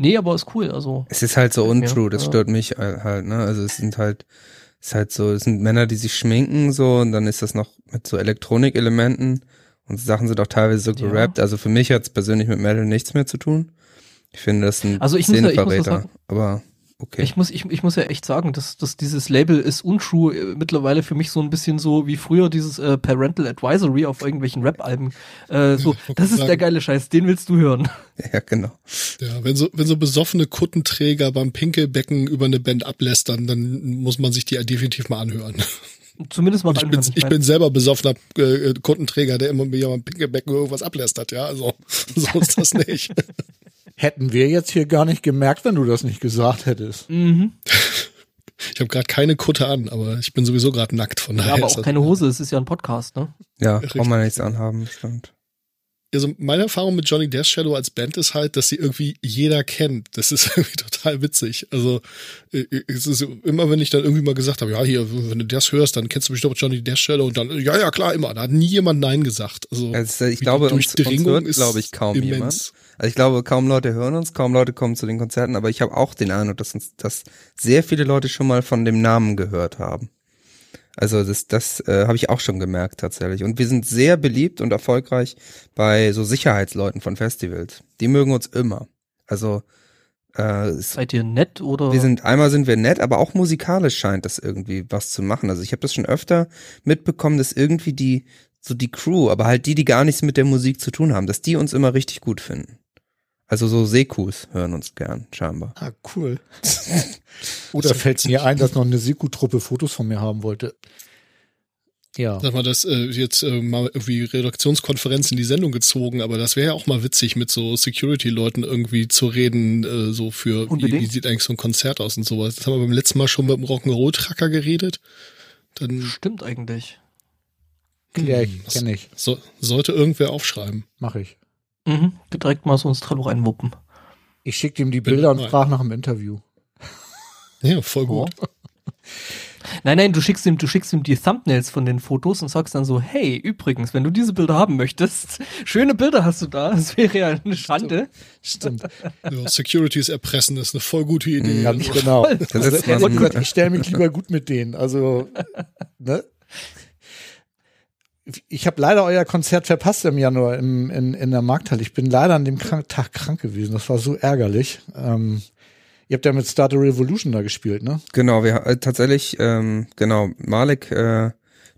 nee, aber ist cool. Also Es ist halt so mir, untrue, das ja. stört mich halt, ne? Also es sind halt, es ist halt so, es sind Männer, die sich schminken so und dann ist das noch mit so Elektronikelementen und Sachen sind auch teilweise so Ja. gerappt. Also für mich hat es persönlich mit Metal nichts mehr zu tun. Ich finde das ein Also ich muss ja- ich muss ja Szenenverräter, sagen- aber okay. Ich muss, ich, ich muss ja echt sagen, dass, dass dieses Label ist untrue äh, mittlerweile für mich so ein bisschen so wie früher dieses äh, Parental Advisory auf irgendwelchen Rap-Alben. Äh, so, das ist sagen. der geile Scheiß, den willst du hören. ja, genau. Ja, wenn so, wenn so besoffene Kuttenträger beim Pinkelbecken über eine Band ablästern, dann muss man sich die definitiv mal anhören. Zumindest mal Und ich bin, ich bin selber besoffener äh, Kuttenträger, der immer wieder beim Pinkelbecken irgendwas ablästert, ja. Also so ist das nicht. Hätten wir jetzt hier gar nicht gemerkt, wenn du das nicht gesagt hättest. mhm. Ich habe gerade keine Kutte an, aber ich bin sowieso gerade nackt, von ja, daher aber ist auch keine Hose, es ist ja ein Podcast, ne? Ja, braucht man nichts anhaben, stimmt. Also meine Erfahrung mit Johnny Death Shadow als Band ist halt, dass sie irgendwie jeder kennt. Das ist irgendwie total witzig. Also äh, es ist immer, wenn ich dann irgendwie mal gesagt habe, ja hier, wenn du das hörst, dann kennst du bestimmt Johnny Death Shadow und dann, ja ja klar immer. Da hat nie jemand Nein gesagt. Also Also ich glaube, uns, uns hört, glaube ich, kaum immens. jemand. Also ich glaube, kaum Leute hören uns, kaum Leute kommen zu den Konzerten, aber ich habe auch den Eindruck, dass uns, dass sehr viele Leute schon mal von dem Namen gehört haben. Also das, das äh, habe ich auch schon gemerkt tatsächlich. Und wir sind sehr beliebt und erfolgreich bei so Sicherheitsleuten von Festivals. Die mögen uns immer. Also äh, Seid ihr nett oder? wir sind einmal sind wir nett, aber auch musikalisch scheint das irgendwie was zu machen. Also ich habe das schon öfter mitbekommen, dass irgendwie die so die Crew, aber halt die, die gar nichts mit der Musik zu tun haben, dass die uns immer richtig gut finden. Also so Sekus hören uns gern, scheinbar. Ah, cool. Oder fällt mir ein, dass noch eine Siku-Truppe Fotos von mir haben wollte. Ja. Sag mal, das äh, jetzt äh, mal irgendwie Redaktionskonferenz in die Sendung gezogen, aber das wäre ja auch mal witzig, mit so Security-Leuten irgendwie zu reden, äh, so für wie, wie sieht eigentlich so ein Konzert aus und sowas. Das haben wir beim letzten Mal schon mit dem Rock'n'Roll-Tracker geredet. Dann Stimmt eigentlich. Klär ich, kenn ich, so, sollte irgendwer aufschreiben. mach ich. Mhm. Direkt mal so ins Trello reinwuppen. Ich schicke ihm die Bilder und frage nach dem Interview. Ja, voll gut. Nein, nein, du schickst ihm, du schickst ihm die Thumbnails von den Fotos und sagst dann so, hey, übrigens, wenn du diese Bilder haben möchtest, schöne Bilder hast du da, das wäre ja eine Schande. Stimmt. Ja, Securities erpressen ist eine voll gute Idee. Ganz genau. Da sitzt Er hat man, gesagt, ich stelle mich lieber gut mit denen. Also, ne? Ich habe leider euer Konzert verpasst im Januar im, in, in der Markthalle. Ich bin leider an dem krank, Tag krank gewesen. Das war so ärgerlich. Ähm, ihr habt ja mit Start a Revolution da gespielt, ne? genau, wir äh, tatsächlich, ähm, genau, Malik, äh,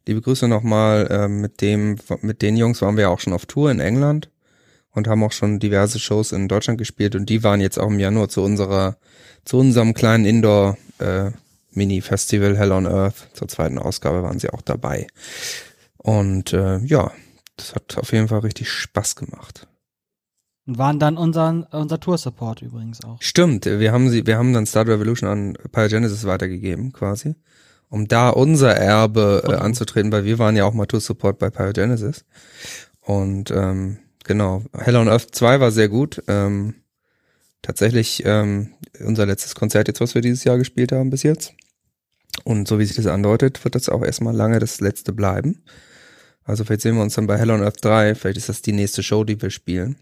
liebe Grüße nochmal, äh, mit dem, mit den Jungs waren wir auch schon auf Tour in England und haben auch schon diverse Shows in Deutschland gespielt und die waren jetzt auch im Januar zu unserer, zu unserem kleinen Indoor äh, Mini-Festival Hell on Earth, zur zweiten Ausgabe waren sie auch dabei. Und äh, ja, das hat auf jeden Fall richtig Spaß gemacht. Und waren dann unser, unser Tour-Support übrigens auch. Stimmt, wir haben sie, wir haben dann Star Revolution an Pyrogenesis weitergegeben, quasi, um da unser Erbe äh, anzutreten, weil wir waren ja auch mal Tour Support bei Pyrogenesis. Und ähm, genau, Hell on Earth 2 war sehr gut. Ähm, tatsächlich ähm, unser letztes Konzert jetzt, was wir dieses Jahr gespielt haben bis jetzt. Und so wie sich das andeutet, wird das auch erstmal lange das letzte bleiben. Also vielleicht sehen wir uns dann bei Hell on Earth 3, vielleicht ist das die nächste Show, die wir spielen.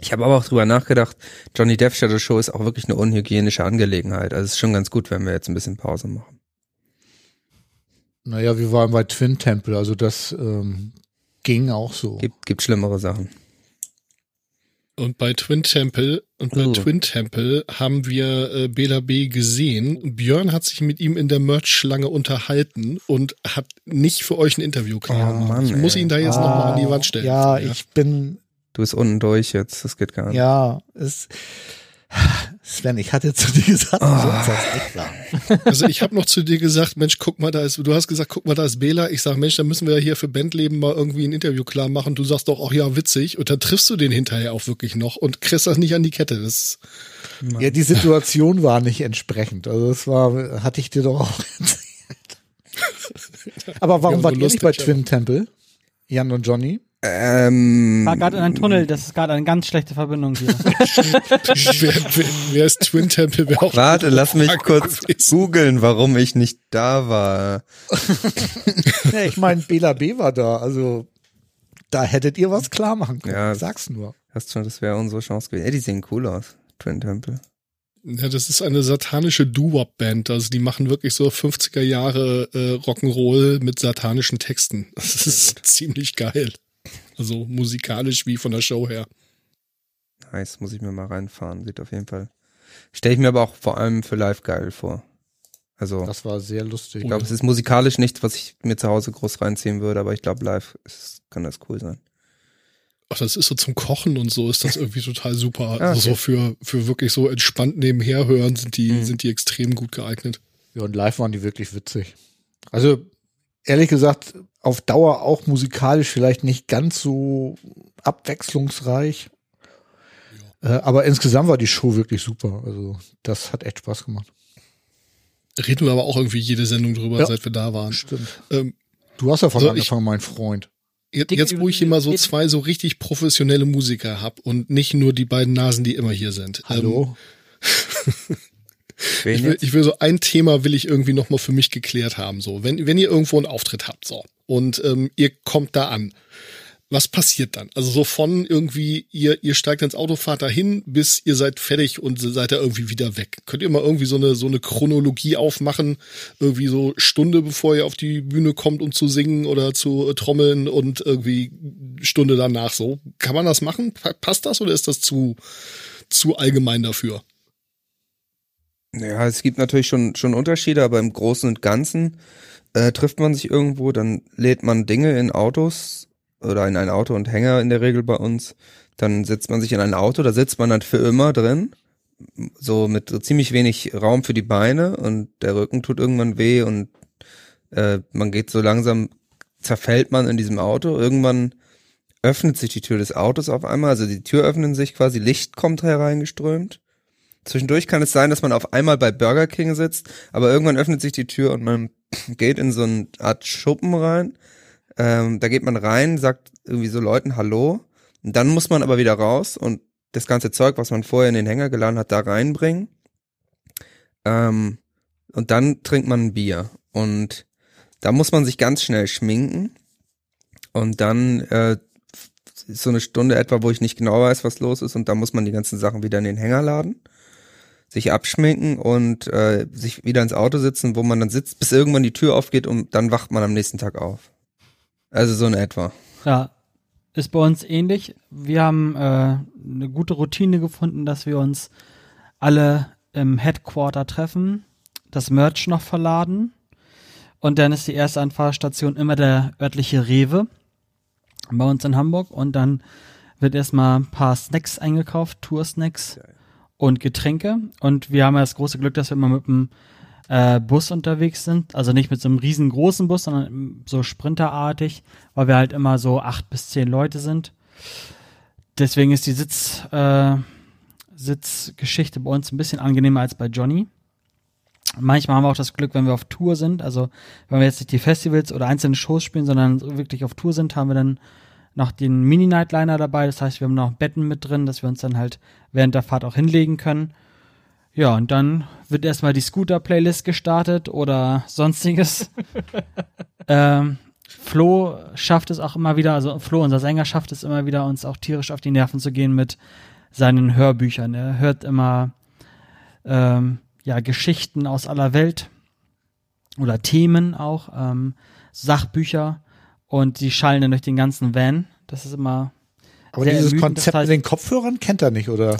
Ich habe aber auch drüber nachgedacht, Johnny Depp Shadow Show ist auch wirklich eine unhygienische Angelegenheit. Also es ist schon ganz gut, wenn wir jetzt ein bisschen Pause machen. Naja, wir waren bei Twin Temple, also das ähm, ging auch so. Gibt, gibt schlimmere Sachen. Und bei Twin Temple und bei Oh. Twin Temple haben wir äh, Bela B gesehen. Björn hat sich mit ihm in der Merch-Schlange unterhalten und hat nicht für euch ein Interview klar Oh, gemacht. Mann, Ich muss ey. ihn da jetzt noch nochmal an die Wand stellen. Ja, ich bin, Du bist unten durch jetzt, das geht gar nicht. ja, es, Sven, ich hatte zu dir gesagt, das nicht sagen. Also ich habe noch zu dir gesagt, Mensch, guck mal, da ist, du hast gesagt, guck mal, da ist Bela. Ich sag, Mensch, da müssen wir ja hier für Bandleben mal irgendwie ein Interview klar machen. Du sagst doch auch, ja, witzig. Und dann triffst du den hinterher auch wirklich noch und kriegst das nicht an die Kette. Das Ja, die Situation war nicht entsprechend. Also das war, hatte ich dir doch auch erzählt. Aber warum Ja, wart so ihr nicht bei Twin Temple? Jan und Johnny? Ähm, War gerade in einem Tunnel, das ist gerade eine ganz schlechte Verbindung hier. wer, wer, wer ist Twin Temple? Wer auch warte, lass mich kurz googeln, warum ich nicht da war. Ja, ich meine, Bela B war da. Also da hättet ihr was klar machen können. Ja. Sag's nur. Hast schon, das wäre unsere Chance gewesen. Ey, die sehen cool aus, Twin Temple. Ja, das ist eine satanische Doo-Wop-Band. Also die machen wirklich so 50er Jahre äh, Rock'n'Roll mit satanischen Texten. Das ist ziemlich geil. Also musikalisch wie von der Show her. Nice, muss ich mir mal reinfahren. Sieht auf jeden Fall. Stelle ich mir aber auch vor allem für live geil vor. Also, Das war sehr lustig. ich glaube, es ist musikalisch nichts, was ich mir zu Hause groß reinziehen würde, aber ich glaube, live ist, kann das cool sein. Ach, das ist so zum Kochen und so ist das irgendwie total super. Ah, Also so okay. für, für wirklich so entspannt nebenher hören sind die, Mhm. sind die extrem gut geeignet. Ja, und live waren die wirklich witzig. Also, ehrlich gesagt, auf Dauer auch musikalisch vielleicht nicht ganz so abwechslungsreich. Äh, aber insgesamt war die Show wirklich super. Also, das hat echt Spaß gemacht. Reden wir aber auch irgendwie jede Sendung drüber, Ja. seit wir da waren. Stimmt. Ähm, Du hast davon So, ich- angefangen, mein Freund. Jetzt, wo ich hier mal so zwei so richtig professionelle Musiker hab und nicht nur die beiden Nasen, die immer hier sind. Ähm, Hallo? Wen ich, will, ich will so ein Thema will ich irgendwie noch mal für mich geklärt haben. So, wenn wenn ihr irgendwo einen Auftritt habt, so und ähm, ihr kommt da an, was passiert dann? Also so von irgendwie ihr ihr steigt ins Auto, fahrt dahin, bis ihr seid fertig und seid da irgendwie wieder weg. Könnt ihr mal irgendwie so eine so eine Chronologie aufmachen, irgendwie so Stunde bevor ihr auf die Bühne kommt, um zu singen oder zu äh, trommeln und irgendwie Stunde danach so. Kann man das machen? Pa- Passt das oder ist das zu zu allgemein dafür? Ja, es gibt natürlich schon, schon Unterschiede, aber im Großen und Ganzen äh, trifft man sich irgendwo, dann lädt man Dinge in Autos oder in ein Auto und Hänger in der Regel bei uns. Dann setzt man sich in ein Auto, da sitzt man dann für immer drin, so mit so ziemlich wenig Raum für die Beine und der Rücken tut irgendwann weh und äh, man geht so langsam, zerfällt man in diesem Auto. Irgendwann öffnet sich die Tür des Autos auf einmal, also die Tür öffnen sich quasi, Licht kommt hereingeströmt. Zwischendurch kann es sein, dass man auf einmal bei Burger King sitzt, aber irgendwann öffnet sich die Tür und man geht in so eine Art Schuppen rein. Ähm, da geht man rein, sagt irgendwie so Leuten Hallo. Und dann muss man aber wieder raus und das ganze Zeug, was man vorher in den Hänger geladen hat, da reinbringen. Ähm, und dann trinkt man ein Bier. Und da muss man sich ganz schnell schminken. Und dann äh, so eine Stunde etwa, wo ich nicht genau weiß, was los ist. Und da muss man die ganzen Sachen wieder in den Hänger laden sich abschminken und äh, sich wieder ins Auto sitzen, wo man dann sitzt, bis irgendwann die Tür aufgeht und dann wacht man am nächsten Tag auf. Also so in etwa. Ja, ist bei uns ähnlich. Wir haben äh, eine gute Routine gefunden, dass wir uns alle im Headquarter treffen, das Merch noch verladen und dann ist die erste Anfahrstation immer der örtliche Rewe bei uns in Hamburg und dann wird erstmal ein paar Snacks eingekauft, Tour-Snacks und Getränke und wir haben ja das große Glück, dass wir immer mit dem äh, Bus unterwegs sind. Also nicht mit so einem riesengroßen Bus, sondern so sprinterartig, weil wir halt immer so acht bis zehn Leute sind. Deswegen ist die Sitz, äh, Sitzgeschichte bei uns ein bisschen angenehmer als bei Johnny. Manchmal haben wir auch das Glück, wenn wir auf Tour sind, also wenn wir jetzt nicht die Festivals oder einzelne Shows spielen, sondern wirklich auf Tour sind, haben wir dann noch den Mini-Nightliner dabei. Das heißt, wir haben noch Betten mit drin, dass wir uns dann halt während der Fahrt auch hinlegen können. Ja, und dann wird erstmal die Scooter-Playlist gestartet oder sonstiges. ähm, Flo schafft es auch immer wieder, also Flo, unser Sänger, schafft es immer wieder, uns auch tierisch auf die Nerven zu gehen mit seinen Hörbüchern. Er hört immer ähm, ja, Geschichten aus aller Welt oder Themen auch, ähm, Sachbücher und die schallen dann durch den ganzen Van. Das ist immer. Aber dieses. Konzept Das heißt- mit den Kopfhörern kennt er nicht, oder?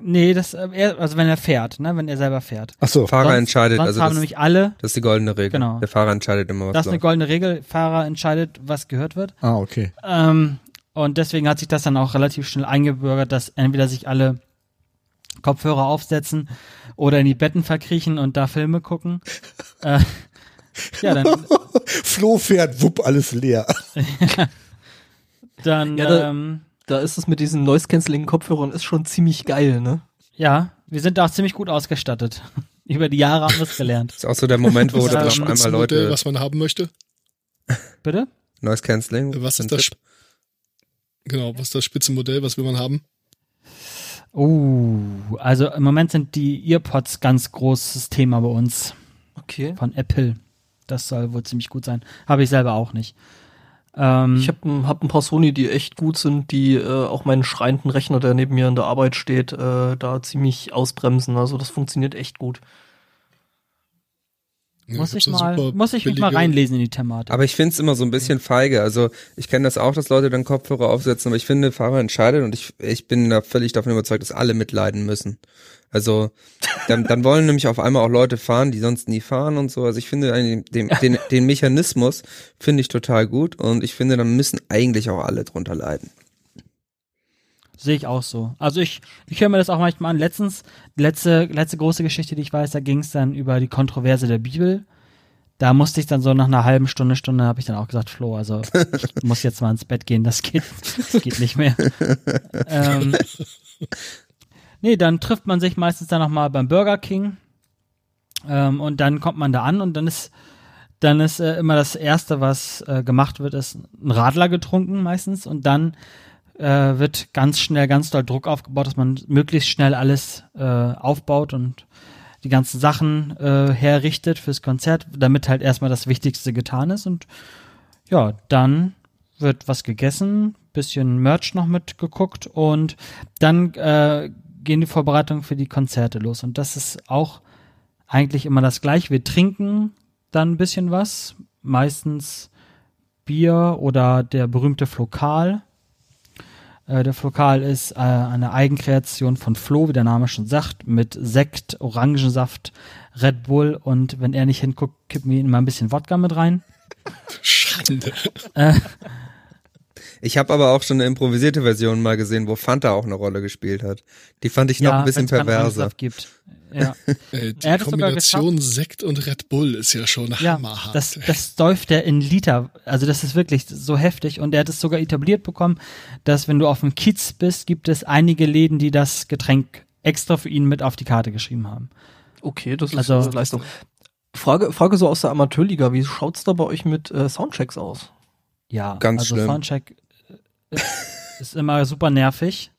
Nee, das, äh, er, also wenn er fährt, ne, wenn er selber fährt. Ach so. Fahrer Sonst- entscheidet, Sonst also haben das, nämlich alle, das ist die goldene Regel. Genau. Der Fahrer entscheidet immer, was das ist eine goldene Regel, Fahrer entscheidet, was gehört wird. Ah, okay. Ähm, und deswegen hat sich das dann auch relativ schnell eingebürgert, dass entweder sich alle Kopfhörer aufsetzen oder in die Betten verkriechen und da Filme gucken. äh, ja, dann, Flo fährt, wupp, alles leer. dann Ja, ähm, Da ist es mit diesen Noise-Canceling-Kopfhörern ist schon ziemlich geil, ne? ja, wir sind da auch ziemlich gut ausgestattet. Über die Jahre haben wir es gelernt. ist auch so der Moment, wo Das dann ist auf das einmal Spitzenmodell, Leute was man haben möchte. Bitte? Noise Cancelling. Was ist das? Tipp. Genau, was ist das Spitzenmodell, was will man haben? Oh, also im Moment sind die Earpods ganz großes Thema bei uns Okay. von Apple. Das soll wohl ziemlich gut sein. Habe ich selber auch nicht. Ähm, Ich habe hab ein paar Sony, die echt gut sind, die äh, auch meinen schreienden Rechner, der neben mir in der Arbeit steht, äh, da ziemlich ausbremsen. Also das funktioniert echt gut. Ja, muss ich mal, muss ich mich mal reinlesen in die Thematik. Aber ich finde es immer so ein bisschen feige. Also ich kenne das auch, dass Leute dann Kopfhörer aufsetzen, aber ich finde, Fahrer entscheidet und ich, ich bin da völlig davon überzeugt, dass alle mitleiden müssen. Also dann, dann wollen nämlich auf einmal auch Leute fahren, die sonst nie fahren und so. Also ich finde eigentlich den, den, den Mechanismus finde ich total gut und ich finde, dann müssen eigentlich auch alle drunter leiden. Sehe ich auch so. Also ich, ich höre mir das auch manchmal an. Letztens, letzte, letzte große Geschichte, die ich weiß, da ging es dann über die Kontroverse der Bibel. Da musste ich dann so nach einer halben Stunde, Stunde, habe ich dann auch gesagt, Flo, also ich muss jetzt mal ins Bett gehen, das geht, das geht nicht mehr. ähm, nee, dann trifft man sich meistens dann nochmal beim Burger King ähm, und dann kommt man da an und dann ist dann ist äh, immer das Erste, was äh, gemacht wird, ist ein Radler getrunken meistens und dann äh, wird ganz schnell ganz doll Druck aufgebaut, dass man möglichst schnell alles äh, aufbaut und die ganzen Sachen äh, herrichtet fürs Konzert, damit halt erstmal das Wichtigste getan ist und ja, dann wird was gegessen, bisschen Merch noch mitgeguckt und dann äh, gehen die Vorbereitungen für die Konzerte los und das ist auch eigentlich immer das gleiche. Wir trinken dann ein bisschen was, meistens Bier oder der berühmte Flokal. Äh, der Flokal ist äh, eine Eigenkreation von Flo, wie der Name schon sagt, mit Sekt, Orangensaft, Red Bull und wenn er nicht hinguckt, kippen wir ihm mal ein bisschen Wodka mit rein. Schande. Ich habe aber auch schon eine improvisierte Version mal gesehen, wo Fanta auch eine Rolle gespielt hat. Die fand ich noch ein bisschen perverser. Gibt. Ja, Ey, die Er es Kombination Sekt und Red Bull ist ja schon ja hammerhart. das, das säuft er in Liter. Also das ist wirklich so heftig und er hat es sogar etabliert bekommen, dass wenn du auf dem Kiez bist, gibt es einige Läden, die das Getränk extra für ihn mit auf die Karte geschrieben haben. Okay, das ist Also- eine Leistung. Frage, Frage so aus der Amateurliga, wie schaut's da bei euch mit äh, Soundchecks aus? Ja, Ganz also schlimm. Soundcheck äh, ist immer super nervig.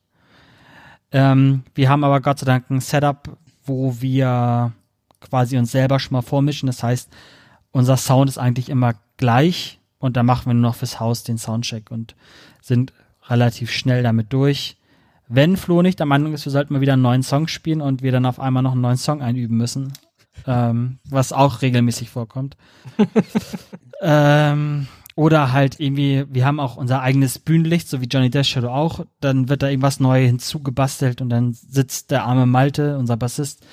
Ähm, wir haben aber Gott sei Dank ein Setup, wo wir quasi uns selber schon mal vormischen. Das heißt, unser Sound ist eigentlich immer gleich und dann machen wir nur noch fürs Haus den Soundcheck und sind relativ schnell damit durch. Wenn Flo nicht der Meinung ist, wir sollten mal wieder einen neuen Song spielen und wir dann auf einmal noch einen neuen Song einüben müssen, ähm, was auch regelmäßig vorkommt. ähm, oder halt irgendwie, wir haben auch unser eigenes Bühnenlicht, so wie Johnny Dash Shadow auch. Dann wird da irgendwas neu hinzugebastelt und dann sitzt der arme Malte, unser Bassist,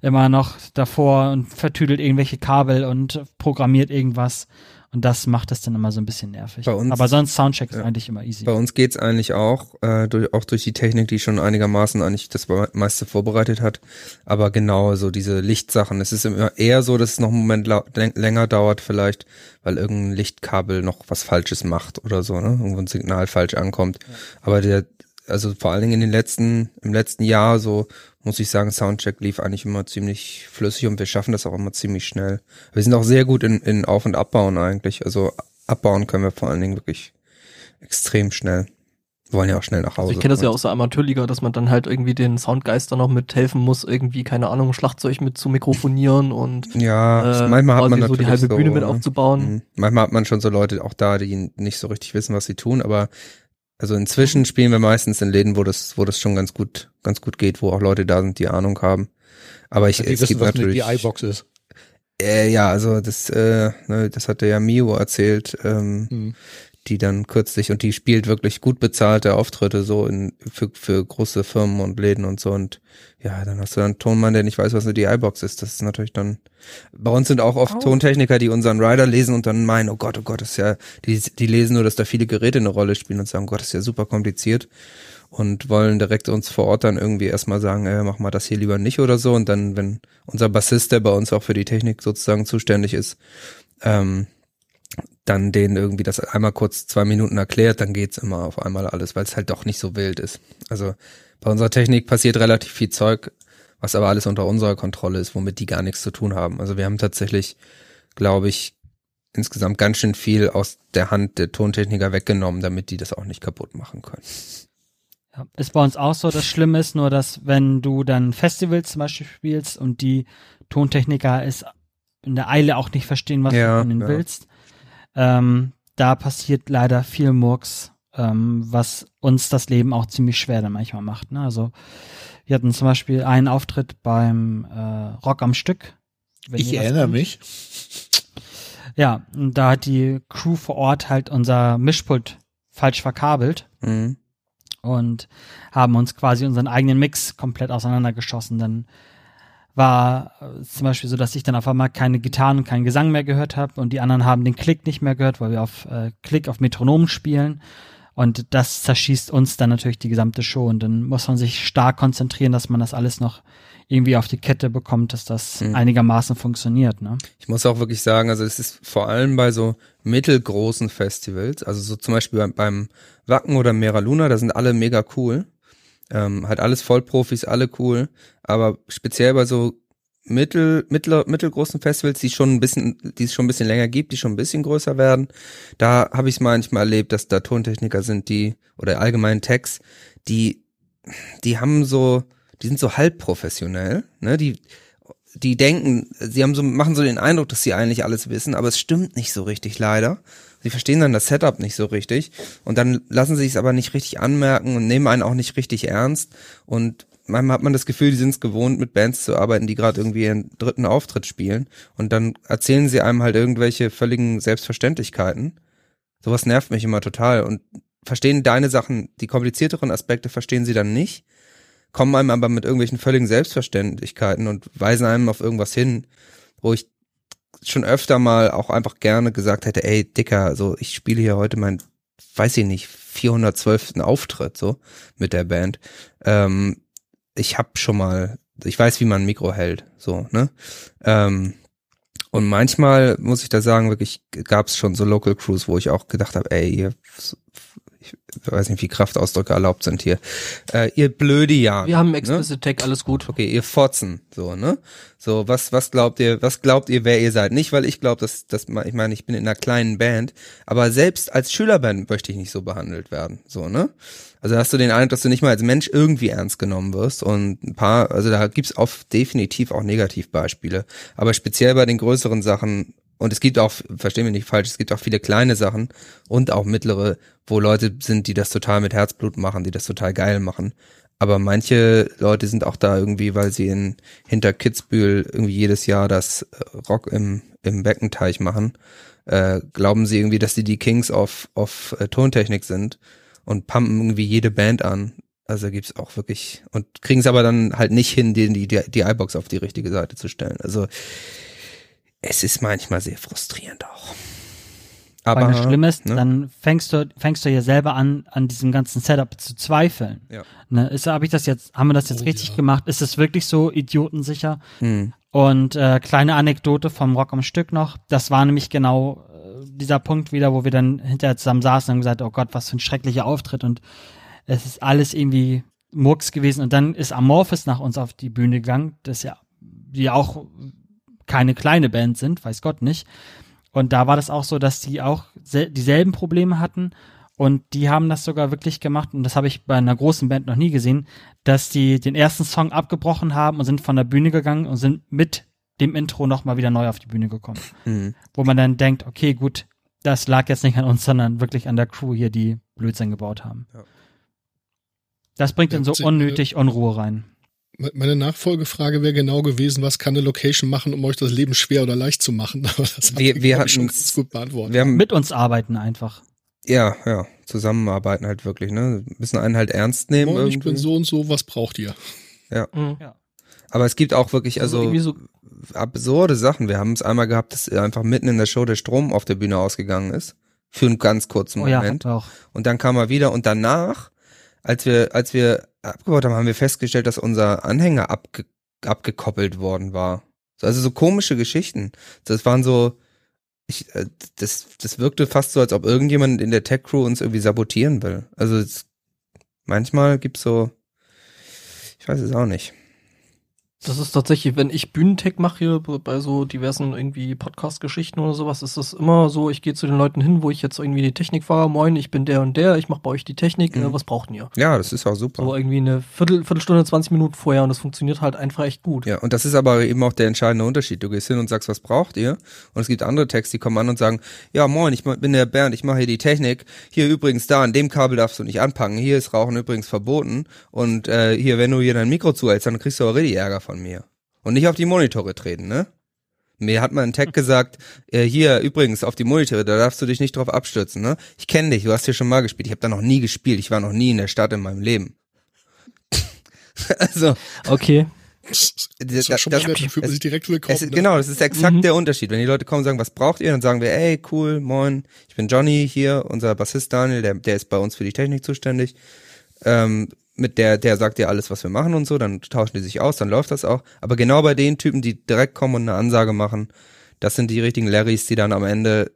immer noch davor und vertüdelt irgendwelche Kabel und programmiert irgendwas. Und das macht es dann immer so ein bisschen nervig. Bei uns- Aber sonst Soundcheck ist Ja. eigentlich immer easy. Bei uns geht's eigentlich auch, äh, durch, auch durch die Technik, die schon einigermaßen eigentlich das meiste vorbereitet hat. Aber genau so diese Lichtsachen. Es ist immer eher so, dass es noch einen Moment länger dauert vielleicht, weil irgendein Lichtkabel noch was Falsches macht oder so, ne? Irgendwo ein Signal falsch ankommt. Aber der, also vor allen Dingen in den letzten, im letzten Jahr so, muss ich sagen, Soundcheck lief eigentlich immer ziemlich flüssig und wir schaffen das auch immer ziemlich schnell. Wir sind auch sehr gut in, in Auf- und Abbauen eigentlich. Also abbauen können wir vor allen Dingen wirklich extrem schnell. Wollen ja auch schnell nach Hause. Also ich kenne das ja aus der Amateurliga, dass man dann halt irgendwie den Soundgeister noch mithelfen muss, irgendwie, keine Ahnung, Schlagzeug mit zu mikrofonieren und Ja, äh, manchmal hat man so natürlich die halbe so, Bühne mit äh, aufzubauen. Mhm. Manchmal hat man schon so Leute auch da, die nicht so richtig wissen, was sie tun, aber also inzwischen Mhm. spielen wir meistens in Läden, wo das, wo das schon ganz gut, ganz gut geht, wo auch Leute da sind, die Ahnung haben. Aber ich, Die es wissen, gibt was eine natürlich, DI-Box ist. äh, ja, also das, äh, ne, das hat der ja Mio erzählt, ähm, Hm. Die dann kürzlich und die spielt wirklich gut bezahlte Auftritte so in für, für große Firmen und Läden und so und ja, dann hast du dann einen Tonmann, der nicht weiß, was eine DI-Box ist. Das ist natürlich dann bei uns sind auch oft Auch. Tontechniker, die unseren Rider lesen und dann meinen, oh Gott, oh Gott, das ist ja, die, die lesen nur, dass da viele Geräte eine Rolle spielen und sagen, Gott, das ist ja super kompliziert und wollen direkt uns vor Ort dann irgendwie erstmal sagen, äh, mach mal das hier lieber nicht oder so und dann, wenn unser Bassist, der bei uns auch für die Technik sozusagen zuständig ist, ähm, dann denen irgendwie das einmal kurz zwei Minuten erklärt, dann geht's immer auf einmal alles, weil es halt doch nicht so wild ist. Also bei unserer Technik passiert relativ viel Zeug, was aber alles unter unserer Kontrolle ist, womit die gar nichts zu tun haben. Also wir haben tatsächlich, glaube ich, insgesamt ganz schön viel aus der Hand der Tontechniker weggenommen, damit die das auch nicht kaputt machen können. Ja, ist bei uns auch so. Das Schlimme ist nur, dass wenn du dann Festivals zum Beispiel spielst und die Tontechniker es in der Eile auch nicht verstehen, was Ja, du von ihnen ja. willst, ähm, da passiert leider viel Murks, ähm, was uns das Leben auch ziemlich schwer dann manchmal macht. Ne? Also wir hatten zum Beispiel einen Auftritt beim äh, Rock am Stück. wenn Ich erinnere kennt. mich. Ja, und da hat die Crew vor Ort halt unser Mischpult falsch verkabelt Mhm. und haben uns quasi unseren eigenen Mix komplett auseinandergeschossen. Dann war äh, zum Beispiel so, dass ich dann auf einmal keine Gitarren und keinen Gesang mehr gehört habe und die anderen haben den Klick nicht mehr gehört, weil wir auf äh, Klick auf Metronom spielen. Und das zerschießt uns dann natürlich die gesamte Show. Und dann muss man sich stark konzentrieren, dass man das alles noch irgendwie auf die Kette bekommt, dass das Mhm. einigermaßen funktioniert. Ne? Ich muss auch wirklich sagen, also es ist vor allem bei so mittelgroßen Festivals, also so zum Beispiel beim, beim Wacken oder Mera Luna, da sind alle mega cool. Ähm, halt alles Vollprofis, alle cool. Aber speziell bei so mittel, mittler, mittelgroßen Festivals, die schon ein bisschen, die es schon ein bisschen länger gibt, die schon ein bisschen größer werden, da habe ich es manchmal erlebt, dass da Tontechniker sind, die, oder allgemein Techs, die, die haben so, die sind so halb professionell, ne, die, die denken, sie haben so, machen so den Eindruck, dass sie eigentlich alles wissen, aber es stimmt nicht so richtig leider. Sie verstehen dann das Setup nicht so richtig. Und dann lassen sie es aber nicht richtig anmerken und nehmen einen auch nicht richtig ernst. Und manchmal hat man das Gefühl, die sind es gewohnt, mit Bands zu arbeiten, die gerade irgendwie ihren dritten Auftritt spielen. Und dann erzählen sie einem halt irgendwelche völligen Selbstverständlichkeiten. Sowas nervt mich immer total. Und verstehen deine Sachen, die komplizierteren Aspekte verstehen sie dann nicht, kommen einem aber mit irgendwelchen völligen Selbstverständlichkeiten und weisen einem auf irgendwas hin, wo ich schon öfter mal auch einfach gerne gesagt hätte, ey, Dicker, so, ich spiele hier heute mein, weiß ich nicht, 412. Auftritt, so, mit der Band. Ähm, ich hab schon mal, ich weiß, wie man ein Mikro hält, so, ne? Ähm, und manchmal, muss ich da sagen, wirklich gab es schon so Local Crews, wo ich auch gedacht habe, ey, ihr, ich weiß nicht, wie Kraftausdrücke erlaubt sind hier, äh, ihr Blödian. Wir haben ne? Explicit Tech, alles gut. Okay, ihr Fotzen, so, ne? So, was, was glaubt ihr, was glaubt ihr, wer ihr seid? Nicht, weil ich glaube, dass, dass, ich meine, ich bin in einer kleinen Band, aber selbst als Schülerband möchte ich nicht so behandelt werden, so, ne? Also hast du den Eindruck, dass du nicht mal als Mensch irgendwie ernst genommen wirst und ein paar, also da gibt's auch definitiv auch Negativbeispiele, aber speziell bei den größeren Sachen und es gibt auch, verstehen wir nicht falsch, es gibt auch viele kleine Sachen und auch mittlere, wo Leute sind, die das total mit Herzblut machen, die das total geil machen. Aber manche Leute sind auch da irgendwie, weil sie in hinter Kitzbühel irgendwie jedes Jahr das äh, Rock im, im Beckenteich machen, äh, glauben sie irgendwie, dass sie die Kings of, of äh, Tontechnik sind und pumpen irgendwie jede Band an. Also gibt's auch wirklich und kriegen es aber dann halt nicht hin, die, die, die iBox auf die richtige Seite zu stellen. Also es ist manchmal sehr frustrierend auch. Aber Aber Weil das Schlimme ist, ne? dann fängst du, fängst du ja selber an, an diesem ganzen Setup zu zweifeln. Ja. Ne, ist, hab ich das jetzt, haben wir das jetzt Oh, richtig ja. gemacht? Ist es wirklich so idiotensicher? Hm. Und äh, kleine Anekdote vom Rock am Stück noch. Das war nämlich genau äh, dieser Punkt wieder, wo wir dann hinterher zusammen saßen und haben gesagt, oh Gott, was für ein schrecklicher Auftritt. Und es ist alles irgendwie Murks gewesen. Und dann ist Amorphis nach uns auf die Bühne gegangen, das ja, die ja auch keine kleine Band sind, weiß Gott nicht. Und da war das auch so, dass die auch sel dieselben Probleme hatten Und die haben das sogar wirklich gemacht, und das habe ich bei einer großen Band noch nie gesehen, dass die den ersten Song abgebrochen haben und sind von der Bühne gegangen und sind mit dem Intro nochmal wieder neu auf die Bühne gekommen. Mhm. Wo man dann denkt, okay, gut, das lag jetzt nicht an uns, sondern wirklich an der Crew hier, die Blödsinn gebaut haben. Ja. Das bringt dann so unnötig Unruhe rein. Me- Meine Nachfolgefrage wäre genau gewesen, was kann eine Location machen, um euch das Leben schwer oder leicht zu machen? Aber das Wir- ihr, wir ich, schon ganz gut beantwortet. Wir haben, Mit uns arbeiten einfach. ja, ja, zusammenarbeiten halt wirklich, ne? Müssen einen halt ernst nehmen Moin, ich bin so und so, was braucht ihr? Mhm. Aber es gibt auch wirklich, Also also, so, absurde Sachen. Wir haben es einmal gehabt, dass einfach mitten in der Show der Strom auf der Bühne ausgegangen ist. Für einen ganz kurzen Oh ja, Moment. hatten wir auch. Und dann kam er wieder und danach, als wir, als wir abgebaut haben, haben wir festgestellt, dass unser Anhänger abge abgekoppelt worden war. So, Also so komische Geschichten. Das waren so, ich, äh, das, das wirkte fast so, als ob irgendjemand in der Tech-Crew uns irgendwie sabotieren will. Also es, manchmal gibt's so, ich weiß es auch nicht. Das ist tatsächlich, wenn ich Bühnentech mache bei so diversen irgendwie Podcast-Geschichten oder sowas, ist das immer so, ich gehe zu den Leuten hin, wo ich jetzt irgendwie die Technik fahre, moin, ich bin der und der, ich mache bei euch die Technik, Mhm. äh, was braucht ihr? Ja, das ist auch super. So irgendwie eine Viertel, Viertelstunde, 20 Minuten vorher und das funktioniert halt einfach echt gut. Ja, und das ist aber eben auch der entscheidende Unterschied. Du gehst hin und sagst, was braucht ihr? Und es gibt andere Texte, die kommen an und sagen, ja moin, ich bin der Bernd, ich mache hier die Technik. Hier übrigens da, an dem Kabel darfst du nicht anpacken. Hier ist Rauchen übrigens verboten. Und äh, hier, wenn du hier dein Mikro zuhältst, dann kriegst du auch richtig Ärger von mir. Und nicht auf die Monitore treten, ne? Mir hat mal ein Tag gesagt, äh, hier übrigens auf die Monitore, da darfst du dich nicht drauf abstürzen, ne? Ich kenne dich, du hast hier schon mal gespielt. Ich habe da noch nie gespielt. Ich war noch nie in der Stadt in meinem Leben. also, Okay. Das das, schon das, dann fühlt man sich direkt willkommen. es ist, ne? genau, das ist exakt Mhm. der Unterschied. Wenn die Leute kommen und sagen, was braucht ihr, dann sagen wir, ey, cool, moin, ich bin Johnny hier, unser Bassist Daniel, der, der ist bei uns für die Technik zuständig. Ähm, mit der, der sagt dir alles, was wir machen und so, dann tauschen die sich aus, dann läuft das auch. Aber genau bei den Typen, die direkt kommen und eine Ansage machen, das sind die richtigen Larrys, die dann am Ende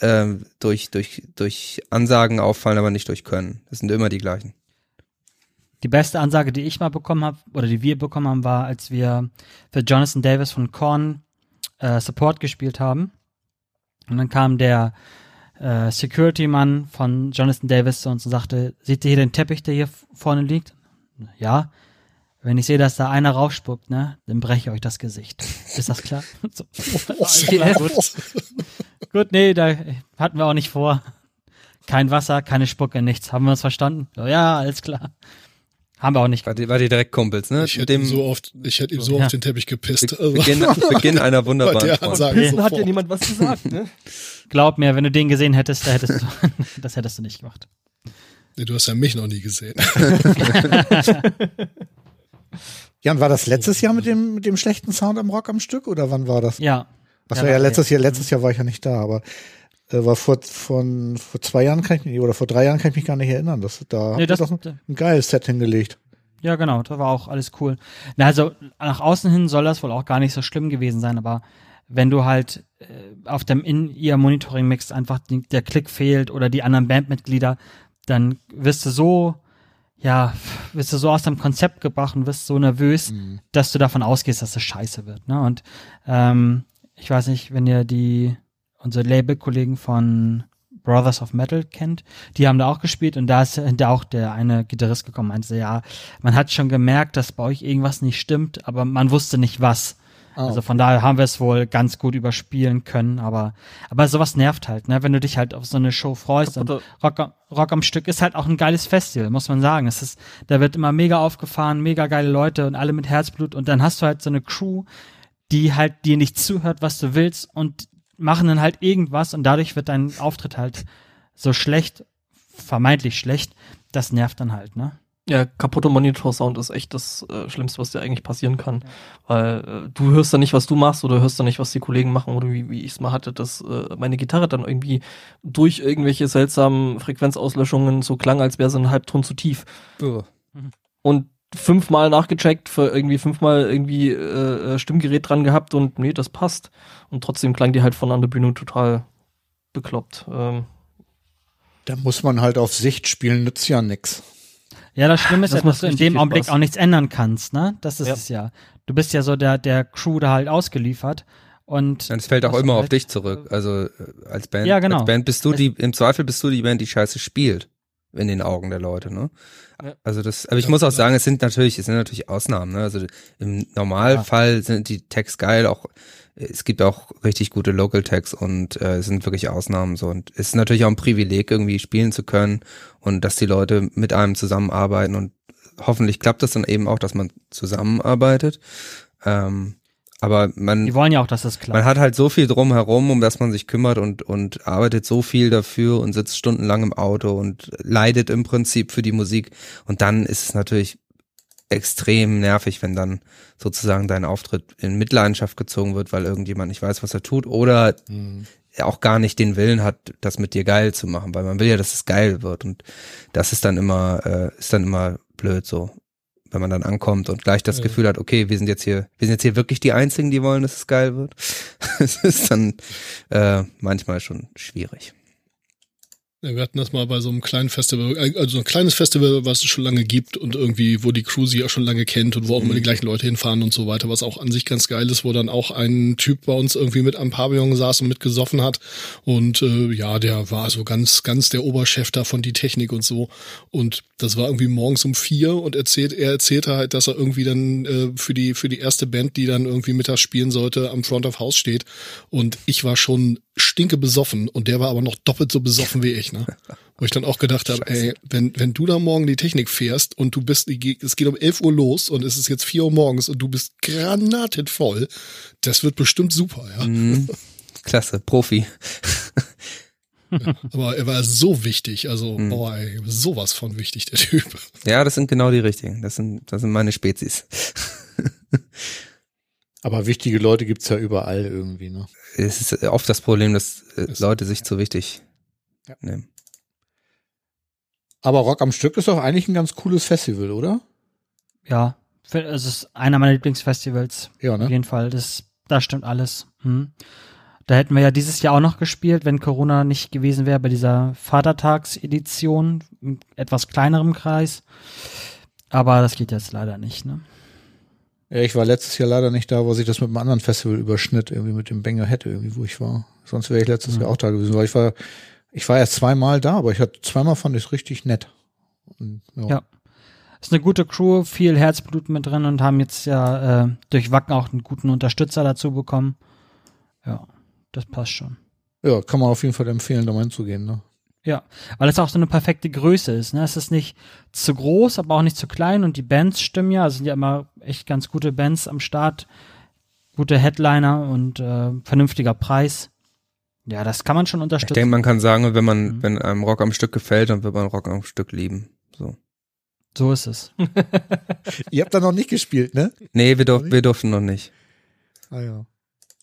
ähm, durch, durch, durch Ansagen auffallen, aber nicht durch Können. Das sind immer die gleichen. Die beste Ansage, die ich mal bekommen habe, oder die wir bekommen haben, war, als wir für Jonathan Davis von Korn äh, Support gespielt haben. Und dann kam der äh, Security-Mann von Jonathan Davis zu uns und sagte, seht ihr hier den Teppich, der hier vorne liegt? Ja. Wenn ich sehe, dass da einer rausspuckt, ne, dann breche ich euch das Gesicht. Ist das klar? so, alles klar, gut. gut, nee, da hatten wir auch nicht vor. Kein Wasser, keine Spucke, nichts. Haben wir uns verstanden? So, ja, alles klar. Haben wir auch nicht. War die, war die direkt Kumpels, ne? Ich hätte ihm so oft, ich hätte ihm so Ja. auf den Teppich gepisst. Be Also, Beginn, Beginn einer bei wunderbaren der Freundschaft. Ansage Okay. sofort. niemand was gesagt, ne? Glaub mir, wenn du den gesehen hättest, da hättest du, das hättest du nicht gemacht. Nee, du hast ja mich noch nie gesehen. Ja, und war das letztes Jahr mit dem, mit dem schlechten Sound am Rock am Stück oder wann war das? Ja. Was Ja, war ja letztes Jahr, letztes Jahr war ich ja nicht da, aber äh, war vor, von, vor zwei Jahren kann ich mich, oder vor drei Jahren kann ich mich gar nicht erinnern. Das, da Nee, das, doch ein, ein geiles Set hingelegt. ja, genau, das war auch alles cool. Na, also nach außen hin soll das wohl auch gar nicht so schlimm gewesen sein, aber wenn du halt auf dem In-Ear-Monitoring-Mix einfach die, der Klick fehlt oder die anderen Bandmitglieder, dann wirst du so, ja, wirst du so aus dem Konzept gebracht und wirst so nervös, dass du davon ausgehst, dass es scheiße wird. Ne? Und ähm, ich weiß nicht, wenn ihr die unsere Label-Kollegen von Brothers of Metal kennt, die haben da auch gespielt und da ist da auch der eine Gitarrist gekommen, meinte, ja, man hat schon gemerkt, dass bei euch irgendwas nicht stimmt, aber man wusste nicht was. Ah, Also von daher haben wir es wohl ganz gut überspielen können, aber aber sowas nervt halt, ne? Wenn du dich halt auf so eine Show freust und Rock, am- Rock am Stück ist halt auch ein geiles Festival, muss man sagen. Es ist, da wird immer mega aufgefahren, mega geile Leute und alle mit Herzblut und dann hast du halt so eine Crew, die halt dir nicht zuhört, was du willst und machen dann halt irgendwas und dadurch wird dein Auftritt halt so schlecht, vermeintlich schlecht. Das nervt dann halt, ne? Ja, kaputter Monitor-Sound ist echt das äh, Schlimmste, was dir eigentlich passieren kann. Weil äh, du hörst dann nicht, was du machst oder hörst dann nicht, was die Kollegen machen oder wie, wie ich es mal hatte, dass äh, meine Gitarre dann irgendwie durch irgendwelche seltsamen Frequenzauslöschungen so klang, als wäre sie einen Halbton zu tief. Oh. Und fünfmal nachgecheckt, für irgendwie fünfmal irgendwie äh, äh, Stimmgerät dran gehabt und nee, das passt. Und trotzdem klang die halt von an der Bühne total bekloppt. Ähm, Da muss man halt auf Sicht spielen, nützt ja nix. Ja, das Schlimme ist Das ja, dass du in dem Augenblick Spaß. auch nichts ändern kannst, ne? Das ist Ja. es ja. Du bist ja so der, der Crew da halt ausgeliefert Und es fällt auch das immer auf halt, dich zurück. Also äh, als Band, Ja, genau. als Band bist du die, im Zweifel bist du die Band, die Scheiße spielt. In den Augen der Leute, ne? Ja. Also das, aber ich Ja, muss auch klar. sagen, es sind natürlich, es sind natürlich Ausnahmen, ne? Also im Normalfall sind die Tags geil, auch es gibt auch richtig gute Local Tags und äh, es sind wirklich Ausnahmen so und es ist natürlich auch ein Privileg irgendwie spielen zu können und dass die Leute mit einem zusammenarbeiten und hoffentlich klappt das dann eben auch, dass man zusammenarbeitet. Ähm, aber man Die wollen ja auch, dass das klappt. man hat halt so viel drumherum, um das man sich kümmert und, und arbeitet so viel dafür und sitzt stundenlang im Auto und leidet im Prinzip für die Musik. Und dann ist es natürlich extrem nervig, wenn dann sozusagen dein Auftritt in Mitleidenschaft gezogen wird, weil irgendjemand nicht weiß, was er tut oder Mhm. auch gar nicht den Willen hat, das mit dir geil zu machen, weil man will ja, dass es geil wird und das ist dann immer, äh, ist dann immer blöd so, wenn man dann ankommt und gleich das Ja. Gefühl hat, okay, wir sind jetzt hier, wir sind jetzt hier wirklich die Einzigen, die wollen, dass es geil wird. Es ist dann äh, manchmal schon schwierig. Ja, wir hatten das mal bei so einem kleinen Festival, äh, also ein kleines Festival, was es schon lange gibt und irgendwie, wo die Crew sich auch schon lange kennt und wo auch immer die gleichen Leute hinfahren und so weiter, was auch an sich ganz geil ist, wo dann auch ein Typ bei uns irgendwie mit am Pavillon saß und mitgesoffen hat und äh, ja, der war so ganz, ganz der Oberchef da von die Technik und so und das war irgendwie morgens um vier und erzählt, er erzählte halt, dass er irgendwie dann äh, für die für die erste Band, die dann irgendwie mittags spielen sollte, am Front of House steht und ich war schon stinke besoffen und der war aber noch doppelt so besoffen wie ich, ne? Wo ich dann auch gedacht habe, ey, wenn, wenn du da morgen die Technik fährst und du bist, es geht um 11 Uhr los und es ist jetzt 4 Uhr morgens und du bist granatenvoll, das wird bestimmt super, ja. Mhm. Klasse, Profi. Aber er war so wichtig, also, Mhm. boah, ey, sowas von wichtig, der Typ. Ja, das sind genau die richtigen. Das sind, das sind meine Spezies. Aber wichtige Leute gibt's ja überall irgendwie, ne? Es ist oft das Problem, dass äh, Es- Leute sich zu wichtig Ja. nehmen. Aber Rock am Stück ist doch eigentlich ein ganz cooles Festival, oder? ja, es ist einer meiner Lieblingsfestivals. Ja, Auf ne? jeden Fall. Das, da stimmt alles. Hm. Da hätten wir ja dieses Jahr auch noch gespielt, wenn Corona nicht gewesen wäre, bei dieser Vatertagsedition, etwas kleinerem Kreis. Aber das geht jetzt leider nicht, ne? Ja, ich war letztes Jahr leider nicht da, wo sich das mit einem anderen Festival überschnitt, irgendwie mit dem Banger Head irgendwie, wo ich war. Sonst wäre ich letztes Mhm. Jahr auch da gewesen, weil ich war, ich war erst zweimal da, aber ich hatte zweimal fand ich es richtig nett. Und, ja. Ja. Ist eine gute Crew, viel Herzblut mit drin und haben jetzt ja äh, durch Wacken auch einen guten Unterstützer dazu bekommen. Ja, das passt schon. ja, kann man auf jeden Fall empfehlen, da mal hinzugehen, ne? Ja, weil es auch so eine perfekte Größe ist. Ne? Es ist nicht zu groß, aber auch nicht zu klein und die Bands stimmen ja. Es sind ja immer echt ganz gute Bands am Start. Gute Headliner und äh, vernünftiger Preis. Ja, das kann man schon Ich unterstützen. denke, man kann sagen, wenn man, Mhm. wenn einem Rock am Stück gefällt, dann wird man Rock am Stück lieben. So. so ist es. Ihr habt da noch nicht gespielt, ne? Nee, wir, durf, wir durften noch nicht. Ah, ja.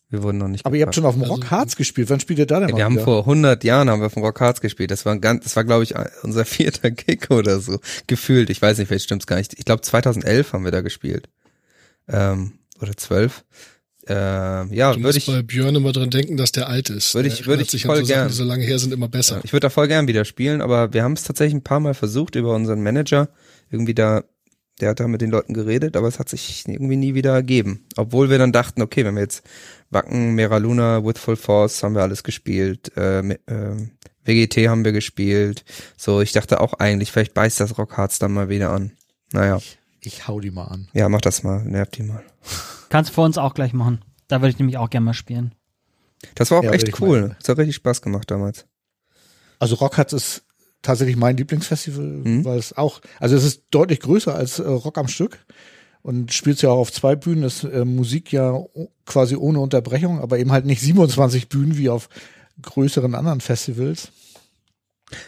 Wir wurden noch nicht. Aber ihr habt schon auf dem Also- Rock Harz gespielt. Wann spielt ihr da denn wir haben wieder? vor 100 Jahren haben wir vom Rock Hearts gespielt. Das war ein ganz, das war glaube ich unser vierter Gig oder so gefühlt. Ich weiß nicht, vielleicht stimmt's gar nicht. Ich glaube 2011 haben wir da gespielt ähm, oder 12. Ähm, ja, Du würde ich, bei Björn immer dran denken, dass der alt ist. Würde ich- würde ich sich voll so Sachen, gern. die so lange her sind, immer besser. ich würde da voll gern wieder spielen, aber wir haben es tatsächlich ein paar Mal versucht über unseren Manager irgendwie da. Der hat da mit den Leuten geredet, aber es hat sich irgendwie nie wieder ergeben. Obwohl wir dann dachten, okay, wenn wir jetzt Wacken, Mera Luna, With Full Force haben wir alles gespielt, äh, ähm, WGT haben wir gespielt. So, ich dachte auch eigentlich, vielleicht beißt das Rockharz dann mal wieder an. Naja, Ich hau die mal an. ja, mach das mal, nervt die mal. Kannst vor uns auch gleich machen. Da würde ich nämlich auch gerne mal spielen. Das war auch Ja, echt cool. Es hat richtig Spaß gemacht damals. Also Rock Harz ist tatsächlich mein Lieblingsfestival, Mhm. weil es auch, also es ist deutlich größer als äh, Rock am Stück und spielt ja auch auf zwei Bühnen, ist äh, Musik ja quasi ohne Unterbrechung, aber eben halt nicht 27 Bühnen wie auf größeren anderen Festivals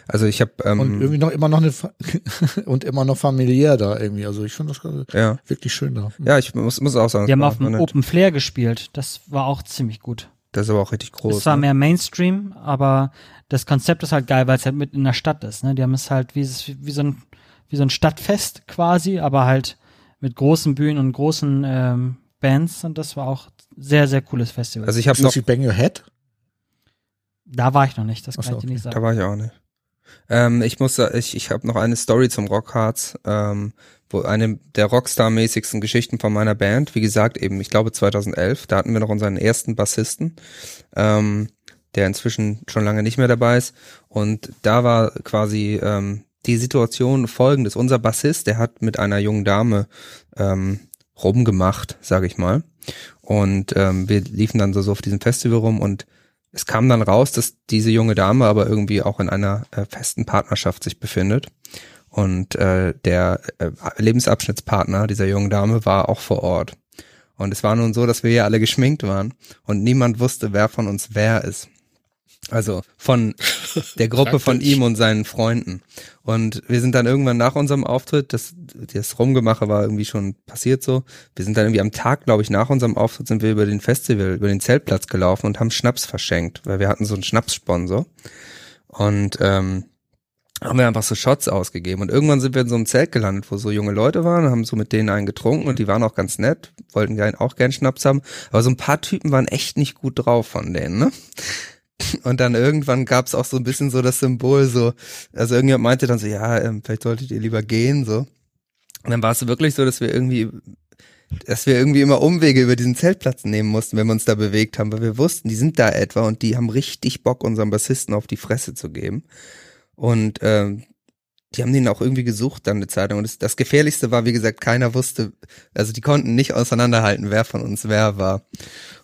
Also ich habe und ähm, irgendwie noch immer noch eine und immer noch familiär da irgendwie. Also ich finde das gerade ja, wirklich schön da. ja, ich muss, muss auch sagen, Die haben auf dem. Open Flair gespielt. Das war auch ziemlich gut. das ist aber auch richtig groß. Es war ne? mehr Mainstream, aber das Konzept ist halt geil, weil es halt mit in der Stadt ist. Ne? Die haben es halt wie, wie, so ein, wie so ein Stadtfest quasi, aber halt mit großen Bühnen und großen ähm, Bands und das war auch sehr, sehr cooles Festival. Also ich habe noch Bang Your Head? da war ich noch nicht, das Ach kann so, ich dir nicht Da sagen. war ich auch nicht. Ähm, ich muss, ich, ich habe noch eine Story zum Rockharz, ähm, wo eine der Rockstar-mäßigsten Geschichten von meiner Band, wie gesagt, eben, ich glaube 2011, da hatten wir noch unseren ersten Bassisten, ähm, der inzwischen schon lange nicht mehr dabei ist. Und da war quasi ähm, die Situation folgendes. Unser Bassist, der hat mit einer jungen Dame ähm, rumgemacht, sage ich mal. Und ähm, wir liefen dann so, so auf diesem Festival rum und es kam dann raus, dass diese junge Dame aber irgendwie auch in einer äh, festen Partnerschaft sich befindet. Und äh, der äh, Lebensabschnittspartner dieser jungen Dame war auch vor Ort. Und es war nun so, dass wir ja alle geschminkt waren und niemand wusste, wer von uns wer ist. Also von der Gruppe von ihm und seinen Freunden. Und wir sind dann irgendwann nach unserem Auftritt, das, das Rumgemache war irgendwie schon passiert so. Wir sind dann irgendwie am Tag, glaube ich, nach unserem Auftritt sind wir über den Festival, über den Zeltplatz gelaufen und haben Schnaps verschenkt, weil wir hatten so einen Schnapssponsor. Und ähm, haben wir einfach so Shots ausgegeben. Und irgendwann sind wir in so einem Zelt gelandet, wo so junge Leute waren, haben so mit denen einen getrunken und die waren auch ganz nett, wollten auch gern Schnaps haben. Aber so ein paar Typen waren echt nicht gut drauf von denen, ne? Und dann irgendwann gab es auch so ein bisschen so das Symbol, so, also irgendjemand meinte dann so, ja, ähm, vielleicht solltet ihr lieber gehen, so. Und dann war es wirklich so, dass wir irgendwie, dass wir irgendwie immer Umwege über diesen Zeltplatz nehmen mussten, wenn wir uns da bewegt haben, weil wir wussten, die sind da etwa und die haben richtig Bock, unserem Bassisten auf die Fresse zu geben. Und ähm, die haben den auch irgendwie gesucht dann eine Zeitung. Und das, das Gefährlichste war, wie gesagt, keiner wusste, also die konnten nicht auseinanderhalten, wer von uns wer war.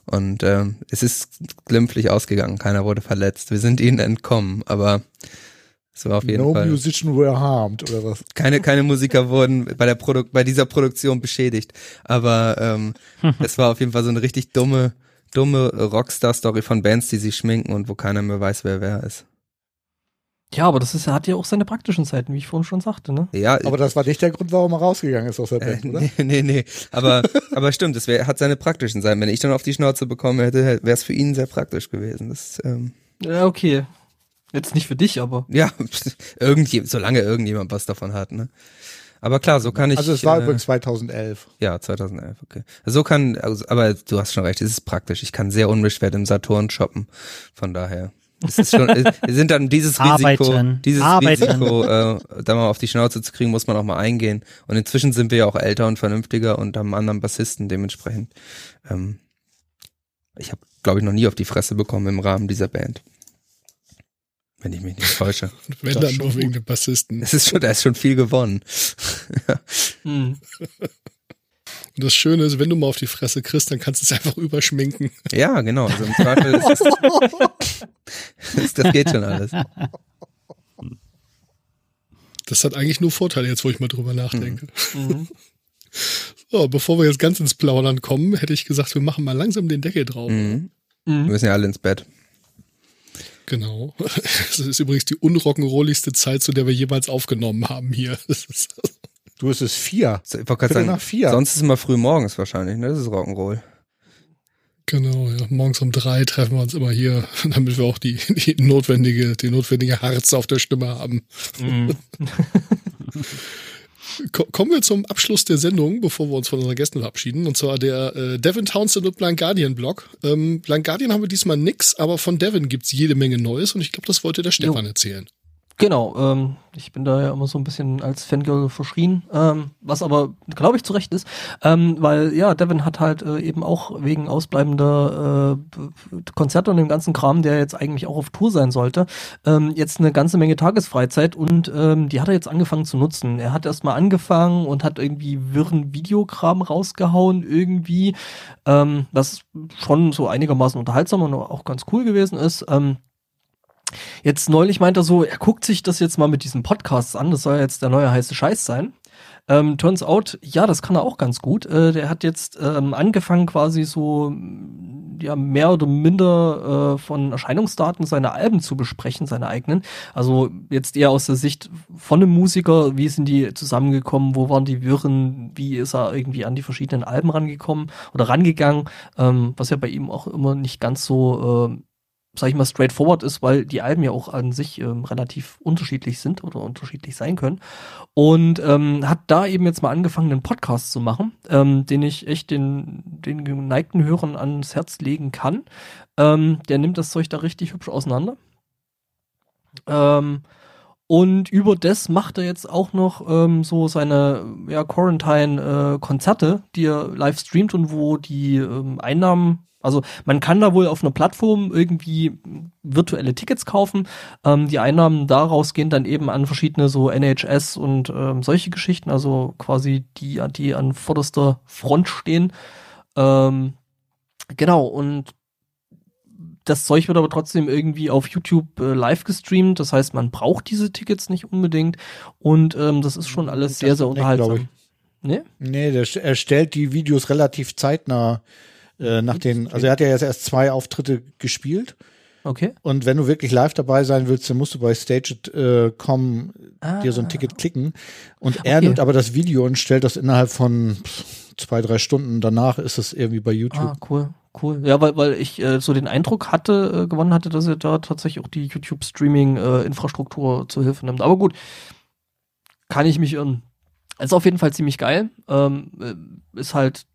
Und ähm, es ist glimpflich ausgegangen, keiner wurde verletzt. Wir sind ihnen entkommen, aber es war auf jeden no Fall. No musician were harmed, oder was? Keine, keine Musiker wurden bei der Produk bei dieser Produktion beschädigt. Aber ähm, es war auf jeden Fall so eine richtig dumme, dumme Rockstar-Story von Bands, die sich schminken und wo keiner mehr weiß, wer wer ist. Ja, aber das ist, hat ja auch seine praktischen Seiten, wie ich vorhin schon sagte, ne? Ja, aber das war nicht der Grund, warum er rausgegangen ist aus der Band, äh, oder? Nee, nee, nee. Aber, aber stimmt, es wär, hat seine praktischen Seiten. Wenn ich dann auf die Schnauze bekommen hätte, wäre es für ihn sehr praktisch gewesen. Das, ähm, ja, okay. Jetzt nicht für dich, aber. Ja, irgendjemand, solange irgendjemand was davon hat, ne? Aber klar, so kann ich. Also es war äh, übrigens 2011. Ja, 2011, okay. So kann, also, aber du hast schon recht, es ist praktisch. Ich kann sehr unbeschwert im Saturn shoppen. Von daher. Es ist schon, wir sind dann dieses Risiko, Arbeiten. dieses Arbeiten. Risiko, äh, da mal auf die Schnauze zu kriegen, muss man auch mal eingehen. Und inzwischen sind wir ja auch älter und vernünftiger und haben einen anderen Bassisten dementsprechend. Ähm, ich habe, glaube ich, noch nie auf die Fresse bekommen im Rahmen dieser Band. Wenn ich mich nicht täusche. Wenn Das dann nur wegen dem Bassisten. Es ist schon, da ist schon viel gewonnen. Hm. Und das Schöne ist, wenn du mal auf die Fresse kriegst, dann kannst du es einfach überschminken. Ja, genau. Also im Zweifel ist das, das geht schon alles. Das hat eigentlich nur Vorteile, jetzt wo ich mal drüber nachdenke. Mhm. So, bevor wir jetzt ganz ins Plaudern kommen, hätte ich gesagt, wir machen mal langsam den Deckel drauf. Mhm. Wir Mhm. müssen ja alle ins Bett. Genau. Das ist übrigens die unrock'n'rolligste Zeit, zu der wir jemals aufgenommen haben hier. Das ist, Du, es ist vier. So, Ich wollte gerade sagen, nach vier. sonst ist es immer früh morgens wahrscheinlich, ne? Das ist Rock'n'Roll. genau, ja. Morgens um drei treffen wir uns immer hier, damit wir auch die, die notwendige, die notwendige Harz auf der Stimme haben. Ko- Kommen wir zum Abschluss der Sendung, bevor wir uns von unseren Gästen verabschieden, und zwar der äh, Devin Townsend und Blind Guardian Blog. Ähm, Blind Guardian haben wir diesmal nix, aber von Devin gibt's jede Menge Neues und ich glaube, das wollte der Stefan erzählen. Genau, ähm, ich bin da ja immer so ein bisschen als Fangirl verschrien, ähm, was aber, glaube ich, zu Recht ist, ähm, weil ja, Devin hat halt äh, eben auch wegen ausbleibender äh, Konzerte und dem ganzen Kram, der jetzt eigentlich auch auf Tour sein sollte, ähm, jetzt eine ganze Menge Tagesfreizeit und ähm, die hat er jetzt angefangen zu nutzen. Er hat erstmal angefangen und hat irgendwie wirren Videokram rausgehauen irgendwie, ähm, was schon so einigermaßen unterhaltsam und auch ganz cool gewesen ist. Ähm, Jetzt neulich meint er so, er guckt sich das jetzt mal mit diesen Podcasts an, das soll ja jetzt der neue heiße Scheiß sein. Ähm, turns out, ja, das kann er auch ganz gut. Äh, der hat jetzt ähm, angefangen quasi so mm, ja mehr oder minder äh, von Erscheinungsdaten seine Alben zu besprechen, seine eigenen. Also jetzt eher aus der Sicht von einem Musiker, wie sind die zusammengekommen, wo waren die Wirren, wie ist er irgendwie an die verschiedenen Alben rangekommen oder rangegangen, ähm, was ja bei ihm auch immer nicht ganz so ähm, sag ich mal, straightforward ist, weil die Alben ja auch an sich ähm, relativ unterschiedlich sind oder unterschiedlich sein können. Und ähm, hat da eben jetzt mal angefangen, einen Podcast zu machen, ähm, den ich echt den, den geneigten Hörern ans Herz legen kann. Ähm, der nimmt das Zeug da richtig hübsch auseinander. Ähm, Und über das macht er jetzt auch noch ähm, so seine ja, Quarantine-Konzerte, äh, die er live streamt und wo die ähm, Einnahmen also man kann da wohl auf einer Plattform irgendwie virtuelle Tickets kaufen. Ähm, die Einnahmen daraus gehen dann eben an verschiedene so NHS und ähm, solche Geschichten, also quasi die, die an vorderster Front stehen. Ähm, genau, und das Zeug wird aber trotzdem irgendwie auf YouTube äh, live gestreamt. Das heißt, man braucht diese Tickets nicht unbedingt. Und ähm, das ist schon alles sehr, sehr unterhaltsam. Nee? Nee, der, er stellt die Videos relativ zeitnah äh, nach den, also er hat ja jetzt erst zwei Auftritte gespielt. Okay. Und wenn du wirklich live dabei sein willst, dann musst du bei Staged.com äh, ah. dir so ein Ticket klicken. Und er okay. nimmt aber das Video und stellt das innerhalb von zwei, drei Stunden danach ist es irgendwie bei YouTube. Ah, cool, cool. Ja, weil, weil ich äh, so den Eindruck hatte, äh, gewonnen hatte, dass er da tatsächlich auch die YouTube-Streaming-Infrastruktur äh, zur Hilfe nimmt. Aber gut, kann ich mich irren. Ist auf jeden Fall ziemlich geil. Ähm, äh, ist halt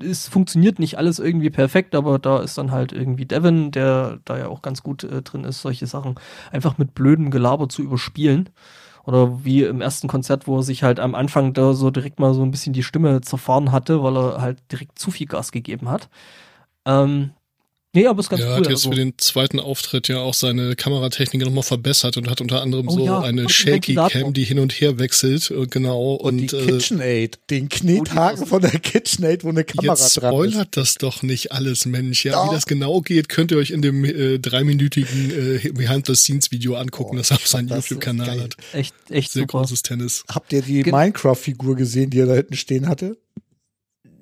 es funktioniert nicht alles irgendwie perfekt, aber da ist dann halt irgendwie Devin, der da ja auch ganz gut äh, drin ist, solche Sachen einfach mit blödem Gelaber zu überspielen. Oder wie im ersten Konzert, wo er sich halt am Anfang da so direkt mal so ein bisschen die Stimme zerfahren hatte, weil er halt direkt zu viel Gas gegeben hat. Ähm, Nee, aber ist ganz ja, cool. Er hat jetzt also. für den zweiten Auftritt ja auch seine Kameratechnik nochmal verbessert und hat unter anderem oh, so ja, eine Shaky Cam, die hin und her wechselt, äh, genau. Und, und die äh, KitchenAid, den Knethaken oh, von der KitchenAid, wo eine Kamera jetzt dran ist. spoilert das doch nicht alles, Mensch. Ja, Doch. wie das genau geht, könnt ihr euch in dem äh, dreiminütigen äh, Behind-the-Scenes-Video angucken, oh, das er auf seinem YouTube-Kanal hat. Echt, echt Sehr super. großes Tennis. Habt ihr die Minecraft-Figur gesehen, die er da hinten stehen hatte?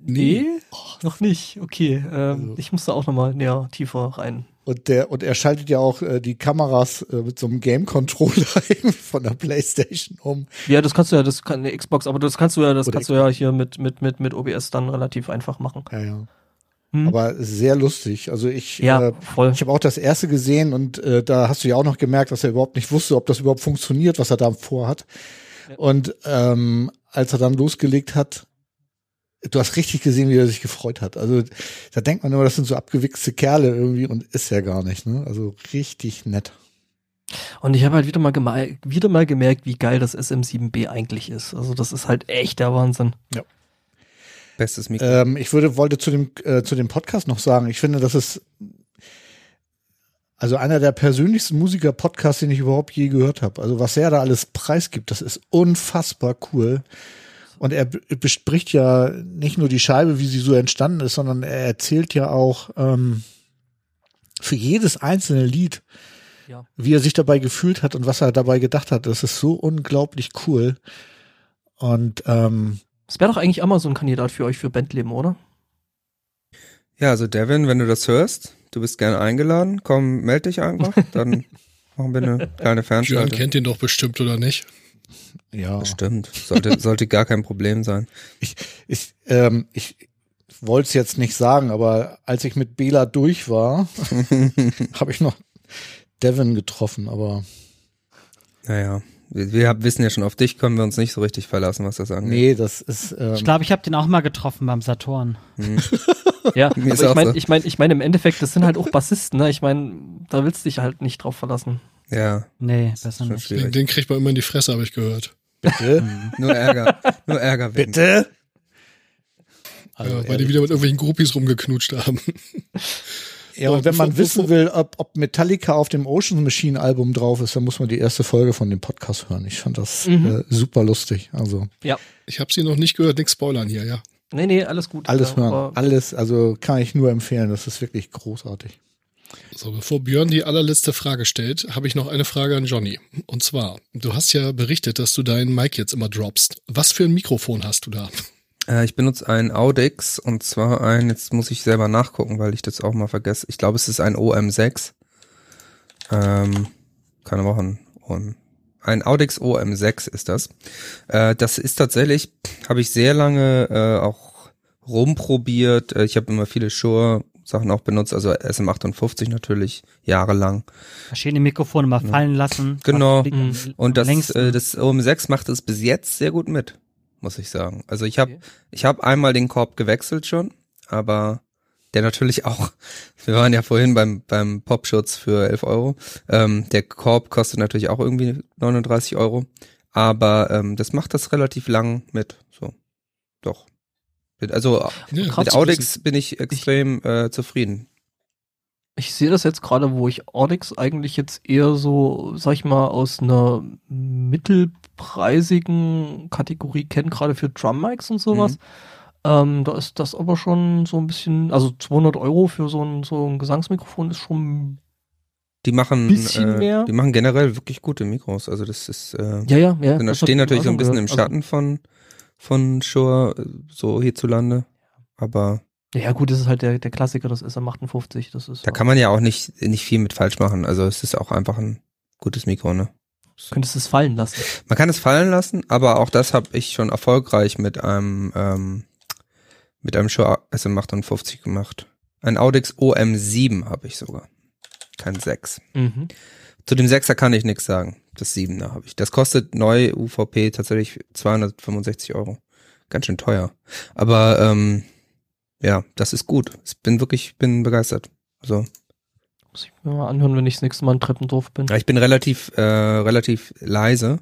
Nee, oh, noch nicht. Okay, ähm, also. ich muss da auch nochmal näher tiefer rein. Und der und er schaltet ja auch äh, die Kameras äh, mit so einem Game Controller von der PlayStation um. Ja, das kannst du ja, das kann eine Xbox, aber das kannst du ja, das Oder kannst Xbox. du ja hier mit mit mit mit OBS dann relativ einfach machen. Ja, ja. Hm. Aber sehr lustig. Also ich, ja, äh, ich habe auch das erste gesehen und äh, da hast du ja auch noch gemerkt, dass er überhaupt nicht wusste, ob das überhaupt funktioniert, was er da vorhat. Ja. Und ähm, als er dann losgelegt hat, du hast richtig gesehen, wie er sich gefreut hat. Also da denkt man immer, das sind so abgewichste Kerle irgendwie und ist ja gar nicht. Ne? Also richtig nett. Und ich habe halt wieder mal, wieder mal gemerkt, wie geil das SM7B eigentlich ist. Also das ist halt echt der Wahnsinn. Ja. Bestes Mikro. Ähm, ich würde, wollte zu dem, äh, zu dem Podcast noch sagen, ich finde, das ist also einer der persönlichsten Musiker-Podcasts, den ich überhaupt je gehört habe. Also was er da alles preisgibt, das ist unfassbar cool. Und er bespricht ja nicht nur die Scheibe, wie sie so entstanden ist, sondern er erzählt ja auch ähm, für jedes einzelne Lied, ja. wie er sich dabei gefühlt hat und was er dabei gedacht hat. Das ist so unglaublich cool. Und ähm, das wäre doch eigentlich auch mal so ein Kandidat für euch für Bandleben, oder? Ja, also Devin, wenn du das hörst, du bist gerne eingeladen, komm, melde dich einfach, dann machen wir eine kleine Fernschaltung. Jörn kennt ihn doch bestimmt, oder nicht? Ja. Bestimmt. Sollte, sollte gar kein Problem sein. Ich, ich, ähm, ich wollte es jetzt nicht sagen, aber als ich mit Bela durch war, habe ich noch Devin getroffen, aber. Naja. Wir, wir wissen ja schon, auf dich können wir uns nicht so richtig verlassen, was das angeht. Nee, das ist. Ähm ich glaube, ich habe den auch mal getroffen beim Saturn. Hm. ja, aber ich meine, so. ich meine, ich meine, im Endeffekt, das sind halt auch Bassisten, ne? Ich meine, da willst du dich halt nicht drauf verlassen. Ja. Nee, besser nicht. Den, den kriegt man immer in die Fresse, habe ich gehört. Bitte? Mhm. nur Ärger. Nur Ärger. Bitte? Also ja, weil die wieder mit irgendwelchen Groupies rumgeknutscht haben. Ja, und wenn man wissen will, ob, ob Metallica auf dem Ocean Machine Album drauf ist, dann muss man die erste Folge von dem Podcast hören. Ich fand das mhm. äh, super lustig. Also. Ja. Ich habe sie noch nicht gehört, nix spoilern hier, ja. Nee, nee, alles gut. Alles hören. Alles, also kann ich nur empfehlen. Das ist wirklich großartig. So, bevor Björn die allerletzte Frage stellt, habe ich noch eine Frage an Johnny. Und zwar, du hast ja berichtet, dass du deinen Mic jetzt immer droppst. Was für ein Mikrofon hast du da? Äh, ich benutze ein Audix und zwar ein, jetzt muss ich selber nachgucken, weil ich das auch mal vergesse. Ich glaube, es ist ein OM6. Ähm, keine aber auch ein, Audix OM6 ist das. Äh, das ist tatsächlich, habe ich sehr lange äh, auch rumprobiert. Äh, ich habe immer viele Shure Sachen auch benutzt, also SM58 natürlich jahrelang. Verschiedene Mikrofone mal fallen lassen. Genau. Mhm. Und das, äh, das OM6 macht es bis jetzt sehr gut mit, muss ich sagen. Also ich habe okay. ich habe einmal den Korb gewechselt schon, aber der natürlich auch, wir waren ja vorhin beim, beim Popschutz für 11 Euro, ähm, der Korb kostet natürlich auch irgendwie 39 Euro, aber ähm, das macht das relativ lang mit, so, doch. Also Ja, mit Audix bin ich extrem äh, zufrieden. Ich sehe das jetzt gerade, wo ich Audix eigentlich jetzt eher so, sag ich mal, aus einer mittelpreisigen Kategorie kenne, gerade für Drum Mics und sowas. Mhm. Ähm, da ist das aber schon so ein bisschen, also 200 Euro für so ein, so ein Gesangsmikrofon ist schon, Die machen, Bisschen äh, mehr. die machen generell wirklich gute Mikros. Also das ist, äh, ja, ja, ja. sind, das stehen natürlich so ein also bisschen im gehört. Schatten von von Shure, äh, so hierzulande. Aber ja, gut, das ist halt der, der Klassiker, das SM58, das ist. da kann man ja auch nicht nicht viel mit falsch machen. Also es ist auch einfach ein gutes Mikro, ne? Könntest es fallen lassen. Man kann es fallen lassen, aber auch das habe ich schon erfolgreich mit einem ähm, mit einem Shure SM58 gemacht. Ein Audix OM7 habe ich sogar. Kein 6. Mhm. Zu dem 6er kann ich nichts sagen. Das 7er habe ich. Das kostet neu UVP tatsächlich 265 Euro. Ganz schön teuer. Aber ähm, ja, das ist gut. Ich bin wirklich, bin begeistert. So. Muss ich mir mal anhören, wenn ich das nächste Mal in Treppendorf bin. Ja, ich bin relativ, äh, relativ leise.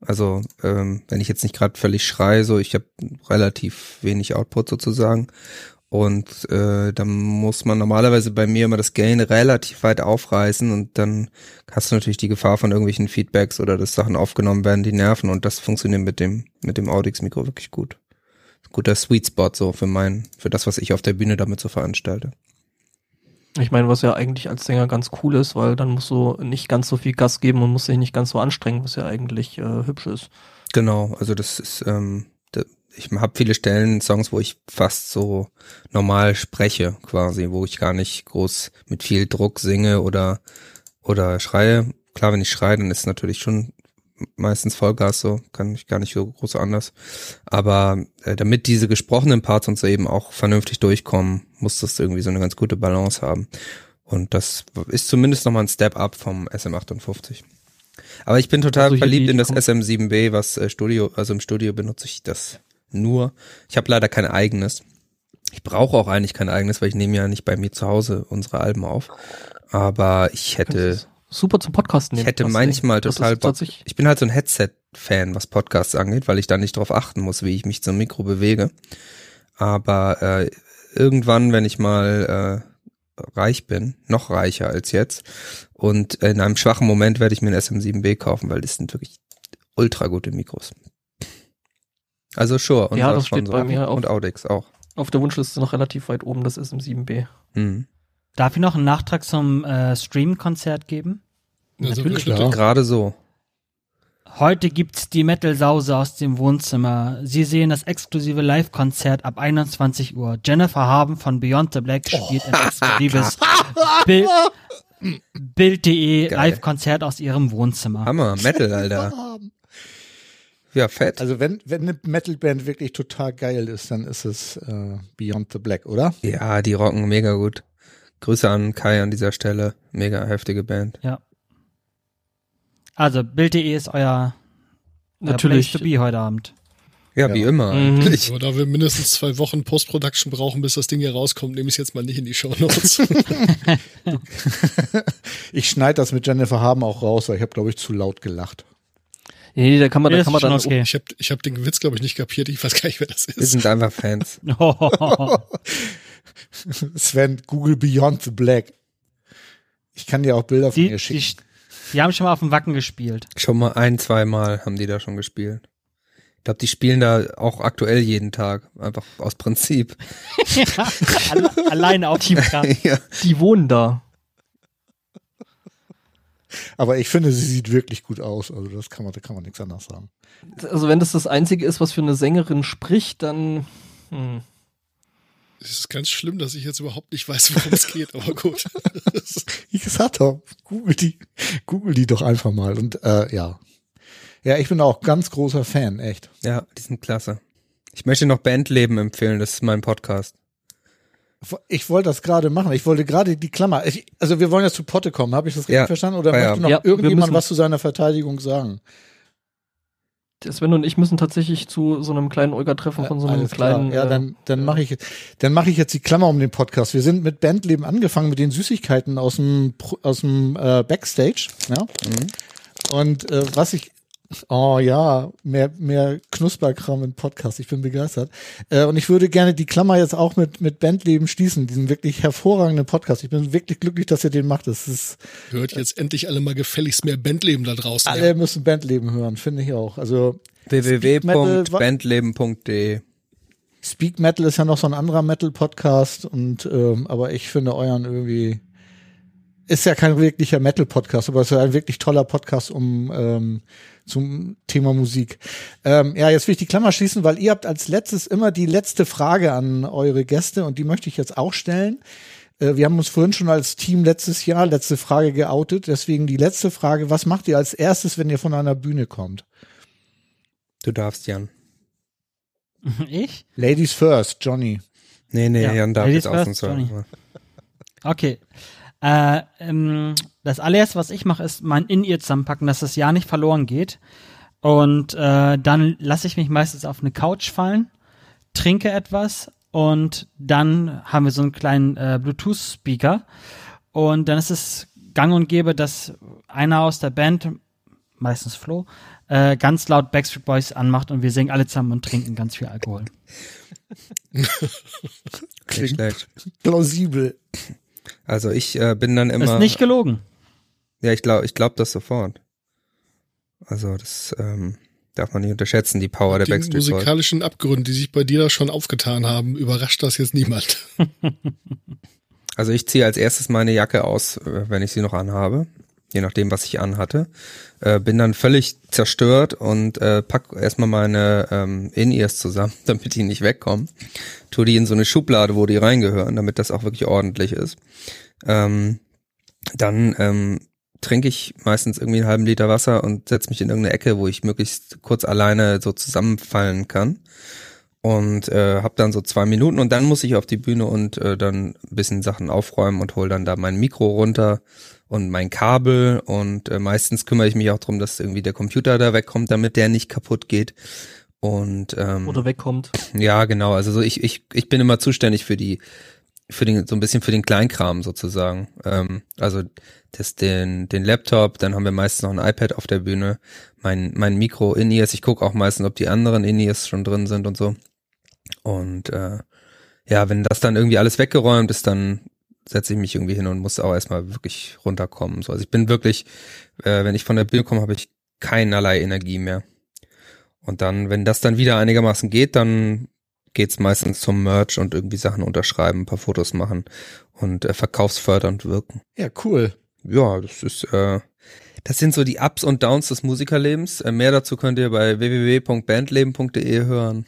Also, ähm, wenn ich jetzt nicht gerade völlig schreie, so ich habe relativ wenig Output sozusagen. Und äh, dann muss man normalerweise bei mir immer das Gain relativ weit aufreißen und dann hast du natürlich die Gefahr von irgendwelchen Feedbacks oder dass Sachen aufgenommen werden, die nerven und das funktioniert mit dem mit dem Audix Mikro wirklich gut. Guter Sweet Spot so für mein für das, was ich auf der Bühne damit so veranstalte. Ich meine, was ja eigentlich als Sänger ganz cool ist, weil dann musst du nicht ganz so viel Gas geben und musst dich nicht ganz so anstrengen, was ja eigentlich äh, hübsch ist. Genau, also das ist, ähm, ich habe viele Stellen, Songs, wo ich fast so normal spreche, quasi, wo ich gar nicht groß mit viel Druck singe oder oder schreie. Klar, wenn ich schreie, dann ist natürlich schon meistens Vollgas so, kann ich gar nicht so groß anders. Aber äh, damit diese gesprochenen Parts uns eben auch vernünftig durchkommen, muss das irgendwie so eine ganz gute Balance haben. Und das ist zumindest nochmal ein Step up vom SM58. Aber ich bin total Also verliebt in das die- SM7B, was äh, Studio, also im Studio benutze ich das nur. Ich habe leider kein eigenes. Ich brauche auch eigentlich kein eigenes, weil ich nehme ja nicht bei mir zu Hause unsere Alben auf. Aber ich hätte, super zum Podcasten ich hätte manchmal das total ist Ich bin halt so ein Headset-Fan, was Podcasts angeht, weil ich da nicht drauf achten muss, wie ich mich zum Mikro bewege. Aber äh, irgendwann, wenn ich mal äh, reich bin, noch reicher als jetzt, und in einem schwachen Moment werde ich mir ein SM7B kaufen, weil das sind wirklich ultra gute Mikros. Also Shure und Ja, auch das steht Sponsor. bei mir auf- und Audix auch. Auf der Wunschliste noch relativ weit oben, das ist im 7B. Mhm. Darf ich noch einen Nachtrag zum äh, Stream-Konzert geben? Also Natürlich, klar. Gerade so. Heute gibt's die Metal-Sause aus dem Wohnzimmer. Sie sehen das exklusive Live-Konzert ab 21 Uhr. Jennifer Haben von Beyond the Black spielt ein exklusives Bild- Bild.de. Live-Konzert aus ihrem Wohnzimmer. Hammer, Metal, Alter. Ja, fett. Also wenn, wenn eine Metalband wirklich total geil ist, dann ist es äh, Beyond the Black, oder? Ja, die rocken mega gut. Grüße an Kai an dieser Stelle. Mega heftige Band. Also Bild.de ist euer, euer Natürlich. Place to be heute Abend. Ja, Ja. wie immer Mhm. eigentlich. Aber da wir mindestens zwei Wochen Post-Production brauchen, bis das Ding hier rauskommt, nehme ich es jetzt mal nicht in die Show Notes. Ich schneide das mit Jennifer Haben auch raus, weil ich habe, glaube ich, zu laut gelacht. Nee, da kann man, Nee, da kann man dann okay. ich habe ich hab den Witz, glaube ich, nicht kapiert. Ich weiß gar nicht, wer das Wir ist. sind einfach Fans. Sven, Google Beyond the Black. Ich kann dir auch Bilder von die, ihr die, schicken. die haben schon mal auf dem Wacken gespielt. Schon mal ein, zwei Mal haben die da schon gespielt. Ich glaube, die spielen da auch aktuell jeden Tag. Einfach aus Prinzip. Alle, alleine auf dem Kraft. ja. Die wohnen da. Aber ich finde, sie sieht wirklich gut aus. Also das kann man, da kann man nichts anderes sagen. Also wenn das das Einzige ist, was für eine Sängerin spricht, dann... Hm. Es ist ganz schlimm, dass ich jetzt überhaupt nicht weiß, worum es geht, aber gut. Ich gesagt habe, google die, google die doch einfach mal. Und äh, ja. Ja, ich bin auch ganz großer Fan, echt. ja, die sind klasse. Ich möchte noch Bandleben empfehlen. Das ist mein Podcast. Ich wollte das gerade machen. Ich wollte gerade die Klammer. Ich, also wir wollen jetzt zu Potte kommen. Habe ich das richtig Ja, verstanden? Oder Feierabend. möchte noch Ja, irgendjemand was zu seiner Verteidigung sagen? Sven und ich müssen tatsächlich zu so einem kleinen Olga-Treffen von so einem Alles klar. kleinen. Ja, äh, dann, dann mache ich, dann mache ich jetzt die Klammer um den Podcast. Wir sind mit Bandleben angefangen mit den Süßigkeiten aus dem, aus dem äh, Backstage. Ja. Und äh, was ich, oh ja, mehr, mehr Knusperkram im Podcast. Ich bin begeistert. Äh, und ich würde gerne die Klammer jetzt auch mit, mit Bandleben schließen. Diesen wirklich hervorragenden Podcast. Ich bin wirklich glücklich, dass ihr den macht. Das ist, Hört jetzt endlich alle mal gefälligst mehr Bandleben da draußen. alle müssen Bandleben hören, finde ich auch. Also, www.bandleben.de Speak Metal ist ja noch so ein anderer Metal-Podcast und ähm, aber ich finde euren irgendwie ist ja kein wirklicher Metal-Podcast, aber es ist ja ein wirklich toller Podcast um ähm, zum Thema Musik. Ähm, ja, jetzt will ich die Klammer schließen, weil ihr habt als letztes immer die letzte Frage an eure Gäste und die möchte ich jetzt auch stellen. Äh, wir haben uns vorhin schon als Team letztes Jahr letzte Frage geoutet, deswegen die letzte Frage: Was macht ihr als erstes, wenn ihr von einer Bühne kommt? Du darfst, Jan. Ich? Ladies first, Johnny. Nee, nee, Ja, Jan darf Ladies jetzt ausnahmsweise. Okay. Äh, ähm, das allererste, was ich mache, ist mein In-Ear zusammenpacken, dass das Jahr nicht verloren geht. Und äh, dann lasse ich mich meistens auf eine Couch fallen, trinke etwas und dann haben wir so einen kleinen äh, Bluetooth-Speaker. Und dann ist es gang und gäbe, dass einer aus der Band, meistens Flo, äh, ganz laut Backstreet Boys anmacht und wir singen alle zusammen und trinken ganz viel Alkohol. Klingt plausibel. Also ich äh, bin dann immer. ist nicht gelogen. Ja, ich glaube, ich glaube das sofort. Also das ähm, darf man nicht unterschätzen, die Power der Die Backstreet Boys. musikalischen Abgründe, die sich bei dir da schon aufgetan haben, überrascht das jetzt niemand. Also ich ziehe als erstes meine Jacke aus, äh, wenn ich sie noch anhabe, je nachdem, was ich anhatte. Äh, bin dann völlig zerstört und äh, pack erstmal meine ähm, In-Ears zusammen, damit die nicht wegkommen. Tu die in so eine Schublade, wo die reingehören, damit das auch wirklich ordentlich ist. Ähm, dann ähm, trinke ich meistens irgendwie einen halben Liter Wasser und setze mich in irgendeine Ecke, wo ich möglichst kurz alleine so zusammenfallen kann und äh, habe dann so zwei Minuten und dann muss ich auf die Bühne und äh, dann ein bisschen Sachen aufräumen und hol dann da mein Mikro runter und mein Kabel und äh, meistens kümmere ich mich auch drum, dass irgendwie der Computer da wegkommt, damit der nicht kaputt geht. Und ähm, oder wegkommt. ja, genau. Also so ich ich ich bin immer zuständig für die für den so ein bisschen für den Kleinkram sozusagen. Ähm, also das den den Laptop, dann haben wir meistens noch ein iPad auf der Bühne, mein mein Mikro In-Ears. Ich gucke auch meistens, ob die anderen In-Ears schon drin sind und so. Und äh, ja, wenn das dann irgendwie alles weggeräumt ist, dann setze ich mich irgendwie hin und muss auch erstmal wirklich runterkommen. So, also ich bin wirklich, äh, wenn ich von der Bühne komme, habe ich keinerlei Energie mehr. Und dann, wenn das dann wieder einigermaßen geht, dann geht's meistens zum Merch und irgendwie Sachen unterschreiben, ein paar Fotos machen und äh, verkaufsfördernd wirken. Ja, cool. Ja, das ist, äh, das sind so die Ups und Downs des Musikerlebens. Äh, mehr dazu könnt ihr bei www.bandleben.de hören.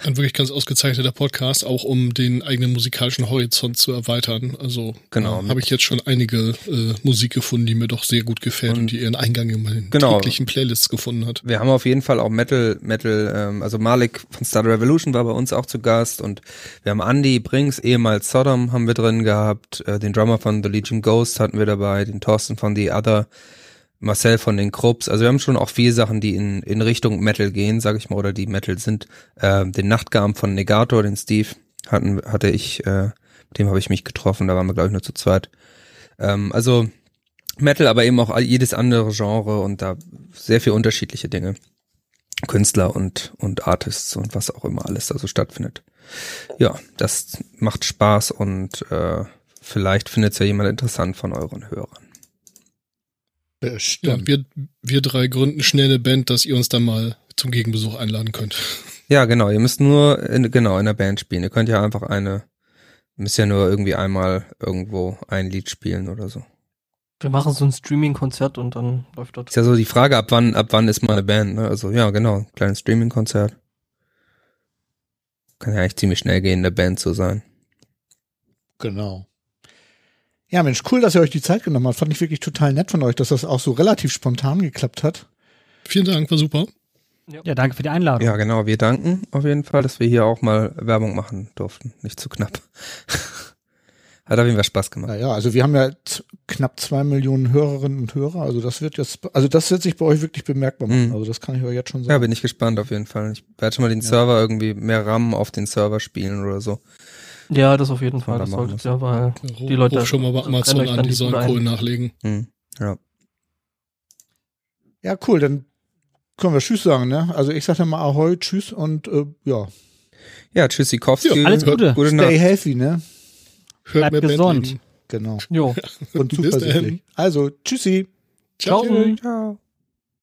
Ein wirklich ganz ausgezeichneter Podcast, auch um den eigenen musikalischen Horizont zu erweitern. Also Genau. äh, habe ich jetzt schon einige äh, Musik gefunden, die mir doch sehr gut gefällt und, Und- die ihren Eingang in meinen Genau. täglichen Playlists gefunden hat. Wir haben auf jeden Fall auch Metal, Metal, ähm, also Malik von Star Revolution war bei uns auch zu Gast und wir haben Andy Brinks, ehemals Sodom, haben wir drin gehabt, äh, den Drummer von The Legion Ghost hatten wir dabei, den Thorsten von The Other, Marcel von den Krupps. Also wir haben schon auch viele Sachen, die in, in Richtung Metal gehen, sag ich mal, oder die Metal sind. Ähm, den Nachtgarm von Negator, den Steve, hatten, hatte ich, äh, dem habe ich mich getroffen, da waren wir, glaube ich, nur zu zweit. Ähm, also Metal, aber eben auch jedes andere Genre und da sehr viel unterschiedliche Dinge. Künstler und, und Artists und was auch immer alles da so stattfindet. Ja, das macht Spaß und äh, vielleicht findet es ja jemand interessant von euren Hörern. Ja, Bestimmt. wir, wir drei gründen schnell eine Band, dass ihr uns dann mal zum Gegenbesuch einladen könnt. Ja, genau, ihr müsst nur in, genau in der Band spielen. Ihr könnt ja einfach eine, müsst ja nur irgendwie einmal irgendwo ein Lied spielen oder so. Wir machen so ein Streaming-Konzert und dann läuft das. Ist ja so die Frage, ab wann, ab wann ist mal eine Band, ne? Also ja, genau, kleines Streaming-Konzert. Kann ja eigentlich ziemlich schnell gehen, eine Band zu sein. Genau. Ja, Mensch, cool, dass ihr euch die Zeit genommen habt. Fand ich wirklich total nett von euch, dass das auch so relativ spontan geklappt hat. Vielen Dank, war super. Ja, danke für die Einladung. Ja, genau. Wir danken auf jeden Fall, dass wir hier auch mal Werbung machen durften. Nicht zu knapp. Hat auf jeden Fall Spaß gemacht. Naja, also wir haben ja knapp zwei Millionen Hörerinnen und Hörer. Also das wird jetzt, also das wird sich bei euch wirklich bemerkbar machen. Mhm. Also das kann ich euch jetzt schon Ja, sagen. bin ich gespannt auf jeden Fall. Ich werde schon mal den Server irgendwie mehr RAM auf den Server spielen oder so. Ja, das auf jeden Fall. Ja, Das solltet ihr, weil Ruf, die Leute ruf schon mal bei Amazon an, die die sollen. Kohle nachlegen. Hm. Ja. Ja, cool. Dann können wir Tschüss sagen, ne? Also ich sage mal Ahoi, Tschüss und äh, ja, Ja, tschüssikowski. Ja, alles Gute. Gute stay Nacht. healthy, ne? Hört Bleibt mehr gesund. Genau. Jo. Und zuversichtlich. Also, tschüssi. Ciao. Ciao.